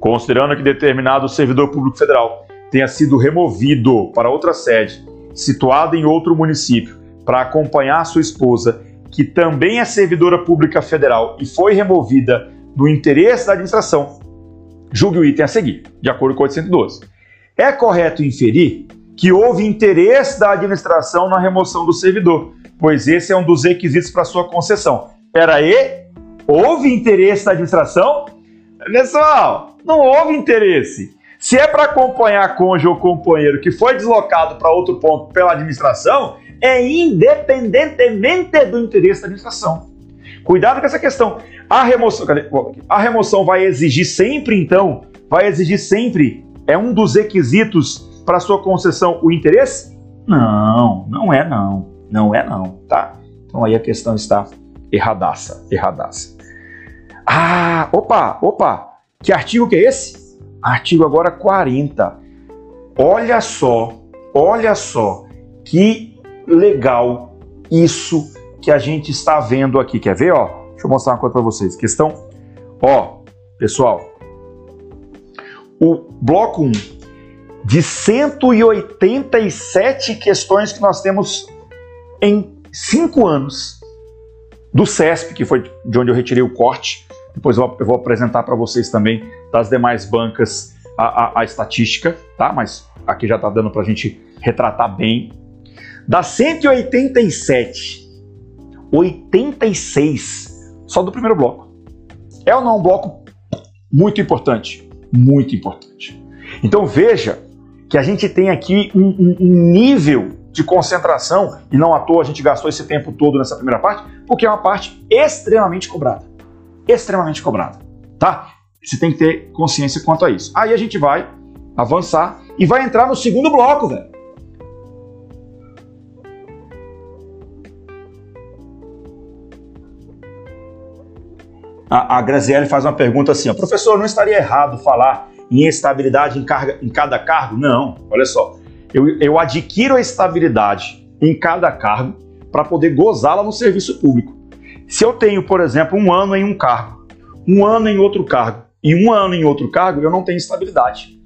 considerando que determinado servidor público federal tenha sido removido para outra sede, situada em outro município, para acompanhar sua esposa que também é servidora pública federal e foi removida no interesse da administração, julgue o item a seguir, de acordo com o 812. É correto inferir que houve interesse da administração na remoção do servidor, pois esse é um dos requisitos para sua concessão. Pera aí, houve interesse da administração? Pessoal, não houve interesse. Se é para acompanhar cônjuge ou companheiro que foi deslocado para outro ponto pela administração, é independentemente do interesse da administração. Cuidado com essa questão. A remoção, a remoção vai exigir sempre, então, vai exigir sempre, é um dos requisitos para sua concessão o interesse? Não, não é não. Não é não, tá? Então aí a questão está erradaça, erradaça. Ah, opa, opa, que artigo que é esse? Artigo agora 40. Olha só, olha só que legal isso que a gente está vendo aqui. Quer ver? Ó, deixa eu mostrar uma coisa para vocês. Questão, ó, pessoal, o bloco 1 de 187 questões que nós temos em cinco anos do CESP, que foi de onde eu retirei o corte. Depois eu vou apresentar para vocês também das demais bancas a, a, a estatística, tá? Mas aqui já está dando para a gente retratar bem das 187, 86 só do primeiro bloco. É ou não um bloco muito importante? Muito importante. Então veja que a gente tem aqui um, um, um nível de concentração, e não à toa a gente gastou esse tempo todo nessa primeira parte, porque é uma parte extremamente cobrada. Extremamente cobrada, tá? Você tem que ter consciência quanto a isso. Aí a gente vai avançar e vai entrar no segundo bloco, velho. a, a Graziele faz uma pergunta assim: ó, professor, não estaria errado falar em estabilidade em, carga, em cada cargo? Não, olha só. Eu, eu adquiro a estabilidade em cada cargo para poder gozá-la no serviço público. Se eu tenho, por exemplo, um ano em um cargo, um ano em outro cargo e um ano em outro cargo, eu não tenho estabilidade.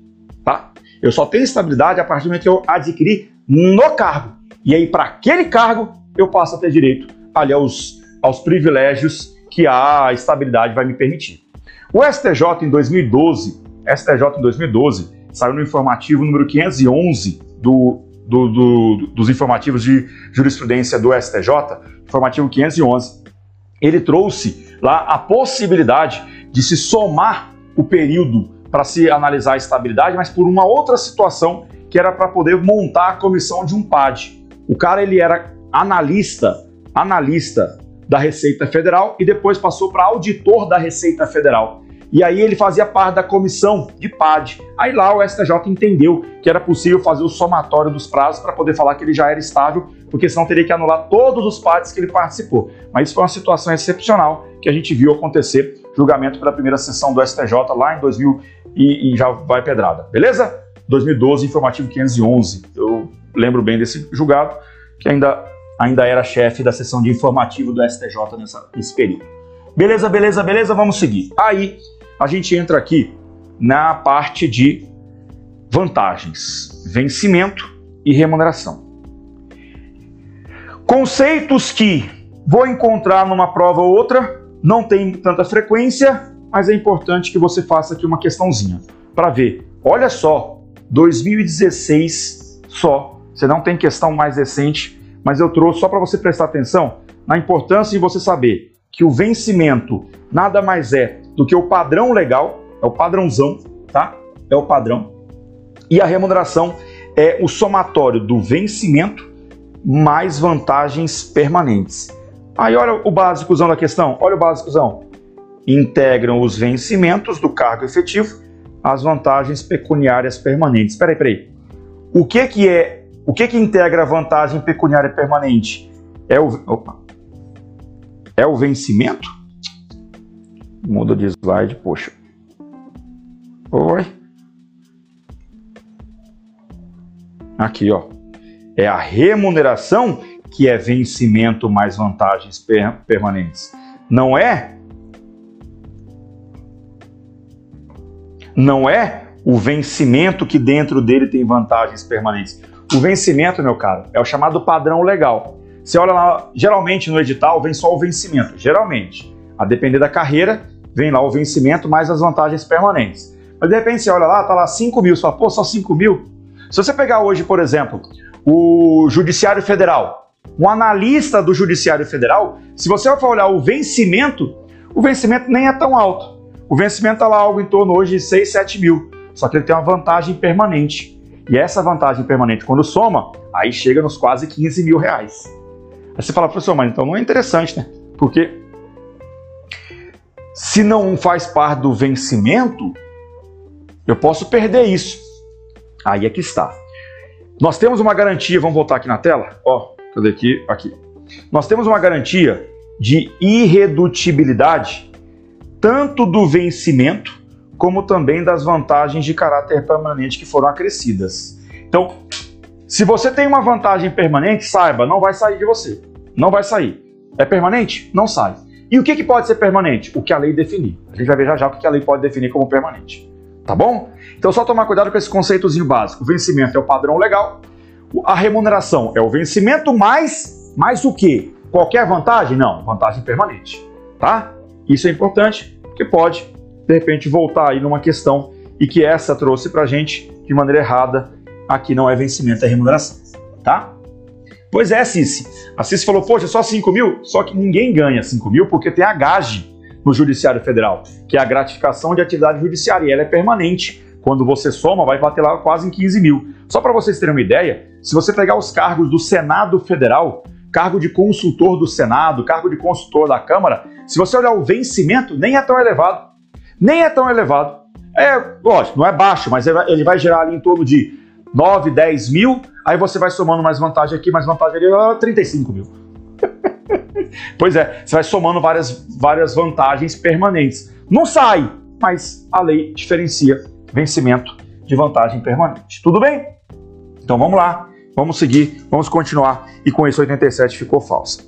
Tá? Eu só tenho estabilidade a partir do momento que eu adquirir no cargo. E aí, para aquele cargo, eu passo a ter direito ali aos, aos privilégios que a estabilidade vai me permitir. O STJ em 2012, STJ em 2012, saiu no informativo número 511 do, do, do, dos informativos de jurisprudência do STJ, informativo 511. Ele trouxe lá a possibilidade de se somar o período para se analisar a estabilidade, mas por uma outra situação que era para poder montar a comissão de um PAD. O cara ele era analista, analista da Receita Federal e depois passou para auditor da Receita Federal. E aí ele fazia parte da comissão de PAD. Aí lá o STJ entendeu que era possível fazer o somatório dos prazos para poder falar que ele já era estável, porque senão teria que anular todos os PADs que ele participou. Mas isso foi uma situação excepcional que a gente viu acontecer, julgamento pela primeira sessão do STJ lá em 2000 e, e já vai pedrada, beleza? 2012, informativo 511. Eu lembro bem desse julgado, que ainda, ainda era chefe da sessão de informativo do STJ nessa, nesse período. Beleza, beleza, beleza, vamos seguir. Aí a gente entra aqui na parte de vantagens, vencimento e remuneração. Conceitos que vou encontrar numa prova ou outra, não tem tanta frequência, mas é importante que você faça aqui uma questãozinha para ver. Olha só, 2016 só. Você não tem questão mais recente, mas eu trouxe só para você prestar atenção na importância de você saber que o vencimento nada mais é do que o padrão legal, é o padrãozão, tá? É o padrão. E a remuneração é o somatório do vencimento mais vantagens permanentes. Aí olha o básicozão da questão, olha o básicozão. Integram os vencimentos do cargo efetivo às vantagens pecuniárias permanentes. Espera aí, peraí. O que que é, o que que integra a vantagem pecuniária permanente? É o, opa, é o vencimento? Muda de slide, poxa. Oi. Aqui, ó. É a remuneração que é vencimento mais vantagens per permanentes. Não é? Não é o vencimento que dentro dele tem vantagens permanentes. O vencimento, meu caro, é o chamado padrão legal. Você olha lá, geralmente no edital vem só o vencimento, geralmente. A depender da carreira, vem lá o vencimento mais as vantagens permanentes. Mas de repente você olha lá, tá lá 5 mil, você fala, pô, só 5 mil? Se você pegar hoje, por exemplo, o Judiciário Federal, um analista do Judiciário Federal, se você for olhar o vencimento, o vencimento nem é tão alto. O vencimento está lá algo em torno hoje de 6, 7 mil. Só que ele tem uma vantagem permanente. E essa vantagem permanente, quando soma, aí chega nos quase 15 mil reais. Aí você fala, professor, mas então não é interessante, né? Porque se não faz parte do vencimento, eu posso perder isso. Aí é que está. Nós temos uma garantia, vamos voltar aqui na tela? Ó, cadê aqui? Aqui. Nós temos uma garantia de irredutibilidade tanto do vencimento como também das vantagens de caráter permanente que foram acrescidas. Então, se você tem uma vantagem permanente, saiba, não vai sair de você. Não vai sair. É permanente? Não sai. E o que, que pode ser permanente? O que a lei definir. A gente vai ver já já o que a lei pode definir como permanente. Tá bom? Então só tomar cuidado com esse conceitozinho básico. O vencimento é o padrão legal, a remuneração é o vencimento mais, mais o quê? Qualquer vantagem? Não, vantagem permanente. Tá? Isso é importante, porque pode, de repente, voltar aí numa questão e que essa trouxe pra gente de maneira errada. Aqui não é vencimento, é remuneração. Tá? Pois é, Cici. A Cici falou, poxa, só 5 mil? Só que ninguém ganha 5 mil porque tem a GAGE no Judiciário Federal, que é a gratificação de atividade judiciária, e ela é permanente. Quando você soma, vai bater lá quase em 15 mil. Só para vocês terem uma ideia, se você pegar os cargos do Senado Federal, cargo de consultor do Senado, cargo de consultor da Câmara, se você olhar o vencimento, nem é tão elevado. Nem é tão elevado. É, lógico, não é baixo, mas ele vai gerar ali em torno de 9, 10 mil, aí você vai somando mais vantagem aqui, mais vantagem ali, 35 mil. pois é, você vai somando várias, várias vantagens permanentes. Não sai, mas a lei diferencia vencimento de vantagem permanente. Tudo bem? Então vamos lá, vamos seguir, vamos continuar. E com isso 87 ficou falsa.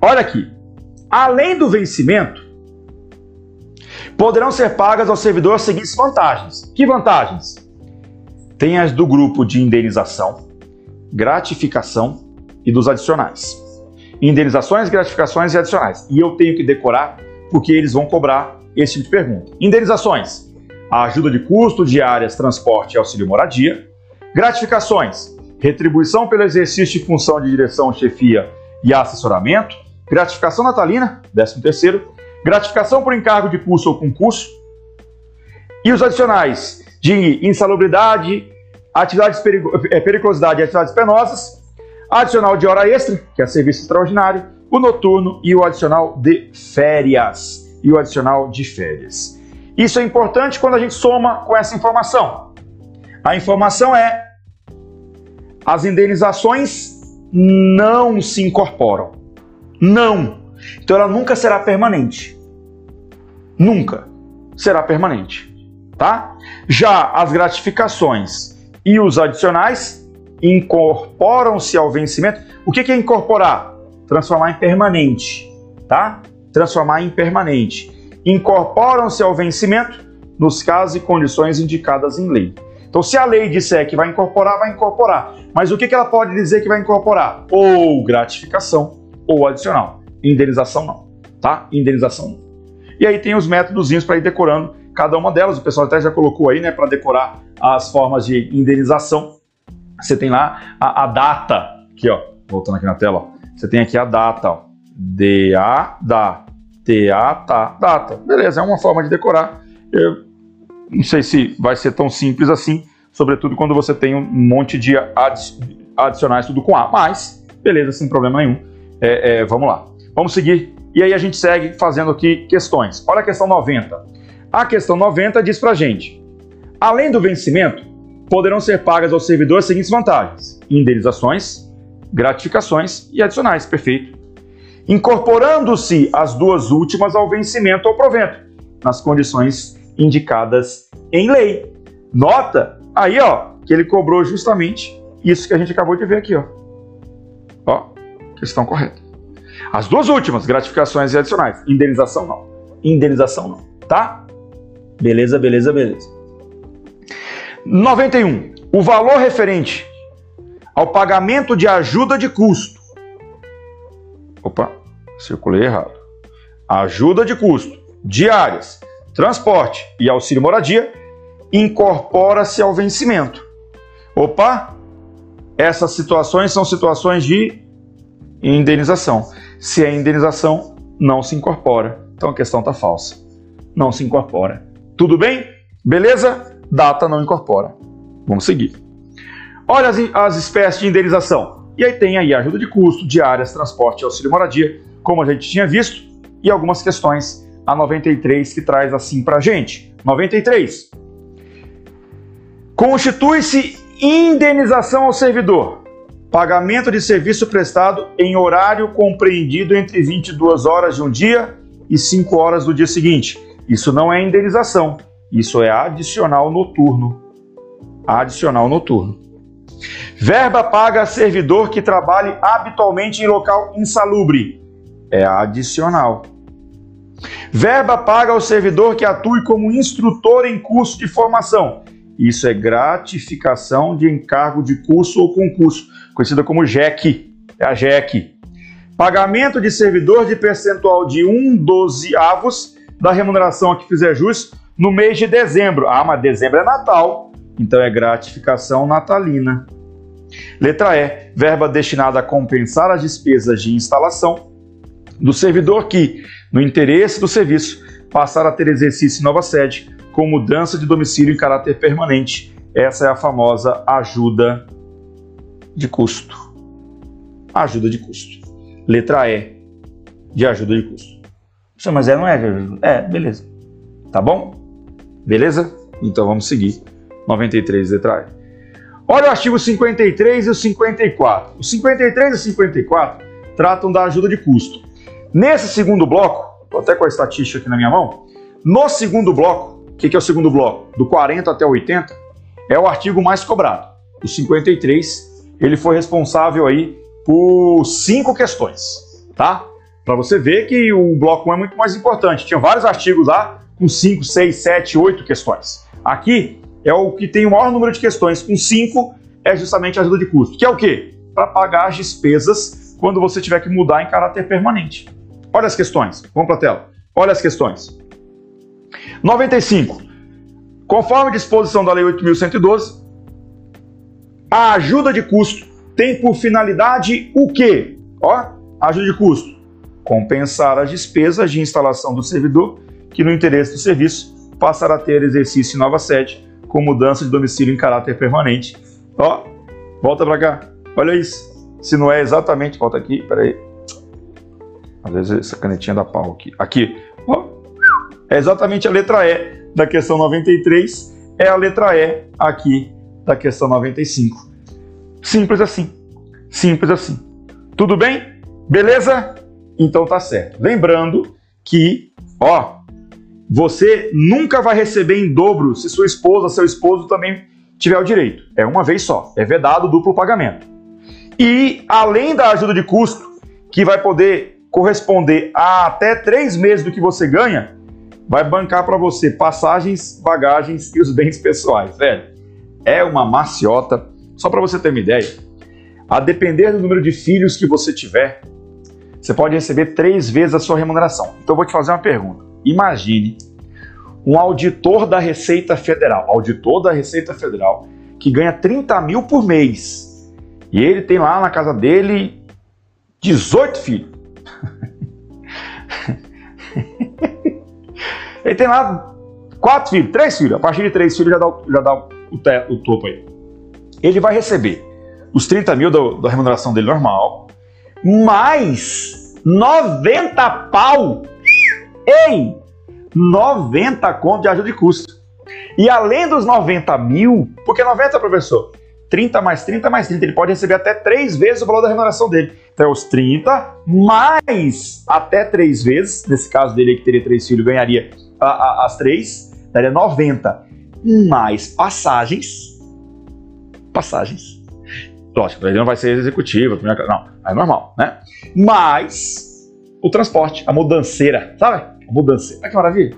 Olha aqui, além do vencimento, poderão ser pagas ao servidor as seguintes vantagens. Que vantagens? Tem as do grupo de indenização, gratificação e dos adicionais. Indenizações, gratificações e adicionais. E eu tenho que decorar porque eles vão cobrar esse tipo de pergunta. Indenizações: a ajuda de custo, diárias, transporte e auxílio moradia. Gratificações: retribuição pelo exercício de função de direção, chefia e assessoramento. Gratificação natalina, 13 terceiro. Gratificação por encargo de curso ou concurso. E os adicionais de insalubridade, atividades perigo é, periculosidade e atividades penosas. Adicional de hora extra, que é serviço extraordinário. O noturno e o adicional de férias. E o adicional de férias. Isso é importante quando a gente soma com essa informação. A informação é as indenizações não se incorporam. Não. Então ela nunca será permanente. Nunca será permanente, tá? Já as gratificações e os adicionais incorporam-se ao vencimento. O que é incorporar? Transformar em permanente, tá? Transformar em permanente. Incorporam-se ao vencimento nos casos e condições indicadas em lei. Então, se a lei disser que vai incorporar, vai incorporar. Mas o que, ela pode dizer que vai incorporar? Ou gratificação ou adicional. Indenização não, tá? Indenização não. E aí tem os métodos para ir decorando cada uma delas. O pessoal até já colocou aí, né, para decorar as formas de indenização. Você tem lá a, a, data, aqui, ó, voltando aqui na tela, ó. Você tem aqui a data, ó. D-A, da, T-A, tá, data. Beleza, é uma forma de decorar. Eu não sei se vai ser tão simples assim, sobretudo quando você tem um monte de adicionais tudo com A, mas beleza, sem problema nenhum. É, é, vamos lá. Vamos seguir. E aí a gente segue fazendo aqui questões. Olha a questão 90. A questão 90 diz pra gente: além do vencimento, poderão ser pagas ao servidor as seguintes vantagens: indenizações, gratificações e adicionais. Perfeito. Incorporando-se as duas últimas ao vencimento ou provento, nas condições indicadas em lei. Nota aí, ó, que ele cobrou justamente isso que a gente acabou de ver aqui, ó. Ó, questão correta. As duas últimas, gratificações e adicionais. Indenização não. Indenização não, tá? Beleza, beleza, beleza. 91. O valor referente ao pagamento de ajuda de custo. Opa, circulei errado. Ajuda de custo diárias transporte e auxílio moradia, incorpora-se ao vencimento. Opa! Essas situações são situações de indenização. Se é indenização, não se incorpora. Então a questão está falsa. Não se incorpora. Tudo bem? Beleza? Data não incorpora. Vamos seguir. Olha as, as espécies de indenização. E aí tem aí ajuda de custo, diárias, transporte auxílio moradia, como a gente tinha visto, e algumas questões a 93 que traz assim para gente. 93. Constitui-se indenização ao servidor. Pagamento de serviço prestado em horário compreendido entre 22 horas de um dia e 5 horas do dia seguinte. Isso não é indenização, isso é adicional noturno. Adicional noturno. Verba paga a servidor que trabalhe habitualmente em local insalubre. É adicional. Verba paga ao servidor que atue como instrutor em curso de formação. Isso é gratificação de encargo de curso ou concurso, conhecida como JEC. É a JEC. Pagamento de servidor de percentual de 1 dozeavos da remuneração a que fizer jus no mês de dezembro. Ah, mas dezembro é Natal, então é gratificação natalina. Letra E. Verba destinada a compensar as despesas de instalação do servidor que, no interesse do serviço, passar a ter exercício em nova sede, com mudança de domicílio em caráter permanente. Essa é a famosa ajuda de custo. Ajuda de custo. Letra E de ajuda de custo. Mas é, não é? É, beleza. Tá bom? Beleza? Então vamos seguir. 93, letra E. Olha o artigo 53 e o 54. O 53 e o 54 tratam da ajuda de custo. Nesse segundo bloco, estou até com a estatística aqui na minha mão, no segundo bloco, o que, que é o segundo bloco? Do 40 até 80, é o artigo mais cobrado. O 53, ele foi responsável aí por cinco questões, tá? Para você ver que o bloco 1 é muito mais importante. Tinha vários artigos lá com 5, 6, 7, 8 questões. Aqui é o que tem o maior número de questões, com 5 é justamente a ajuda de custo, que é o quê? Para pagar as despesas quando você tiver que mudar em caráter permanente. Olha as questões. Vamos para a tela. Olha as questões. 95. Conforme disposição da Lei 8.112, a ajuda de custo tem por finalidade o quê? Ó, ajuda de custo. Compensar as despesas de instalação do servidor que, no interesse do serviço, passará a ter exercício em nova sede, com mudança de domicílio em caráter permanente. Ó, volta para cá. Olha isso. Se não é exatamente, volta aqui, peraí. Às vezes essa canetinha dá pau aqui. Aqui, ó. É exatamente a letra E da questão 93, é a letra E aqui da questão 95. Simples assim. Simples assim. Tudo bem? Beleza? Então tá certo. Lembrando que, ó, você nunca vai receber em dobro se sua esposa, seu esposo também tiver o direito. É uma vez só. É vedado duplo pagamento. E além da ajuda de custo, que vai poder corresponder a até três meses do que você ganha, vai bancar para você passagens, bagagens e os bens pessoais, velho. É uma maciota. Só para você ter uma ideia, a depender do número de filhos que você tiver, você pode receber três vezes a sua remuneração. Então eu vou te fazer uma pergunta. Imagine um auditor da Receita Federal, auditor da Receita Federal, que ganha 30 mil por mês. E ele tem lá na casa dele 18 filhos. ele tem lá quatro filhos, três filhos. A partir de três filhos já dá, já dá o, te, o topo aí. Ele vai receber os 30 mil do, da remuneração dele normal, mais 90 pau. Ei! 90 conto de ajuda de custo. E além dos 90 mil, porque 90, professor? 30 mais 30 mais 30. Ele pode receber até três vezes o valor da remuneração dele. Então, é os 30 mais até três vezes. Nesse caso dele, que teria três filhos, ganharia a, a, as três, daria 90. Mais passagens. Passagens. Lógico, ele não vai ser executivo, não, é normal, né? Mais o transporte, a mudanceira, sabe? A mudanceira. Olha que maravilha.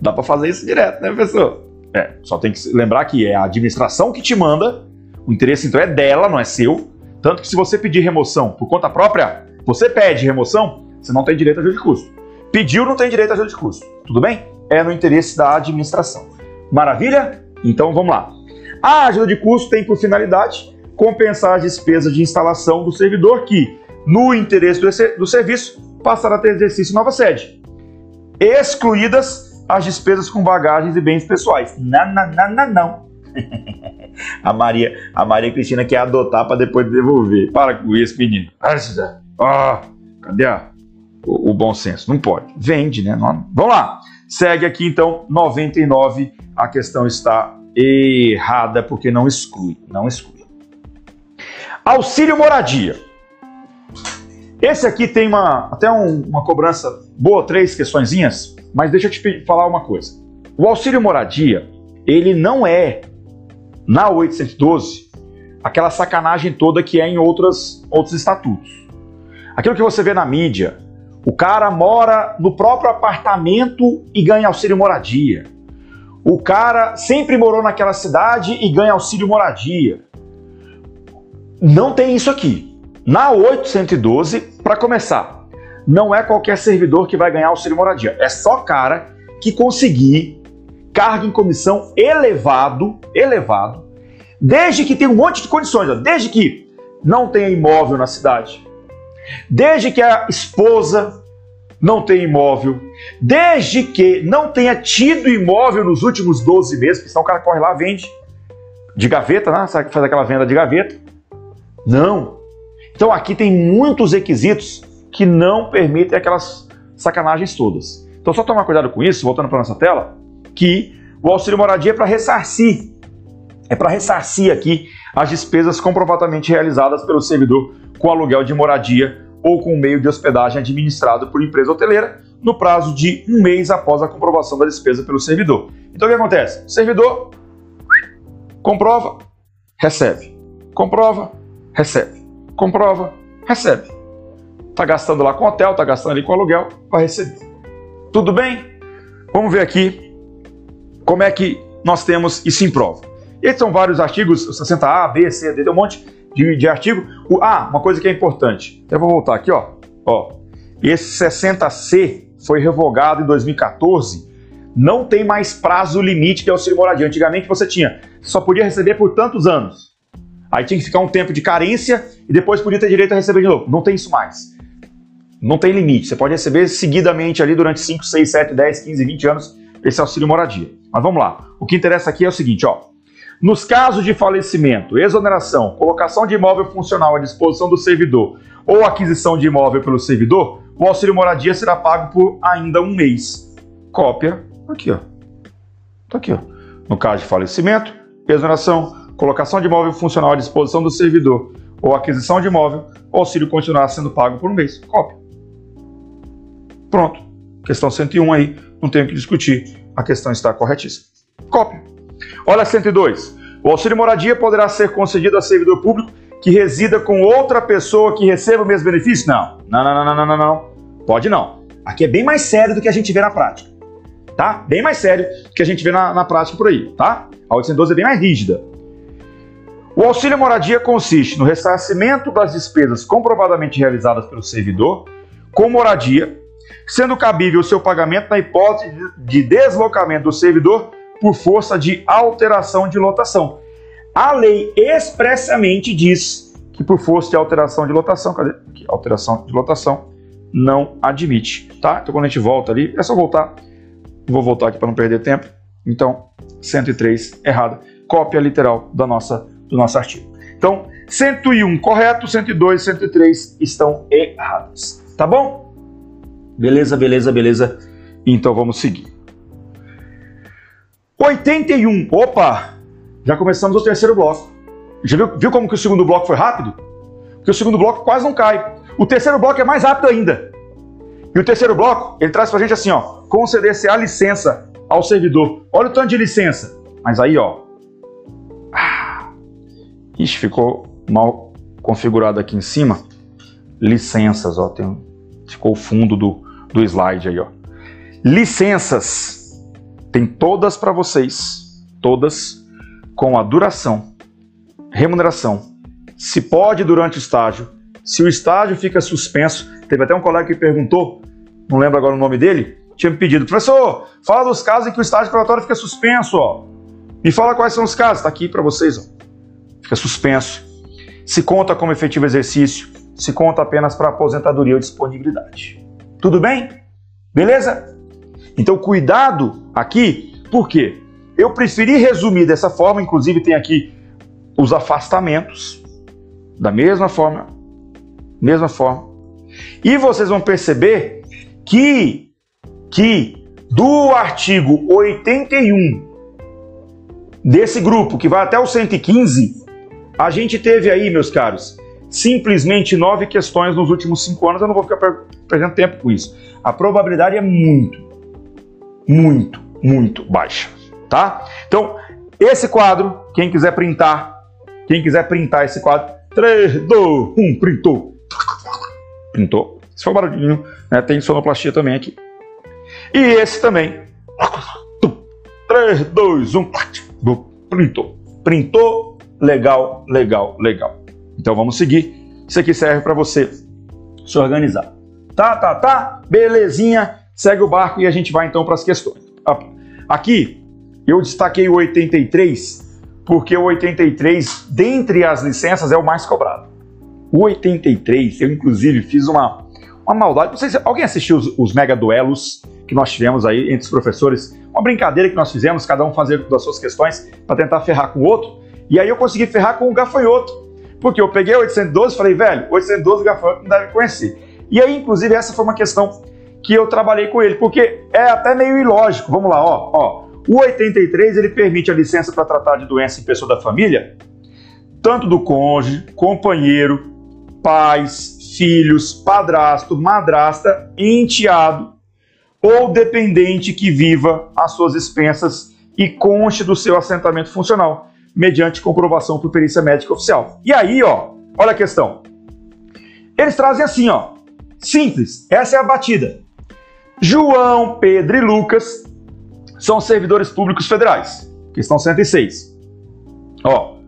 Dá para fazer isso direto, né, professor? É, só tem que lembrar que é a administração que te manda, o interesse então é dela, não é seu. Tanto que se você pedir remoção por conta própria, você pede remoção, você não tem direito a ajuda de custo. Pediu, não tem direito a ajuda de custo. Tudo bem? É no interesse da administração. Maravilha? Então vamos lá. A ajuda de custo tem por finalidade compensar as despesas de instalação do servidor que, no interesse do, serviço, passará a ter exercício nova sede, excluídas as despesas com bagagens e bens pessoais. Não, não, não, a Maria, a Maria Cristina quer adotar para depois devolver. Para com isso, menino. Ah, cadê a, o, o, bom senso? Não pode. Vende, né? Vamos lá. Segue aqui então 99. A questão está errada porque não exclui, não exclui. Auxílio moradia. Esse aqui tem uma, até um, uma cobrança boa, três questõezinhas. Mas deixa eu te falar uma coisa. O auxílio moradia, ele não é na 812 aquela sacanagem toda que é em outras, outros estatutos. Aquilo que você vê na mídia, o cara mora no próprio apartamento e ganha auxílio moradia. O cara sempre morou naquela cidade e ganha auxílio moradia. Não tem isso aqui. Na 812, para começar, não é qualquer servidor que vai ganhar auxílio moradia. É só cara que conseguir cargo em comissão elevado, elevado, desde que tenha um monte de condições, ó, desde que não tenha imóvel na cidade, desde que a esposa não tenha imóvel, desde que não tenha tido imóvel nos últimos 12 meses, porque senão o cara corre lá vende de gaveta, né? Sabe que faz aquela venda de gaveta? Não. Então aqui tem muitos requisitos que não permitem aquelas sacanagens todas. Então só tomar cuidado com isso, voltando para nossa tela, que o auxílio moradia é para ressarcir, é para ressarcir aqui as despesas comprovadamente realizadas pelo servidor com aluguel de moradia ou com meio de hospedagem administrado por empresa hoteleira no prazo de um mês após a comprovação da despesa pelo servidor. Então o que acontece? O servidor comprova, recebe. Comprova, recebe. Comprova, recebe. Está gastando lá com hotel, está gastando ali com aluguel, vai receber. Tudo bem? Vamos ver aqui como é que nós temos isso em prova. Esses são vários artigos, 60A, B, C, D, tem um monte de, de artigo. O, ah, uma coisa que é importante. Eu vou voltar aqui, ó. ó. Esse 60C foi revogado em 2014 não tem mais prazo limite de auxílio moradia. Antigamente você tinha, só podia receber por tantos anos. Aí tinha que ficar um tempo de carência e depois podia ter direito a receber de novo. Não tem isso mais. Não tem limite. Você pode receber seguidamente ali durante 5, 6, 7, 10, 15, 20 anos esse auxílio moradia. Mas vamos lá. O que interessa aqui é o seguinte, ó. Nos casos de falecimento, exoneração, colocação de imóvel funcional à disposição do servidor ou aquisição de imóvel pelo servidor, o auxílio moradia será pago por ainda um mês. Cópia aqui, ó. Tá aqui, ó. No caso de falecimento, exoneração, colocação de imóvel funcional à disposição do servidor ou aquisição de imóvel, o auxílio continuará sendo pago por um mês. Cópia. Pronto. Questão 101 aí, não tenho que discutir. A questão está corretíssima. Cópia. Olha 102. O auxílio moradia poderá ser concedido a servidor público que resida com outra pessoa que receba o mesmo benefício? Não. Não, não, não, não, não, não. Pode não. Aqui é bem mais sério do que a gente vê na prática. Tá? Bem mais sério do que a gente vê na, na prática por aí, tá? A 812 é bem mais rígida. O auxílio moradia consiste no ressarcimento das despesas comprovadamente realizadas pelo servidor com moradia, sendo cabível o seu pagamento na hipótese de deslocamento do servidor por força de alteração de lotação. A lei expressamente diz que por força de alteração de lotação, cadê? Alteração de lotação não admite, tá? Então quando a gente volta ali, é só voltar. Vou voltar aqui para não perder tempo. Então, 103 errado. Cópia literal da nossa do nosso artigo. Então, 101 correto, 102, 103 estão errados. Tá bom? Beleza, beleza, beleza. Então vamos seguir. 81. Opa! Já começamos o terceiro bloco. Já viu, viu como que o segundo bloco foi rápido? Porque o segundo bloco quase não cai. O terceiro bloco é mais rápido ainda. E o terceiro bloco, ele traz pra gente assim, ó, conceder-se a licença ao servidor. Olha o tanto de licença. Mas aí, ó. Ah, ixi, ficou mal configurado aqui em cima. Licenças, ó, tem, ficou o fundo do, do slide aí, ó. Licenças tem todas para vocês, todas com a duração, remuneração. Se pode durante o estágio, se o estágio fica suspenso. Teve até um colega que perguntou, não lembro agora o nome dele, tinha me pedido, professor, fala dos casos em que o estágio preparatório fica suspenso, ó. Me fala quais são os casos, está aqui para vocês, ó. Fica suspenso. Se conta como efetivo exercício, se conta apenas para aposentadoria ou disponibilidade. Tudo bem? Beleza? Então, cuidado aqui, por quê? Eu preferi resumir dessa forma, inclusive tem aqui os afastamentos, da mesma forma, mesma forma. E vocês vão perceber que, que do artigo 81 desse grupo, que vai até o 115, a gente teve aí, meus caros, simplesmente nove questões nos últimos cinco anos. Eu não vou ficar perdendo tempo com isso. A probabilidade é muito, muito, muito baixa, tá? Então, esse quadro, quem quiser printar, quem quiser printar esse quadro, 3, 2, 1, printou. Printou. Esse foi o barulhinho, né? Tem sonoplastia também aqui. E esse também. 3, 2, 1, printou. Printou, legal, legal, legal. Então vamos seguir. Isso aqui serve para você se organizar. Tá, tá, tá? Belezinha segue o barco e a gente vai então para as questões. Aqui eu destaquei o 83 porque o 83, dentre as licenças, é o mais cobrado. O 83, eu inclusive fiz uma, uma maldade. Não sei se alguém assistiu os, os mega duelos que nós tivemos aí entre os professores. Uma brincadeira que nós fizemos, cada um fazer das suas questões para tentar ferrar com o outro. E aí eu consegui ferrar com o gafanhoto. Porque eu peguei o 812 e falei, velho, 812 o gafanhoto não deve conhecer. E aí, inclusive, essa foi uma questão que eu trabalhei com ele, porque é até meio ilógico. Vamos lá, ó, ó. O 83 ele permite a licença para tratar de doença em pessoa da família, tanto do cônjuge, companheiro, pais, filhos, padrasto, madrasta, enteado ou dependente que viva às suas expensas e conste do seu assentamento funcional, mediante comprovação por perícia médica oficial. E aí, ó, olha a questão. Eles trazem assim, ó, simples, essa é a batida. João, Pedro e Lucas são servidores públicos federais. Questão 106. Ó,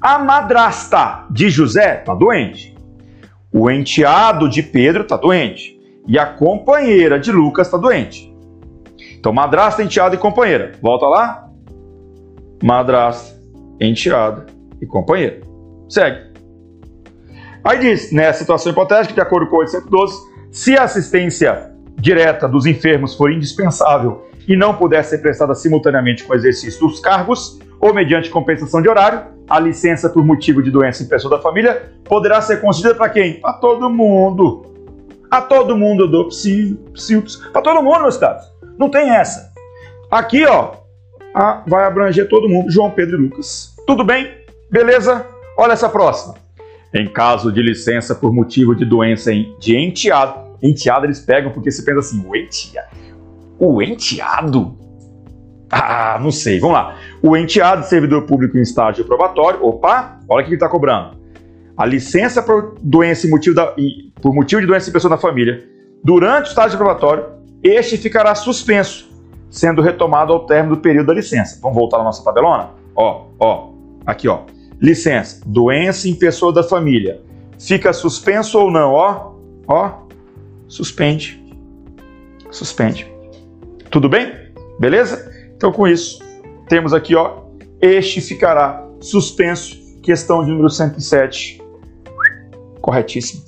a madrasta de José está doente. O enteado de Pedro está doente. E a companheira de Lucas está doente. Então, madrasta, enteada e companheira. Volta lá. Madrasta, enteada e companheira. Segue. Aí diz, nessa situação hipotética, de acordo com o 812, se a assistência direta dos enfermos for indispensável e não puder ser prestada simultaneamente com o exercício dos cargos ou mediante compensação de horário, a licença por motivo de doença em pessoa da família poderá ser concedida para quem? Para todo mundo. A todo mundo eu dou. Para todo mundo, meus caros. Não tem essa. Aqui, ó, a, vai abranger todo mundo. João Pedro e Lucas. Tudo bem? Beleza? Olha essa próxima. Em caso de licença por motivo de doença de enteado, enteado eles pegam porque você pensa assim, o enteado? O enteado? Ah, não sei, vamos lá. O enteado servidor público em estágio probatório, opa, olha o que ele está cobrando. A licença por doença motivo da, por motivo de doença em pessoa da família, durante o estágio probatório, este ficará suspenso, sendo retomado ao término do período da licença. Vamos voltar na nossa tabelona? Ó, ó, aqui ó. Licença, doença em pessoa da família. Fica suspenso ou não? Ó, ó, suspende. Suspende. Tudo bem? Beleza? Então, com isso, temos aqui, ó, este ficará suspenso. Questão de número 107. Corretíssimo.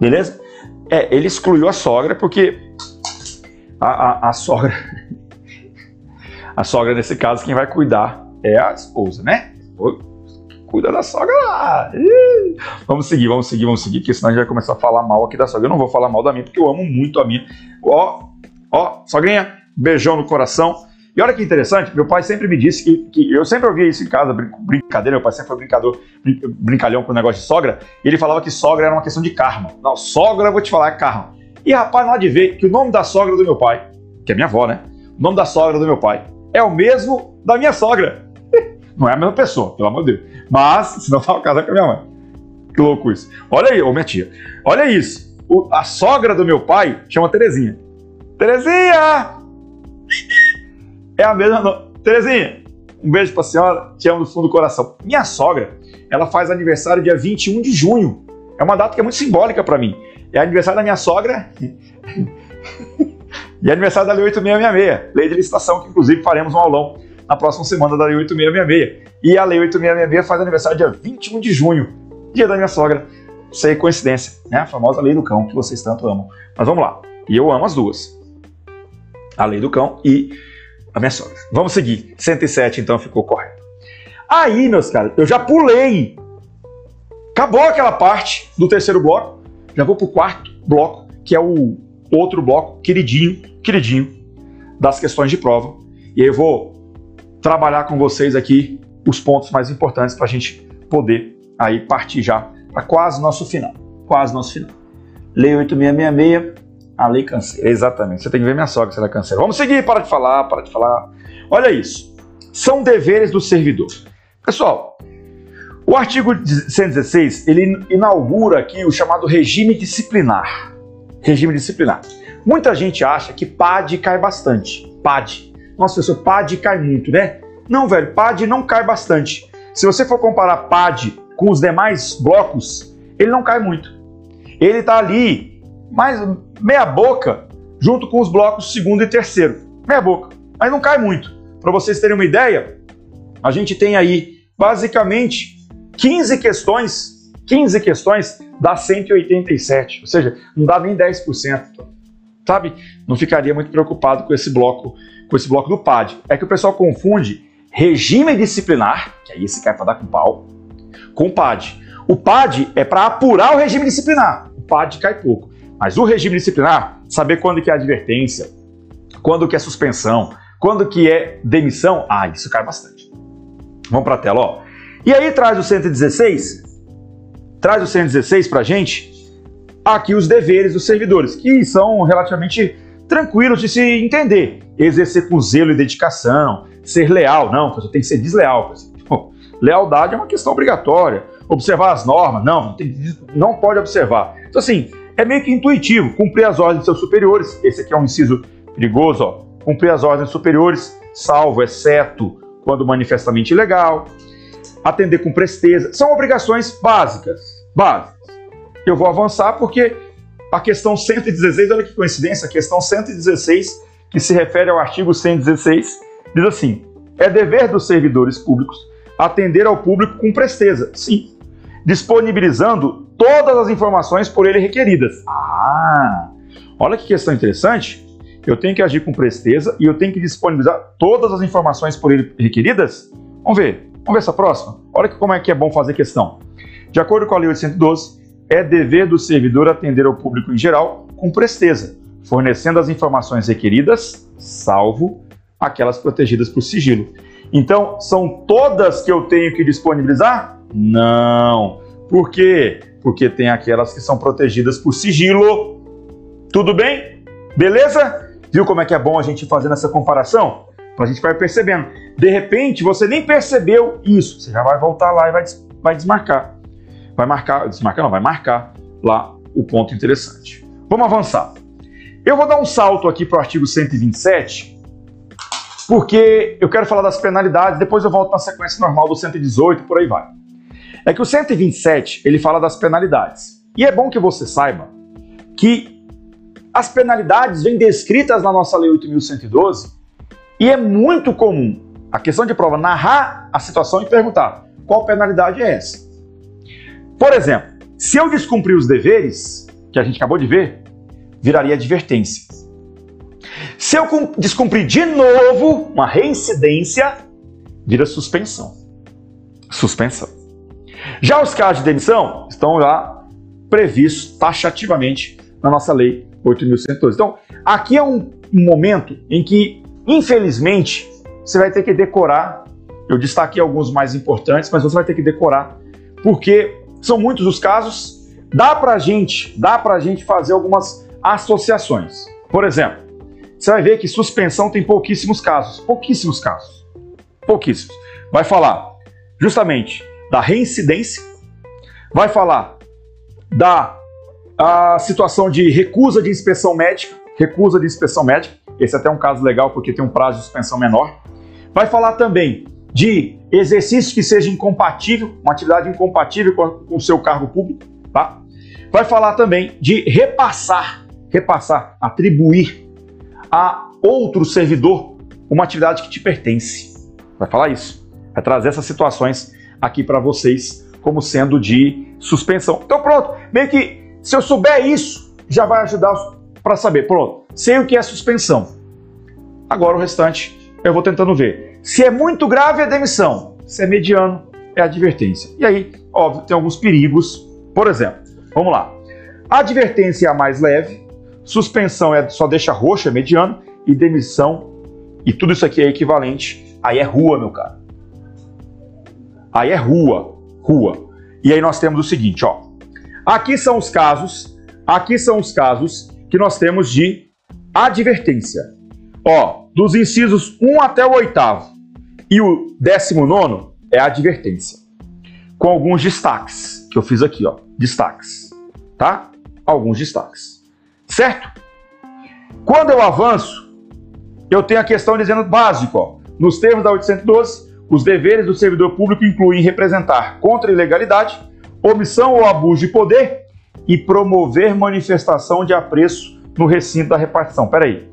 Beleza? É, ele excluiu a sogra porque a, a, a sogra. a sogra, nesse caso, quem vai cuidar é a esposa, né? Cuida da sogra lá. Vamos seguir, vamos seguir, vamos seguir, porque senão a gente vai começar a falar mal aqui da sogra. Eu não vou falar mal da minha, porque eu amo muito a minha. Ó, ó, sogrinha, beijão no coração. E olha que interessante, meu pai sempre me disse que, que eu sempre ouvia isso em casa, brincadeira, meu pai sempre foi brincador, brincalhão com o negócio de sogra, e ele falava que sogra era uma questão de karma. Não, sogra, eu vou te falar, é karma. E rapaz, não há de ver que o nome da sogra do meu pai, que é minha avó, né? O nome da sogra do meu pai é o mesmo da minha sogra. Não é a mesma pessoa, pelo amor de Deus. Mas, se não tava casado com a minha mãe. Que louco isso. Olha aí, ô minha tia. Olha isso. O, a sogra do meu pai chama Terezinha. Terezinha! É a mesma. Terezinha, um beijo pra senhora. Te amo do fundo do coração. Minha sogra, ela faz aniversário dia 21 de junho. É uma data que é muito simbólica para mim. É aniversário da minha sogra. e aniversário da Lei 8666, lei de licitação, que inclusive faremos um aulão na próxima semana da Lei 8666. E a Lei 8666 faz aniversário dia 21 de junho, dia da minha sogra. Sem coincidência, né? A famosa Lei do Cão, que vocês tanto amam. Mas vamos lá. E eu amo as duas. A Lei do Cão e a minha sogra. Vamos seguir. 107, então, ficou correto. Aí, meus caros, eu já pulei. Acabou aquela parte do terceiro bloco. Já vou pro quarto bloco, que é o outro bloco queridinho, queridinho das questões de prova. E aí eu vou trabalhar com vocês aqui os pontos mais importantes para a gente poder aí partir já para quase nosso final. Quase nosso final. Lei 8666, a lei canseira. Exatamente. Você tem que ver minha sogra se ela é canseira. Vamos seguir, para de falar, para de falar. Olha isso. São deveres do servidor. Pessoal, o artigo 116, ele inaugura aqui o chamado regime disciplinar. Regime disciplinar. Muita gente acha que PAD cai bastante. PAD. Nossa, professor, PAD cai muito, né? Não, velho, PAD não cai bastante. Se você for comparar PAD com os demais blocos, ele não cai muito. Ele está ali, mais meia boca, junto com os blocos segundo e terceiro. Meia boca, mas não cai muito. Para vocês terem uma ideia, a gente tem aí basicamente 15 questões, 15 questões dá 187, ou seja, não dá nem 10%. Sabe? Não ficaria muito preocupado com esse bloco com esse bloco do PAD. É que o pessoal confunde regime disciplinar, que aí esse cai para dar com pau, com PAD. O PAD é para apurar o regime disciplinar. O PAD cai pouco. Mas o regime disciplinar, saber quando que é advertência, quando que é suspensão, quando que é demissão, ah, isso cai bastante. Vamos para a tela, ó. E aí traz o 116, traz o 116 para gente, aqui os deveres dos servidores, que são relativamente tranquilos de se entender. Exercer com zelo e dedicação, ser leal. Não, você tem que ser desleal. Lealdade é uma questão obrigatória. Observar as normas, não, não pode observar. Então, assim, é meio que intuitivo. Cumprir as ordens de seus superiores. Esse aqui é um inciso perigoso, ó. Cumprir as ordens superiores, salvo, exceto quando manifestamente ilegal. Atender com presteza. São obrigações básicas. Básicas. Eu vou avançar porque a questão 116, olha que coincidência, a questão 116, que se refere ao artigo 116, diz assim: é dever dos servidores públicos atender ao público com presteza. Sim. Disponibilizando todas as informações por ele requeridas. Ah! Olha que questão interessante. Eu tenho que agir com presteza e eu tenho que disponibilizar todas as informações por ele requeridas? Vamos ver. Vamos ver essa próxima? Olha como é que é bom fazer questão. De acordo com a Lei 812, é dever do servidor atender ao público em geral com presteza, fornecendo as informações requeridas, salvo aquelas protegidas por sigilo. Então, são todas que eu tenho que disponibilizar? Não. Por quê? Porque tem aquelas que são protegidas por sigilo. Tudo bem? Beleza? Viu como é que é bom a gente fazer essa comparação? A gente vai percebendo. De repente, você nem percebeu isso. Você já vai voltar lá e vai, vai desmarcar. Vai marcar, desmarcar não, vai marcar lá o ponto interessante. Vamos avançar. Eu vou dar um salto aqui para o artigo 127, porque eu quero falar das penalidades, depois eu volto na sequência normal do 118, por aí vai. É que o 127, ele fala das penalidades. E é bom que você saiba que as penalidades vêm descritas na nossa Lei 8.112 e é muito comum a questão de prova narrar a situação e perguntar qual penalidade é essa. Por exemplo, se eu descumprir os deveres, que a gente acabou de ver, viraria advertência. Se eu descumprir de novo uma reincidência, vira suspensão. Suspensão. Já os casos de demissão estão lá previstos taxativamente na nossa lei 8.112. Então, aqui é um momento em que, infelizmente, você vai ter que decorar. Eu destaquei alguns mais importantes, mas você vai ter que decorar, porque são muitos os casos. Dá pra gente, dá gente fazer algumas associações. Por exemplo, você vai ver que suspensão tem pouquíssimos casos. Pouquíssimos casos. Pouquíssimos. Vai falar justamente da reincidência, vai falar da a situação de recusa de inspeção médica, recusa de inspeção médica, esse é até um caso legal porque tem um prazo de suspensão menor. Vai falar também de exercício que seja incompatível, uma atividade incompatível com o seu cargo público, tá? Vai falar também de repassar, repassar, atribuir a outro servidor uma atividade que te pertence. Vai falar isso. Vai trazer essas situações aqui para vocês como sendo de suspensão. Então pronto, meio que se eu souber isso, já vai ajudar para saber. Pronto, sei o que é suspensão. Agora o restante eu vou tentando ver. Se é muito grave é demissão, se é mediano é advertência. E aí, óbvio, tem alguns perigos. Por exemplo, vamos lá. Advertência é a mais leve, Suspensão é só deixa roxa, mediano, e demissão, e tudo isso aqui é equivalente, aí é rua, meu cara. Aí é rua, rua. E aí nós temos o seguinte, ó. Aqui são os casos, aqui são os casos que nós temos de advertência. Ó, dos incisos 1 até o oitavo e o décimo nono é advertência. Com alguns destaques, que eu fiz aqui, ó, destaques, tá? Alguns destaques. Certo? Quando eu avanço, eu tenho a questão dizendo básico, ó, nos termos da 812, os deveres do servidor público incluem representar contra a ilegalidade, omissão ou abuso de poder e promover manifestação de apreço no recinto da repartição. Peraí,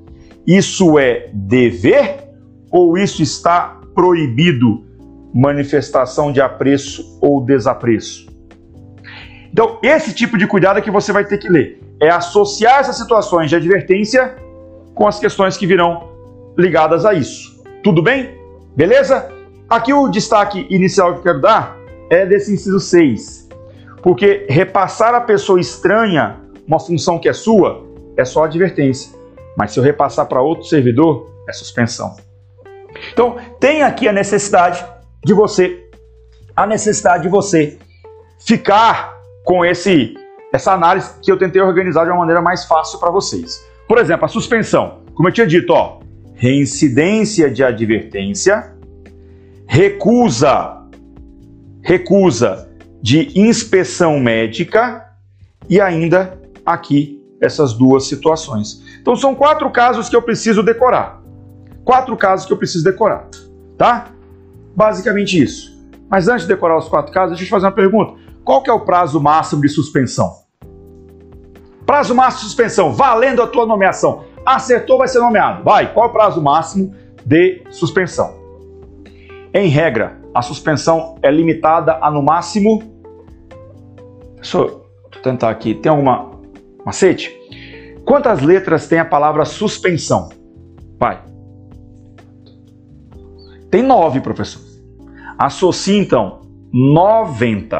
isso é dever ou isso está proibido manifestação de apreço ou desapreço? Então, esse tipo de cuidado é que você vai ter que ler é associar essas situações de advertência com as questões que virão ligadas a isso. Tudo bem? Beleza? Aqui o destaque inicial que eu quero dar é desse inciso 6. Porque repassar a pessoa estranha uma função que é sua é só advertência. Mas se eu repassar para outro servidor, é suspensão. Então, tem aqui a necessidade de você a necessidade de você ficar com esse essa análise que eu tentei organizar de uma maneira mais fácil para vocês. Por exemplo, a suspensão. Como eu tinha dito, ó, reincidência de advertência, recusa, recusa de inspeção médica e ainda aqui essas duas situações. Então são quatro casos que eu preciso decorar. Quatro casos que eu preciso decorar, tá? Basicamente isso. Mas antes de decorar os quatro casos, deixa eu te fazer uma pergunta. Qual que é o prazo máximo de suspensão? Prazo máximo de suspensão, valendo a tua nomeação. Acertou, vai ser nomeado. Vai, qual é o prazo máximo de suspensão? Em regra, a suspensão é limitada a no máximo. Deixa eu tentar aqui. Tem alguma macete? Quantas letras tem a palavra suspensão? Vai. Tem nove, professor. Associe então 90.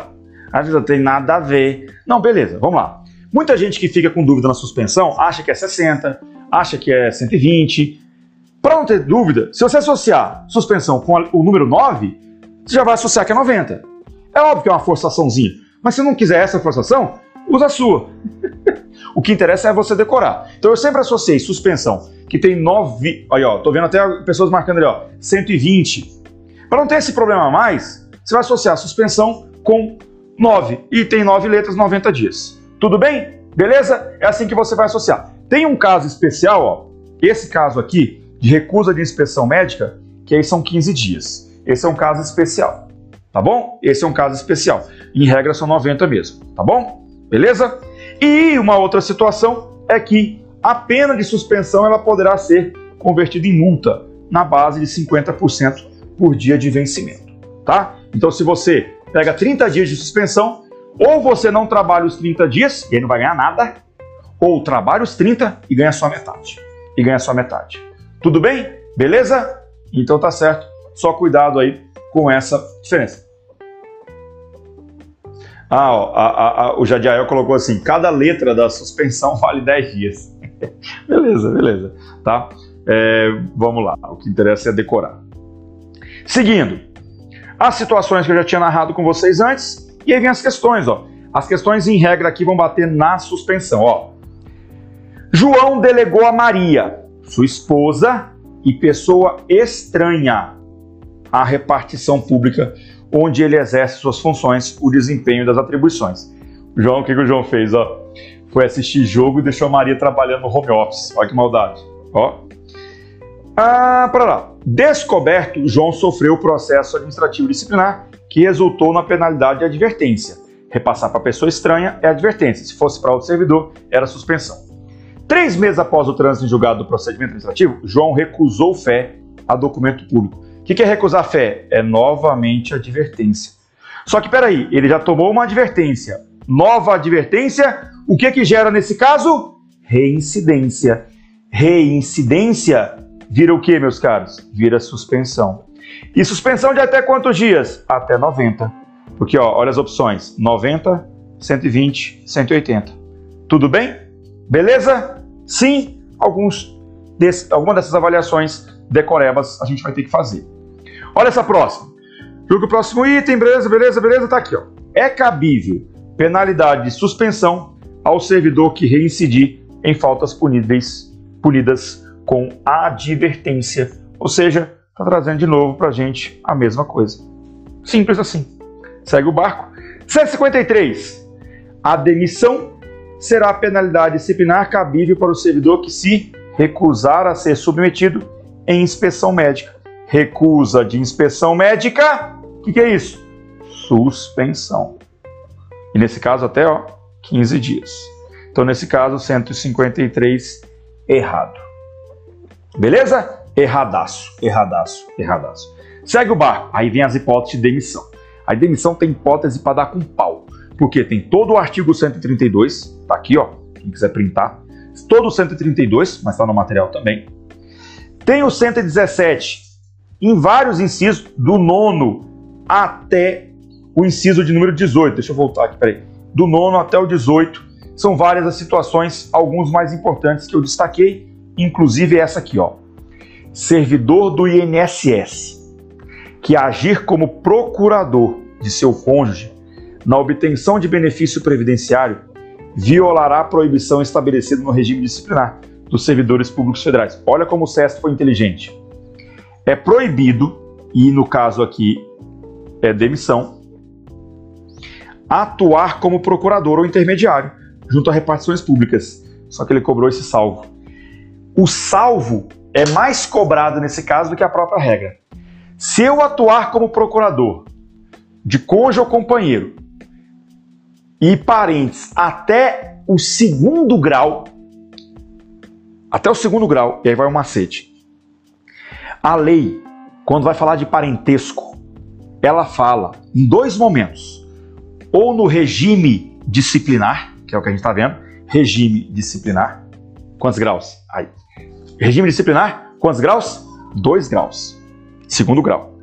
Às vezes não tem nada a ver. Não, beleza, vamos lá. Muita gente que fica com dúvida na suspensão acha que é 60, acha que é 120. Para não ter dúvida, se você associar suspensão com o número 9, você já vai associar que é 90. É óbvio que é uma forçaçãozinha, mas se não quiser essa forçação, usa a sua. O que interessa é você decorar. Então eu sempre associei suspensão, que tem 9. Aí, ó, tô vendo até pessoas marcando ali, ó, 120. Para não ter esse problema mais, você vai associar suspensão com 9. E tem 9 letras, 90 dias. Tudo bem? Beleza? É assim que você vai associar. Tem um caso especial, ó, esse caso aqui, de recusa de inspeção médica, que aí são 15 dias. Esse é um caso especial, tá bom? Esse é um caso especial. Em regra são 90 mesmo, tá bom? Beleza? E uma outra situação é que a pena de suspensão ela poderá ser convertida em multa na base de 50% por dia de vencimento, tá? Então se você pega 30 dias de suspensão, ou você não trabalha os 30 dias e aí não vai ganhar nada, ou trabalha os 30 e ganha só metade. E ganha só metade. Tudo bem? Beleza? Então tá certo. Só cuidado aí com essa diferença. Ah, ó, a, a, o Jadiael colocou assim: cada letra da suspensão vale 10 dias. beleza, beleza. Tá? É, vamos lá, o que interessa é decorar. Seguindo, as situações que eu já tinha narrado com vocês antes, e aí vem as questões, ó. As questões em regra aqui vão bater na suspensão, ó. João delegou a Maria, sua esposa e pessoa estranha, a repartição pública onde ele exerce suas funções, o desempenho das atribuições. João, o que, que o João fez? Ó? Foi assistir jogo e deixou a Maria trabalhando no home office. Olha que maldade. Ó. Ah, para lá. Descoberto, João sofreu o processo administrativo disciplinar que resultou na penalidade de advertência. Repassar para pessoa estranha é advertência. Se fosse para outro servidor, era suspensão. Três meses após o trânsito em julgado do procedimento administrativo, João recusou fé a documento público. O que é recusar fé? É novamente advertência. Só que peraí, ele já tomou uma advertência. Nova advertência, o que que gera nesse caso? Reincidência. Reincidência vira o que, meus caros? Vira suspensão. E suspensão de até quantos dias? Até 90. Porque, ó, olha as opções: 90, 120, 180. Tudo bem? Beleza? Sim, alguns desse, alguma dessas avaliações decorebas a gente vai ter que fazer. Olha essa próxima. Julga o próximo item, beleza, beleza, beleza, tá aqui, ó. É cabível penalidade de suspensão ao servidor que reincidir em faltas puníveis, punidas com advertência. Ou seja, está trazendo de novo para a gente a mesma coisa. Simples assim. Segue o barco. 153. A demissão será penalidade disciplinar cabível para o servidor que se recusar a ser submetido em inspeção médica. Recusa de inspeção médica, o que, que é isso? Suspensão. E nesse caso até ó, 15 dias. Então nesse caso 153 errado. Beleza? Erradaço, erradaço, erradaço. Segue o barco. Aí vem as hipóteses de demissão. A demissão tem hipótese para dar com pau. Porque tem todo o artigo 132, tá aqui, ó, quem quiser printar. Todo o 132, mas está no material também. Tem o 117, em vários incisos, do nono até o inciso de número 18. Deixa eu voltar aqui, peraí. Do nono até o 18. São várias as situações, alguns mais importantes que eu destaquei, inclusive essa aqui, ó servidor do INSS, que agir como procurador de seu cônjuge na obtenção de benefício previdenciário violará a proibição estabelecida no regime disciplinar dos servidores públicos federais. Olha como o SEST foi inteligente. É proibido, e no caso aqui é demissão, atuar como procurador ou intermediário junto a repartições públicas. Só que ele cobrou esse salvo. O salvo é mais cobrado nesse caso do que a própria regra. Se eu atuar como procurador de cônjuge ou companheiro e parentes até o segundo grau, até o segundo grau, e aí vai o macete. A lei, quando vai falar de parentesco, ela fala em dois momentos. Ou no regime disciplinar, que é o que a gente está vendo, regime disciplinar. Quantos graus? Aí. Regime disciplinar, quantos graus? Dois graus. Segundo grau.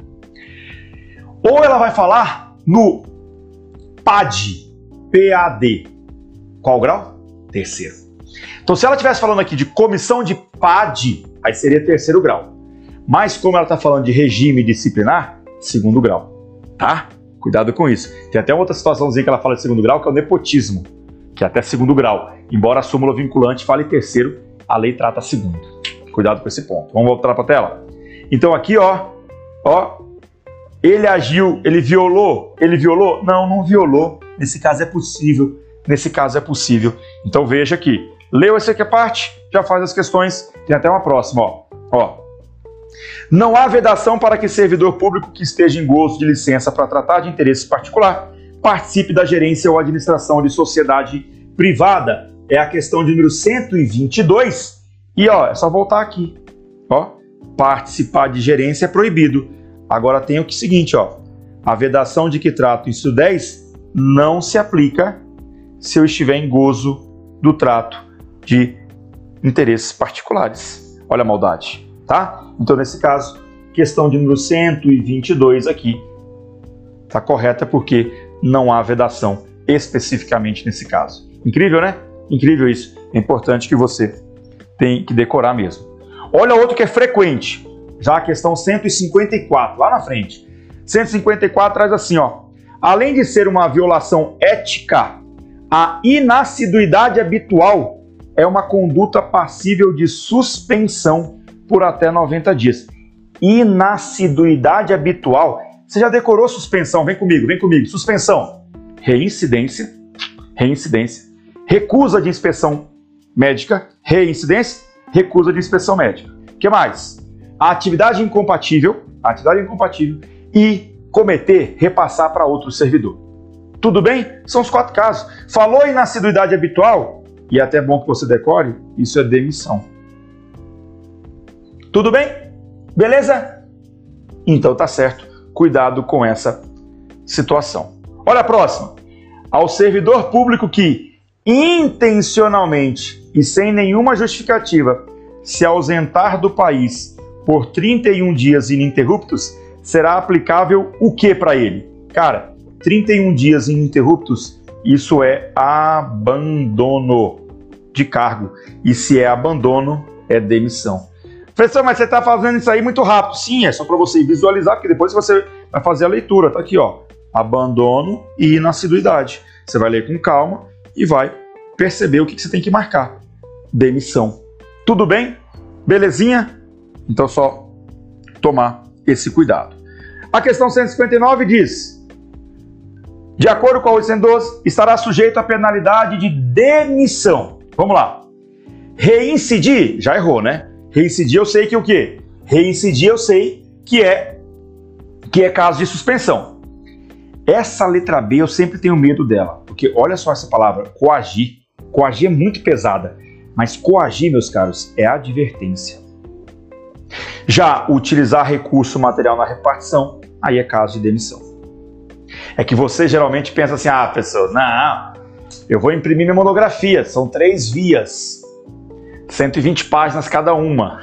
Ou ela vai falar no PAD, PAD. Qual grau? Terceiro. Então, se ela estivesse falando aqui de comissão de PAD, aí seria terceiro grau. Mas como ela está falando de regime disciplinar, segundo grau, tá? Cuidado com isso. Tem até outra situaçãozinha que ela fala de segundo grau, que é o nepotismo, que é até segundo grau. Embora a súmula vinculante fale terceiro, a lei trata segundo. Cuidado com esse ponto. Vamos voltar para a tela? Então aqui, ó, ó, ele agiu, ele violou, ele violou? Não, não violou. Nesse caso é possível. Nesse caso é possível. Então veja aqui. Leu essa aqui a parte, já faz as questões. Tem até uma próxima, ó. Ó, não há vedação para que servidor público que esteja em gozo de licença para tratar de interesse particular participe da gerência ou administração de sociedade privada. É a questão de número 122. E ó, é só voltar aqui. Ó, participar de gerência é proibido. Agora tem o que seguinte, ó. A vedação de que trato o inciso 10 não se aplica se eu estiver em gozo do trato de interesses particulares. Olha a maldade, tá? Então, nesse caso, questão de número 122 aqui está correta porque não há vedação especificamente nesse caso. Incrível, né? Incrível isso. É importante que você tem que decorar mesmo. Olha outro que é frequente, já a questão 154, lá na frente. 154 traz assim, ó. Além de ser uma violação ética, a inassiduidade habitual é uma conduta passível de suspensão por até 90 dias. Inassiduidade habitual. Você já decorou suspensão? Vem comigo, vem comigo. Suspensão. Reincidência. Reincidência. Recusa de inspeção médica. Reincidência. Recusa de inspeção médica. O que mais? Atividade incompatível. Atividade incompatível. E cometer, repassar para outro servidor. Tudo bem? São os quatro casos. Falou em inassiduidade habitual, e é até bom que você decore, isso é demissão. Tudo bem? Beleza? Então tá certo. Cuidado com essa situação. Olha a próxima. Ao servidor público que intencionalmente e sem nenhuma justificativa se ausentar do país por 31 dias ininterruptos, será aplicável o que para ele? Cara, 31 dias ininterruptos, isso é abandono de cargo. E se é abandono, é demissão. Professor, mas você está fazendo isso aí muito rápido. Sim, é só para você visualizar, porque depois você vai fazer a leitura. Tá aqui, ó. Abandono e inassiduidade. Você vai ler com calma e vai perceber o que, que você tem que marcar. Demissão. Tudo bem? Belezinha? Então só tomar esse cuidado. A questão 159 diz: de acordo com a 812, estará sujeito à penalidade de demissão. Vamos lá. Reincidir, já errou, né? Reincidir eu sei que o quê? Reincidir eu sei que é que é caso de suspensão. Essa letra B eu sempre tenho medo dela, porque olha só essa palavra, coagir. Coagir é muito pesada, mas coagir, meus caros, é advertência. Já utilizar recurso material na repartição, aí é caso de demissão. É que você geralmente pensa assim, ah, pessoa, não, eu vou imprimir minha monografia, são três vias. 120 páginas cada uma.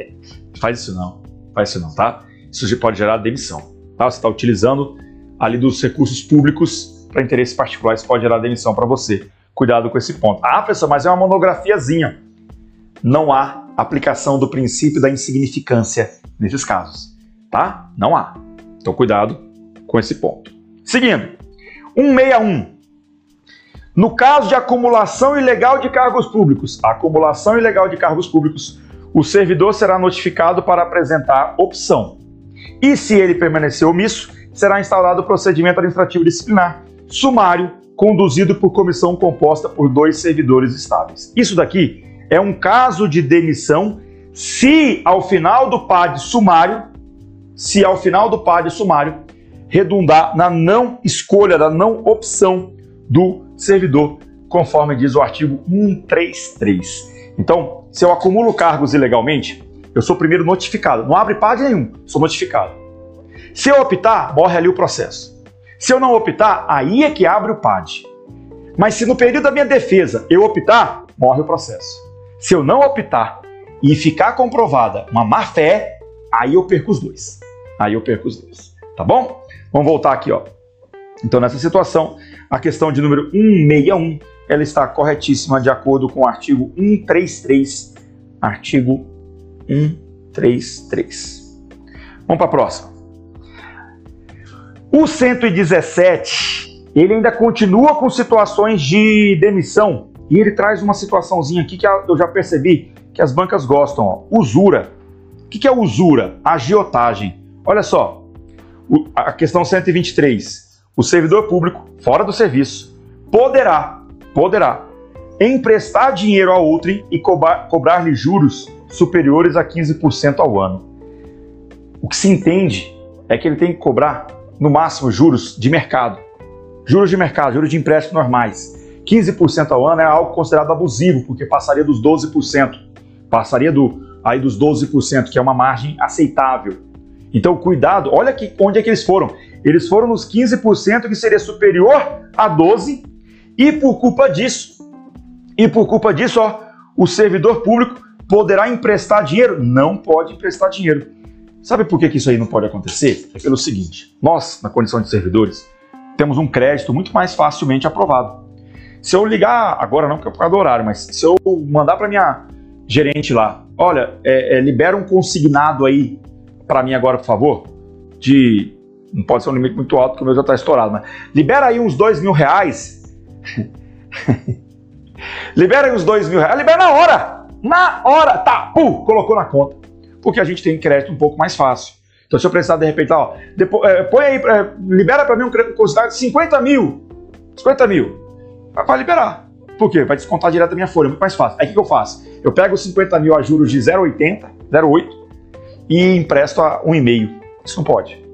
faz isso não, faz isso não, tá? Isso pode gerar demissão, tá? Você está utilizando ali dos recursos públicos para interesses particulares, pode gerar demissão para você. Cuidado com esse ponto. Ah, pessoal, mas é uma monografiazinha. Não há aplicação do princípio da insignificância nesses casos, tá? Não há. Então, cuidado com esse ponto. Seguindo, 161. No caso de acumulação ilegal de cargos públicos, acumulação ilegal de cargos públicos, o servidor será notificado para apresentar opção. E se ele permanecer omisso, será instaurado o procedimento administrativo disciplinar, sumário, conduzido por comissão composta por dois servidores estáveis. Isso daqui é um caso de demissão se ao final do PAD sumário, se ao final do PAD sumário redundar na não escolha, da não opção do servidor conforme diz o artigo 133. Então, se eu acumulo cargos ilegalmente, eu sou primeiro notificado. Não abre PAD nenhum, sou notificado. Se eu optar, morre ali o processo. Se eu não optar, aí é que abre o PAD. Mas se no período da minha defesa eu optar, morre o processo. Se eu não optar e ficar comprovada uma má fé, aí eu perco os dois. Aí eu perco os dois. Tá bom? Vamos voltar aqui, ó. Então, nessa situação, a questão de número 161, ela está corretíssima de acordo com o artigo 133. Artigo 133. Vamos para a próxima. O 117, ele ainda continua com situações de demissão e ele traz uma situaçãozinha aqui que eu já percebi que as bancas gostam, ó. usura. O que é usura? Agiotagem. Olha só, a questão 123. O servidor público, fora do serviço, poderá, poderá emprestar dinheiro a outrem e cobrar-lhe juros superiores a 15% ao ano. O que se entende é que ele tem que cobrar, no máximo, juros de mercado. Juros de mercado, juros de empréstimo normais. 15% ao ano é algo considerado abusivo, porque passaria dos 12%. Passaria do, aí dos 12%, que é uma margem aceitável. Então, cuidado, olha aqui onde é que eles foram. Eles foram nos 15%, que seria superior a 12%, e por culpa disso, e por culpa disso, ó, o servidor público poderá emprestar dinheiro? Não pode emprestar dinheiro. Sabe por que, que isso aí não pode acontecer? É pelo seguinte: nós, na condição de servidores, temos um crédito muito mais facilmente aprovado. Se eu ligar, agora não porque é por causa do horário, mas se eu mandar para minha gerente lá, olha, é, é, libera um consignado aí para mim agora, por favor, de. Não pode ser um limite muito alto, porque o meu já está estourado, mas libera aí uns dois mil reais. libera aí uns dois mil reais. Libera na hora! Na hora! Tá, pum, colocou na conta. Porque a gente tem crédito um pouco mais fácil. Então, se eu precisar de repente, ó, depois, é, põe aí, é, libera para mim um crédito considerado de 50 mil. 50 mil. Vai liberar. Por quê? Vai descontar direto da minha folha, muito mais fácil. Aí o que eu faço? Eu pego os 50 mil a juros de 0,80, 0,8 e empresto a um e-mail. Isso não pode.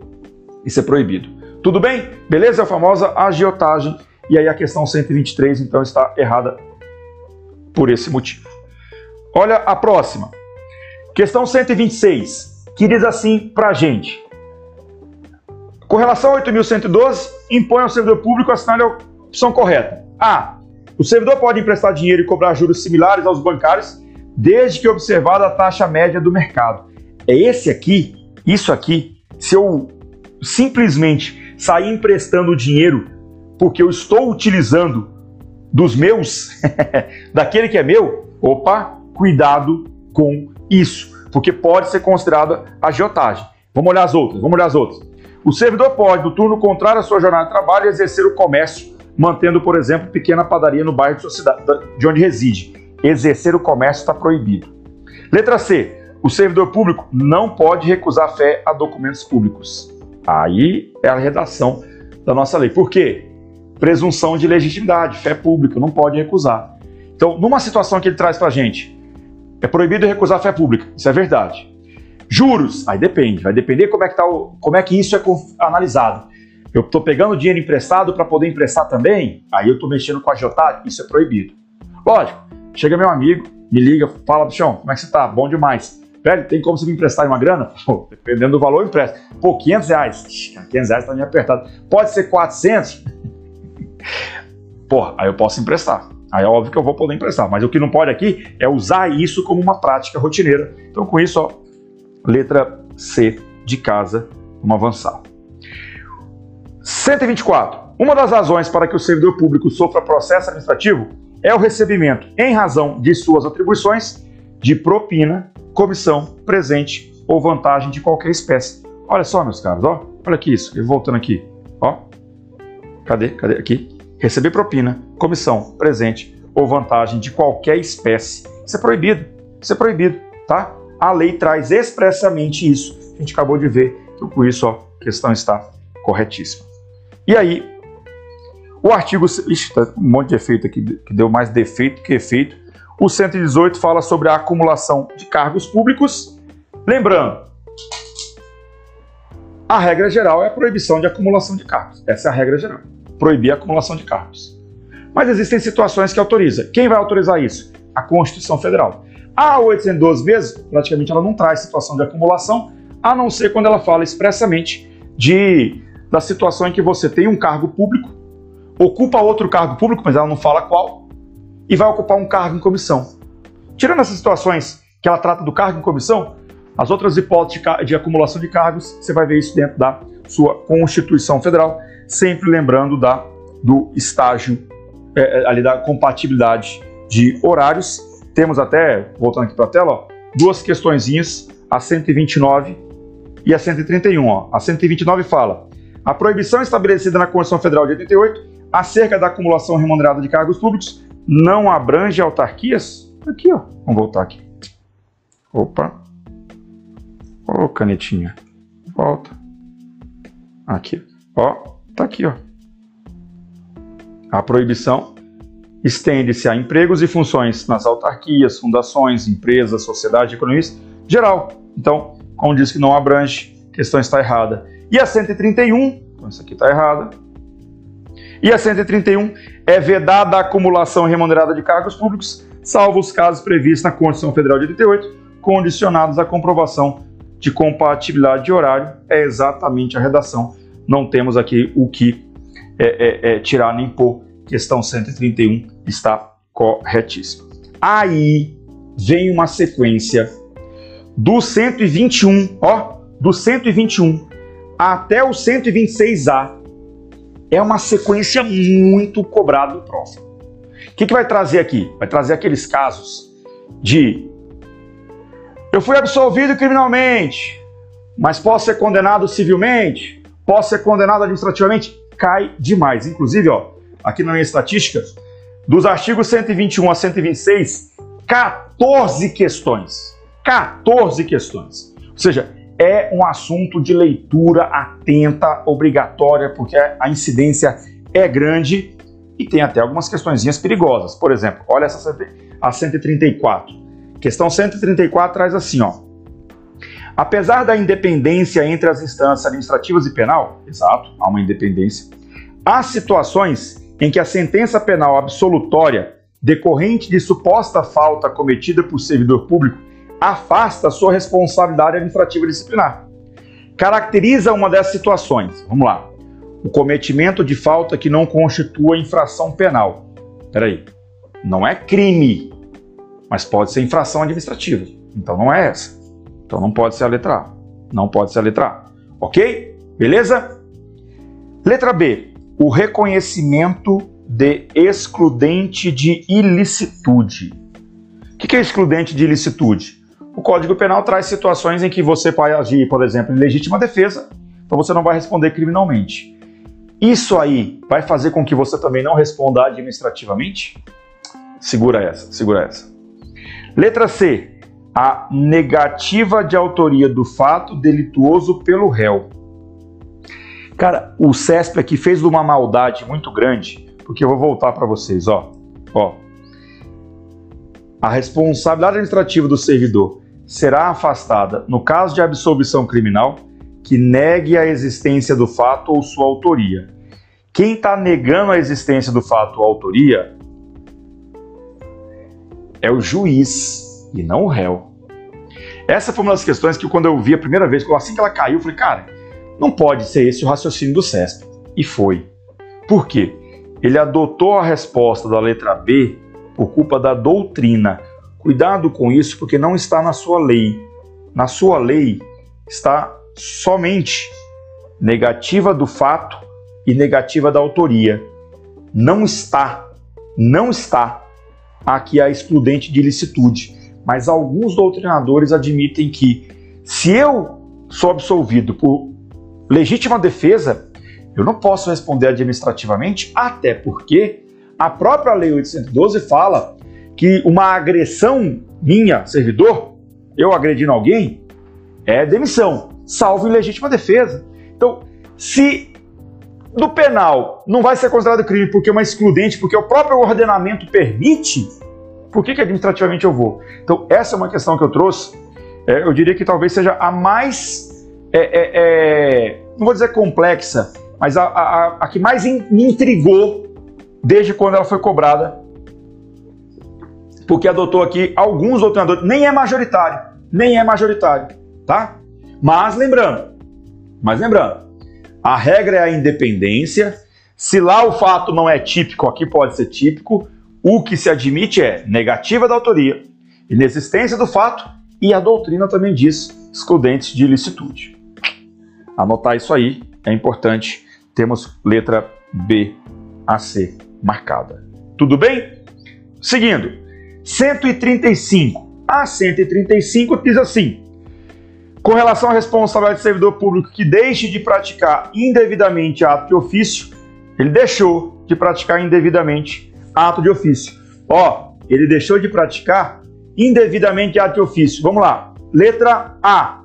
Isso é proibido. Tudo bem? Beleza? É a famosa agiotagem. E aí a questão 123, então, está errada por esse motivo. Olha a próxima. Questão 126, que diz assim para a gente. Com relação a 8.112, impõe ao servidor público assinar a opção correta. A. O servidor pode emprestar dinheiro e cobrar juros similares aos bancários, desde que observada a taxa média do mercado é esse aqui, isso aqui, se eu simplesmente sair emprestando dinheiro porque eu estou utilizando dos meus, daquele que é meu, opa, cuidado com isso, porque pode ser considerada agiotagem. Vamos olhar as outras, vamos olhar as outras. O servidor pode, no turno contrário à sua jornada de trabalho, exercer o comércio, mantendo, por exemplo, pequena padaria no bairro de, sua cidade, de onde reside. Exercer o comércio está proibido. Letra C. O servidor público não pode recusar fé a documentos públicos. Aí é a redação da nossa lei. Por quê? Presunção de legitimidade, fé pública, não pode recusar. Então, numa situação que ele traz para a gente, é proibido recusar fé pública, isso é verdade. Juros, aí depende, vai depender como é que, tá o, como é que isso é analisado. Eu estou pegando dinheiro emprestado para poder emprestar também, aí eu estou mexendo com a agiotagem, isso é proibido. Lógico, chega meu amigo, me liga, fala, bichão, como é que você está? Bom demais. Velho, tem como você me emprestar uma grana? Pô, dependendo do valor, eu empresto. Pô, 500 reais. 500 reais tá meio apertado. Pode ser 400? Porra, aí eu posso emprestar. Aí é óbvio que eu vou poder emprestar. Mas o que não pode aqui é usar isso como uma prática rotineira. Então, com isso, ó, letra C de casa, vamos avançar. 124. Uma das razões para que o servidor público sofra processo administrativo é o recebimento, em razão de suas atribuições, de propina comissão, presente ou vantagem de qualquer espécie. Olha só, meus caros, ó. Olha aqui isso, voltando aqui, ó. Cadê? Cadê? Aqui. Receber propina, comissão, presente ou vantagem de qualquer espécie. Isso é proibido. Isso é proibido, tá? A lei traz expressamente isso. A gente acabou de ver. Com isso, ó, a questão está corretíssima. E aí, o artigo. Ixi, tá um monte de efeito aqui, que deu mais defeito que efeito. O 118 fala sobre a acumulação de cargos públicos. Lembrando, a regra geral é a proibição de acumulação de cargos. Essa é a regra geral. Proibir a acumulação de cargos. Mas existem situações que autoriza. Quem vai autorizar isso? A Constituição Federal. A 812 mesmo, praticamente ela não traz situação de acumulação, a não ser quando ela fala expressamente de da situação em que você tem um cargo público, ocupa outro cargo público, mas ela não fala qual, e vai ocupar um cargo em comissão. Tirando essas situações que ela trata do cargo em comissão, as outras hipóteses de, acumulação de cargos, você vai ver isso dentro da sua Constituição Federal, sempre lembrando da, do estágio, é, é ali da compatibilidade de horários. Temos até, voltando aqui para a tela, ó, duas questõezinhas, a 129 e a 131. Ó. A 129 fala: a proibição estabelecida na Constituição Federal de 88 acerca da acumulação remunerada de cargos públicos não abrange autarquias? Aqui, ó. Vamos voltar aqui. Opa. Ô, oh, canetinha. Volta. Aqui. Ó, tá aqui, ó. A proibição estende-se a empregos e funções nas autarquias, fundações, empresas, sociedade, economista geral. Então, como diz que não abrange, questão está errada. E a 131, então essa aqui está errada. E a 131 é vedada a acumulação remunerada de cargos públicos, salvo os casos previstos na Constituição Federal de 88, condicionados à comprovação de compatibilidade de horário. É exatamente a redação. Não temos aqui o que é, é, é, tirar nem pôr. Questão 131 está corretíssima. Aí vem uma sequência do 121, ó, do 121 até o 126A. É uma sequência muito cobrada do prof. O que, que vai trazer aqui? Vai trazer aqueles casos de eu fui absolvido criminalmente, mas posso ser condenado civilmente, posso ser condenado administrativamente, cai demais. Inclusive, ó, aqui na minha estatística, dos artigos 121 a 126, 14 questões. 14 questões. Ou seja, é um assunto de leitura atenta, obrigatória, porque a incidência é grande e tem até algumas questõezinhas perigosas. Por exemplo, olha essa a 134. Questão 134 traz assim, ó. Apesar da independência entre as instâncias administrativas e penal, exato, há uma independência, há situações em que a sentença penal absolutória decorrente de suposta falta cometida por servidor público afasta sua responsabilidade administrativa disciplinar. Caracteriza uma dessas situações. Vamos lá. O cometimento de falta que não constitua infração penal. Peraí. Não é crime, mas pode ser infração administrativa. Então não é essa. Então não pode ser a letra A. Não pode ser a letra A. Ok? Beleza? Letra B. O reconhecimento de excludente de ilicitude. O que é excludente de ilicitude? O Código Penal traz situações em que você pode agir, por exemplo, em legítima defesa, então você não vai responder criminalmente. Isso aí vai fazer com que você também não responda administrativamente? Segura essa, segura essa. Letra C. A negativa de autoria do fato delituoso pelo réu. Cara, o CESP aqui fez uma maldade muito grande, porque eu vou voltar para vocês, ó. Ó. A responsabilidade administrativa do servidor será afastada no caso de absolvição criminal que negue a existência do fato ou sua autoria. Quem está negando a existência do fato ou autoria é o juiz e não o réu. Essa foi uma das questões que, quando eu vi a primeira vez, assim que ela caiu, eu falei, cara, não pode ser esse o raciocínio do CESP. E foi. Por quê? Ele adotou a resposta da letra B por culpa da doutrina, Cuidado com isso, porque não está na sua lei. Na sua lei está somente negativa do fato e negativa da autoria. Não está, não está aqui a excludente de ilicitude. Mas alguns doutrinadores admitem que se eu sou absolvido por legítima defesa, eu não posso responder administrativamente, até porque a própria Lei 812 fala que uma agressão minha, servidor, eu agredindo alguém, é demissão, salvo legítima defesa. Então, se do penal não vai ser considerado crime porque é uma excludente, porque o próprio ordenamento permite, por que, que administrativamente eu vou? Então, essa é uma questão que eu trouxe. É, eu diria que talvez seja a mais, é, é, é não vou dizer complexa, mas a, a, a que mais me intrigou desde quando ela foi cobrada, porque adotou aqui alguns doutrinadores, nem é majoritário, nem é majoritário, tá? Mas lembrando, mas lembrando, a regra é a independência. Se lá o fato não é típico, aqui pode ser típico. O que se admite é negativa da autoria, inexistência do fato e a doutrina também diz excludentes de ilicitude. Anotar isso aí é importante. Temos letra B a C marcada. Tudo bem? Seguindo, 135 a 135 diz assim: com relação à responsabilidade do servidor público que deixe de praticar indevidamente ato de ofício, ele deixou de praticar indevidamente ato de ofício. Ó, ele deixou de praticar indevidamente ato de ofício. Vamos lá. Letra A.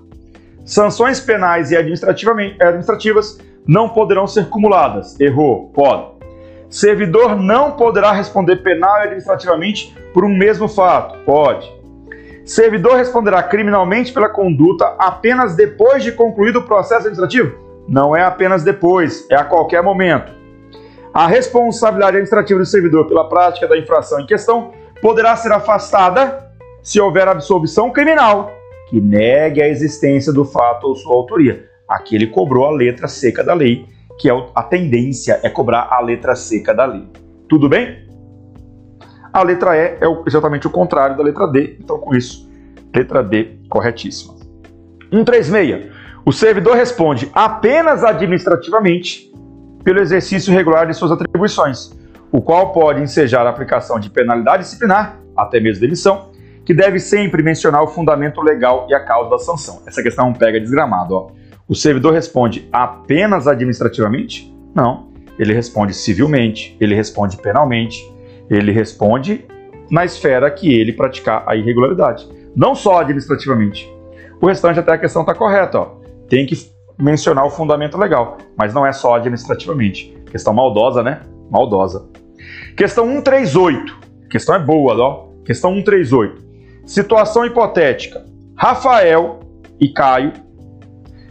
Sanções penais e administrativas não poderão ser cumuladas. Errou. Pode. Servidor não poderá responder penal e administrativamente por um mesmo fato. Pode. Servidor responderá criminalmente pela conduta apenas depois de concluído o processo administrativo? Não é apenas depois, é a qualquer momento. A responsabilidade administrativa do servidor pela prática da infração em questão poderá ser afastada se houver absolvição criminal que negue a existência do fato ou sua autoria. Aqui ele cobrou a letra seca da lei, que é a tendência é cobrar a letra seca da lei. Tudo bem? A letra E é exatamente o contrário da letra D, então com isso, letra D corretíssima. 136. O servidor responde apenas administrativamente pelo exercício regular de suas atribuições, o qual pode ensejar a aplicação de penalidade disciplinar, até mesmo demissão, que deve sempre mencionar o fundamento legal e a causa da sanção. Essa questão pega desgramado. Ó. O servidor responde apenas administrativamente? Não. Ele responde civilmente, ele responde penalmente, ele responde na esfera que ele praticar a irregularidade, não só administrativamente. O restante até a questão está correta, ó. tem que mencionar o fundamento legal, mas não é só administrativamente. Questão maldosa, né? Maldosa. Questão 138. Questão é boa, ó. Questão 138. Situação hipotética. Rafael e Caio,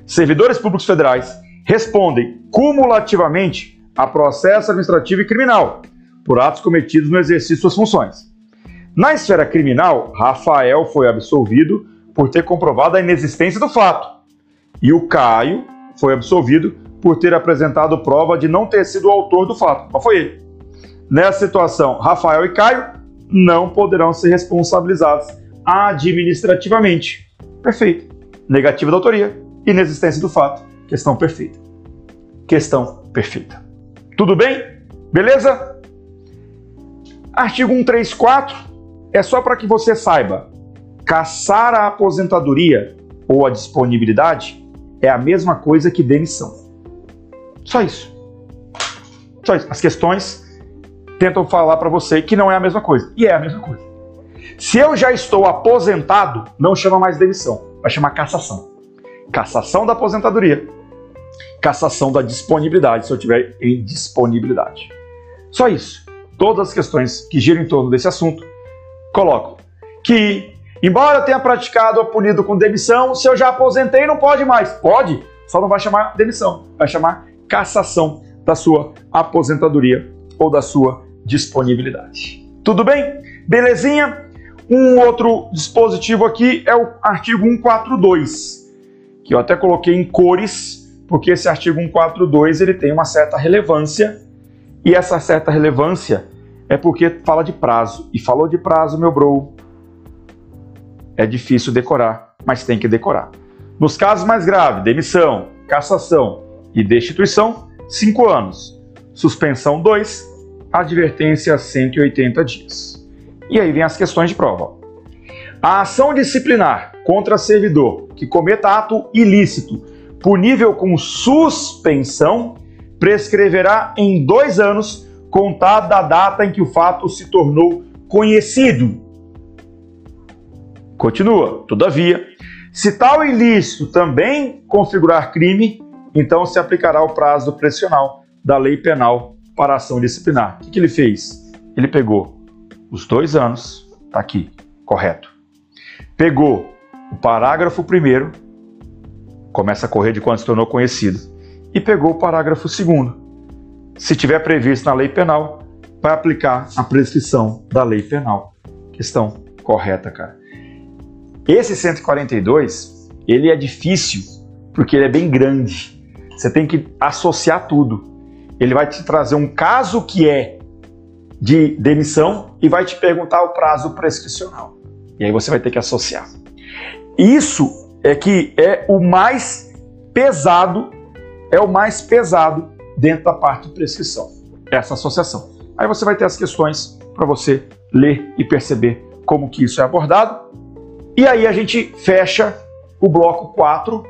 servidores públicos federais, respondem cumulativamente a processo administrativo e criminal por atos cometidos no exercício de suas funções. Na esfera criminal, Rafael foi absolvido por ter comprovado a inexistência do fato, e o Caio foi absolvido por ter apresentado prova de não ter sido o autor do fato, mas foi ele. Nessa situação, Rafael e Caio não poderão ser responsabilizados administrativamente. Perfeito. Negativa da autoria, inexistência do fato. Questão perfeita. Questão perfeita. Tudo bem? Beleza? Artigo 134 é só para que você saiba: caçar a aposentadoria ou a disponibilidade é a mesma coisa que demissão. Só isso. Só isso. As questões tentam falar para você que não é a mesma coisa. E é a mesma coisa. Se eu já estou aposentado, não chama mais demissão, vai chamar cassação. Cassação da aposentadoria. Cassação da disponibilidade, se eu tiver em disponibilidade. Só isso todas as questões que giram em torno desse assunto, colocam que, embora eu tenha praticado ou punido com demissão, se eu já aposentei, não pode mais. Pode, só não vai chamar demissão, vai chamar cassação da sua aposentadoria ou da sua disponibilidade. Tudo bem? Belezinha? Um outro dispositivo aqui é o artigo 142, que eu até coloquei em cores, porque esse artigo 142 ele tem uma certa relevância e essa certa relevância é porque fala de prazo. E falou de prazo, meu bro, é difícil decorar, mas tem que decorar. Nos casos mais graves, demissão, cassação e destituição, 5 anos. Suspensão 2, advertência 180 dias. E aí vem as questões de prova. A ação disciplinar contra servidor que cometa ato ilícito, punível com suspensão, prescreverá em dois anos, contado da data em que o fato se tornou conhecido. Continua, todavia, se tal ilícito também configurar crime, então se aplicará o prazo pressional da lei penal para a ação disciplinar. O que, que ele fez? Ele pegou os dois anos, tá aqui, correto. Pegou o parágrafo primeiro, começa a correr de quando se tornou conhecido e pegou o parágrafo 2. Se tiver previsto na lei penal, vai aplicar a prescrição da lei penal. Questão correta, cara. Esse 142, ele é difícil porque ele é bem grande. Você tem que associar tudo. Ele vai te trazer um caso que é de demissão e vai te perguntar o prazo prescricional. E aí você vai ter que associar. Isso é que é o mais pesado, é o mais pesado dentro da parte de prescrição, essa associação. Aí você vai ter as questões para você ler e perceber como que isso é abordado. E aí a gente fecha o bloco 4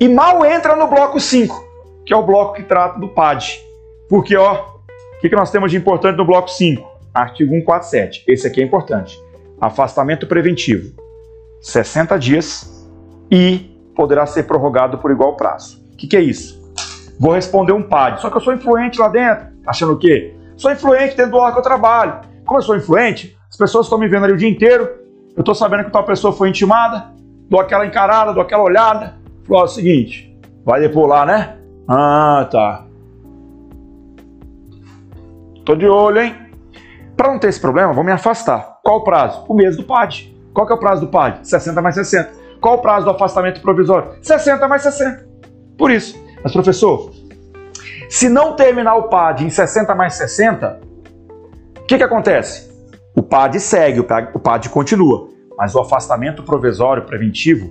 e mal entra no bloco 5, que é o bloco que trata do PAD. Porque, ó, o que, que nós temos de importante no bloco 5? Artigo 147. Esse aqui é importante. Afastamento preventivo. 60 dias e poderá ser prorrogado por igual prazo. O que, que é isso? Vou responder um PAD. Só que eu sou influente lá dentro. Achando o quê? Sou influente dentro do órgão que eu trabalho. Como eu sou influente, as pessoas estão me vendo ali o dia inteiro. Eu estou sabendo que tal pessoa foi intimada. Dou aquela encarada, dou aquela olhada. Falo, é o seguinte, vai depor lá, né? Ah, tá. Tô de olho, hein? Para não ter esse problema, vou me afastar. Qual o prazo? O mês do PAD. Qual que é o prazo do PAD? 60 mais 60. Qual o prazo do afastamento provisório? 60 mais 60. Por isso. Mas, professor, se não terminar o PAD em 60 mais 60, o que, que acontece? O PAD segue, o PAD continua, mas o afastamento provisório preventivo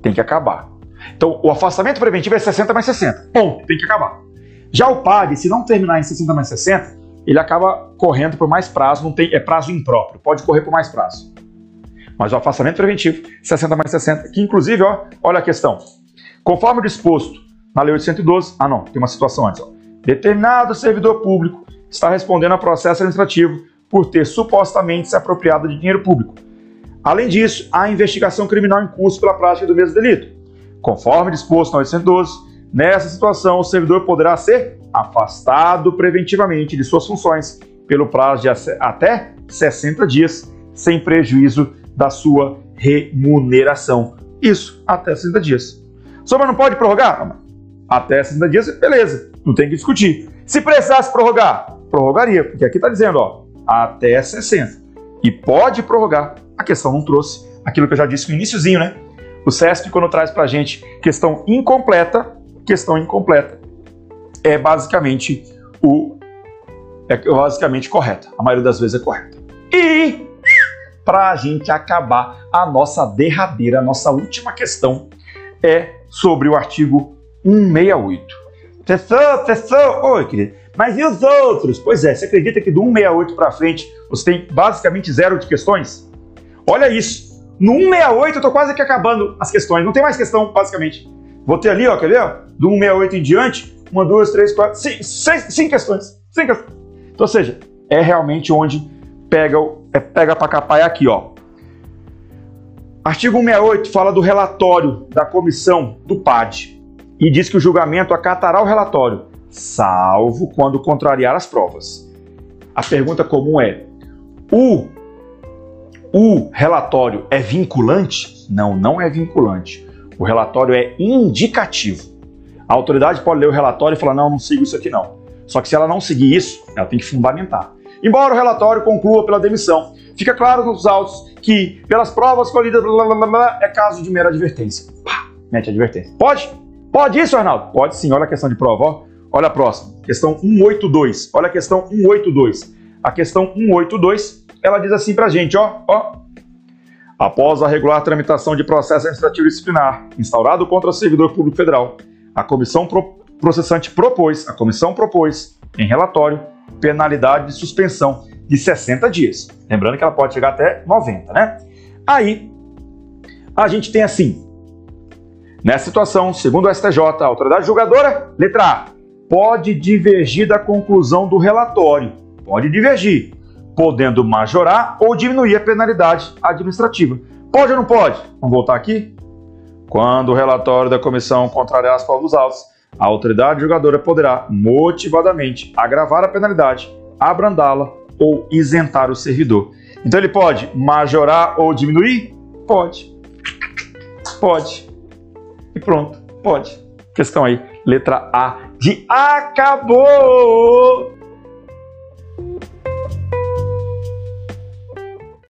tem que acabar. Então, o afastamento preventivo é 60 mais 60. Ponto, tem que acabar. Já o PAD, se não terminar em 60 mais 60, ele acaba correndo por mais prazo, não tem, é prazo impróprio, pode correr por mais prazo. Mas o afastamento preventivo, 60 mais 60, que inclusive, ó, olha a questão. Conforme disposto na Lei 812, ah não, tem uma situação antes, ó. Determinado servidor público está respondendo a processo administrativo por ter supostamente se apropriado de dinheiro público. Além disso, há investigação criminal em curso pela prática do mesmo delito. Conforme disposto na 812, nessa situação o servidor poderá ser afastado preventivamente de suas funções pelo prazo de até 60 dias, sem prejuízo da sua remuneração. Isso até 60 dias. Só mas não pode prorrogar? Até 60 dias, beleza, não tem que discutir. Se precisasse prorrogar, prorrogaria, porque aqui está dizendo, ó, até 60. E pode prorrogar. A questão não trouxe aquilo que eu já disse no iníciozinho, né? O CESP, quando traz para a gente questão incompleta, questão incompleta é basicamente o é basicamente correta. A maioria das vezes é correta. E para a gente acabar a nossa derradeira, a nossa última questão é sobre o artigo 168. Professor, professor, oi querido, mas e os outros? Pois é, você acredita que do 168 para frente você tem basicamente zero de questões? Olha isso. No 168 eu tô quase que acabando as questões, não tem mais questão, basicamente. Vou ter ali, ó, quer ver? Do 168 em diante, uma, duas, três, quatro, cinco, seis, cinco questões. Cinco questões. Então, ou seja, é realmente onde pega, é, pega para capar é aqui, ó. Artigo 168 fala do relatório da comissão do PAD e diz que o julgamento acatará o relatório, salvo quando contrariar as provas. A pergunta comum é: o, o relatório é vinculante? Não, não é vinculante. O relatório é indicativo. A autoridade pode ler o relatório e falar: não, não sigo isso aqui não. Só que se ela não seguir isso, ela tem que fundamentar. Embora o relatório conclua pela demissão, fica claro nos autos que, pelas provas colhidas, blá, blá, blá, é caso de mera advertência. Pá, mete advertência. Pode? Pode isso, Arnaldo? Pode sim. Olha a questão de prova. Ó. Olha a próxima. Questão 182. Olha a questão 182. A questão 182, ela diz assim pra gente, ó, ó. Após a regular tramitação de processo administrativo disciplinar instaurado contra o servidor público federal, a comissão pro processante propôs, a comissão propôs em relatório penalidade de suspensão de 60 dias. Lembrando que ela pode chegar até 90, né? Aí a gente tem assim, nessa situação, segundo o STJ, a autoridade julgadora, letra A, pode divergir da conclusão do relatório. Pode divergir, podendo majorar ou diminuir a penalidade administrativa. Pode ou não pode? Vamos voltar aqui? Quando o relatório da comissão contrariar as provas dos autos, a autoridade julgadora poderá motivadamente agravar a penalidade, abrandá-la ou isentar o servidor. Então ele pode majorar ou diminuir? Pode. Pode. E pronto, pode. Questão aí, letra A de acabou.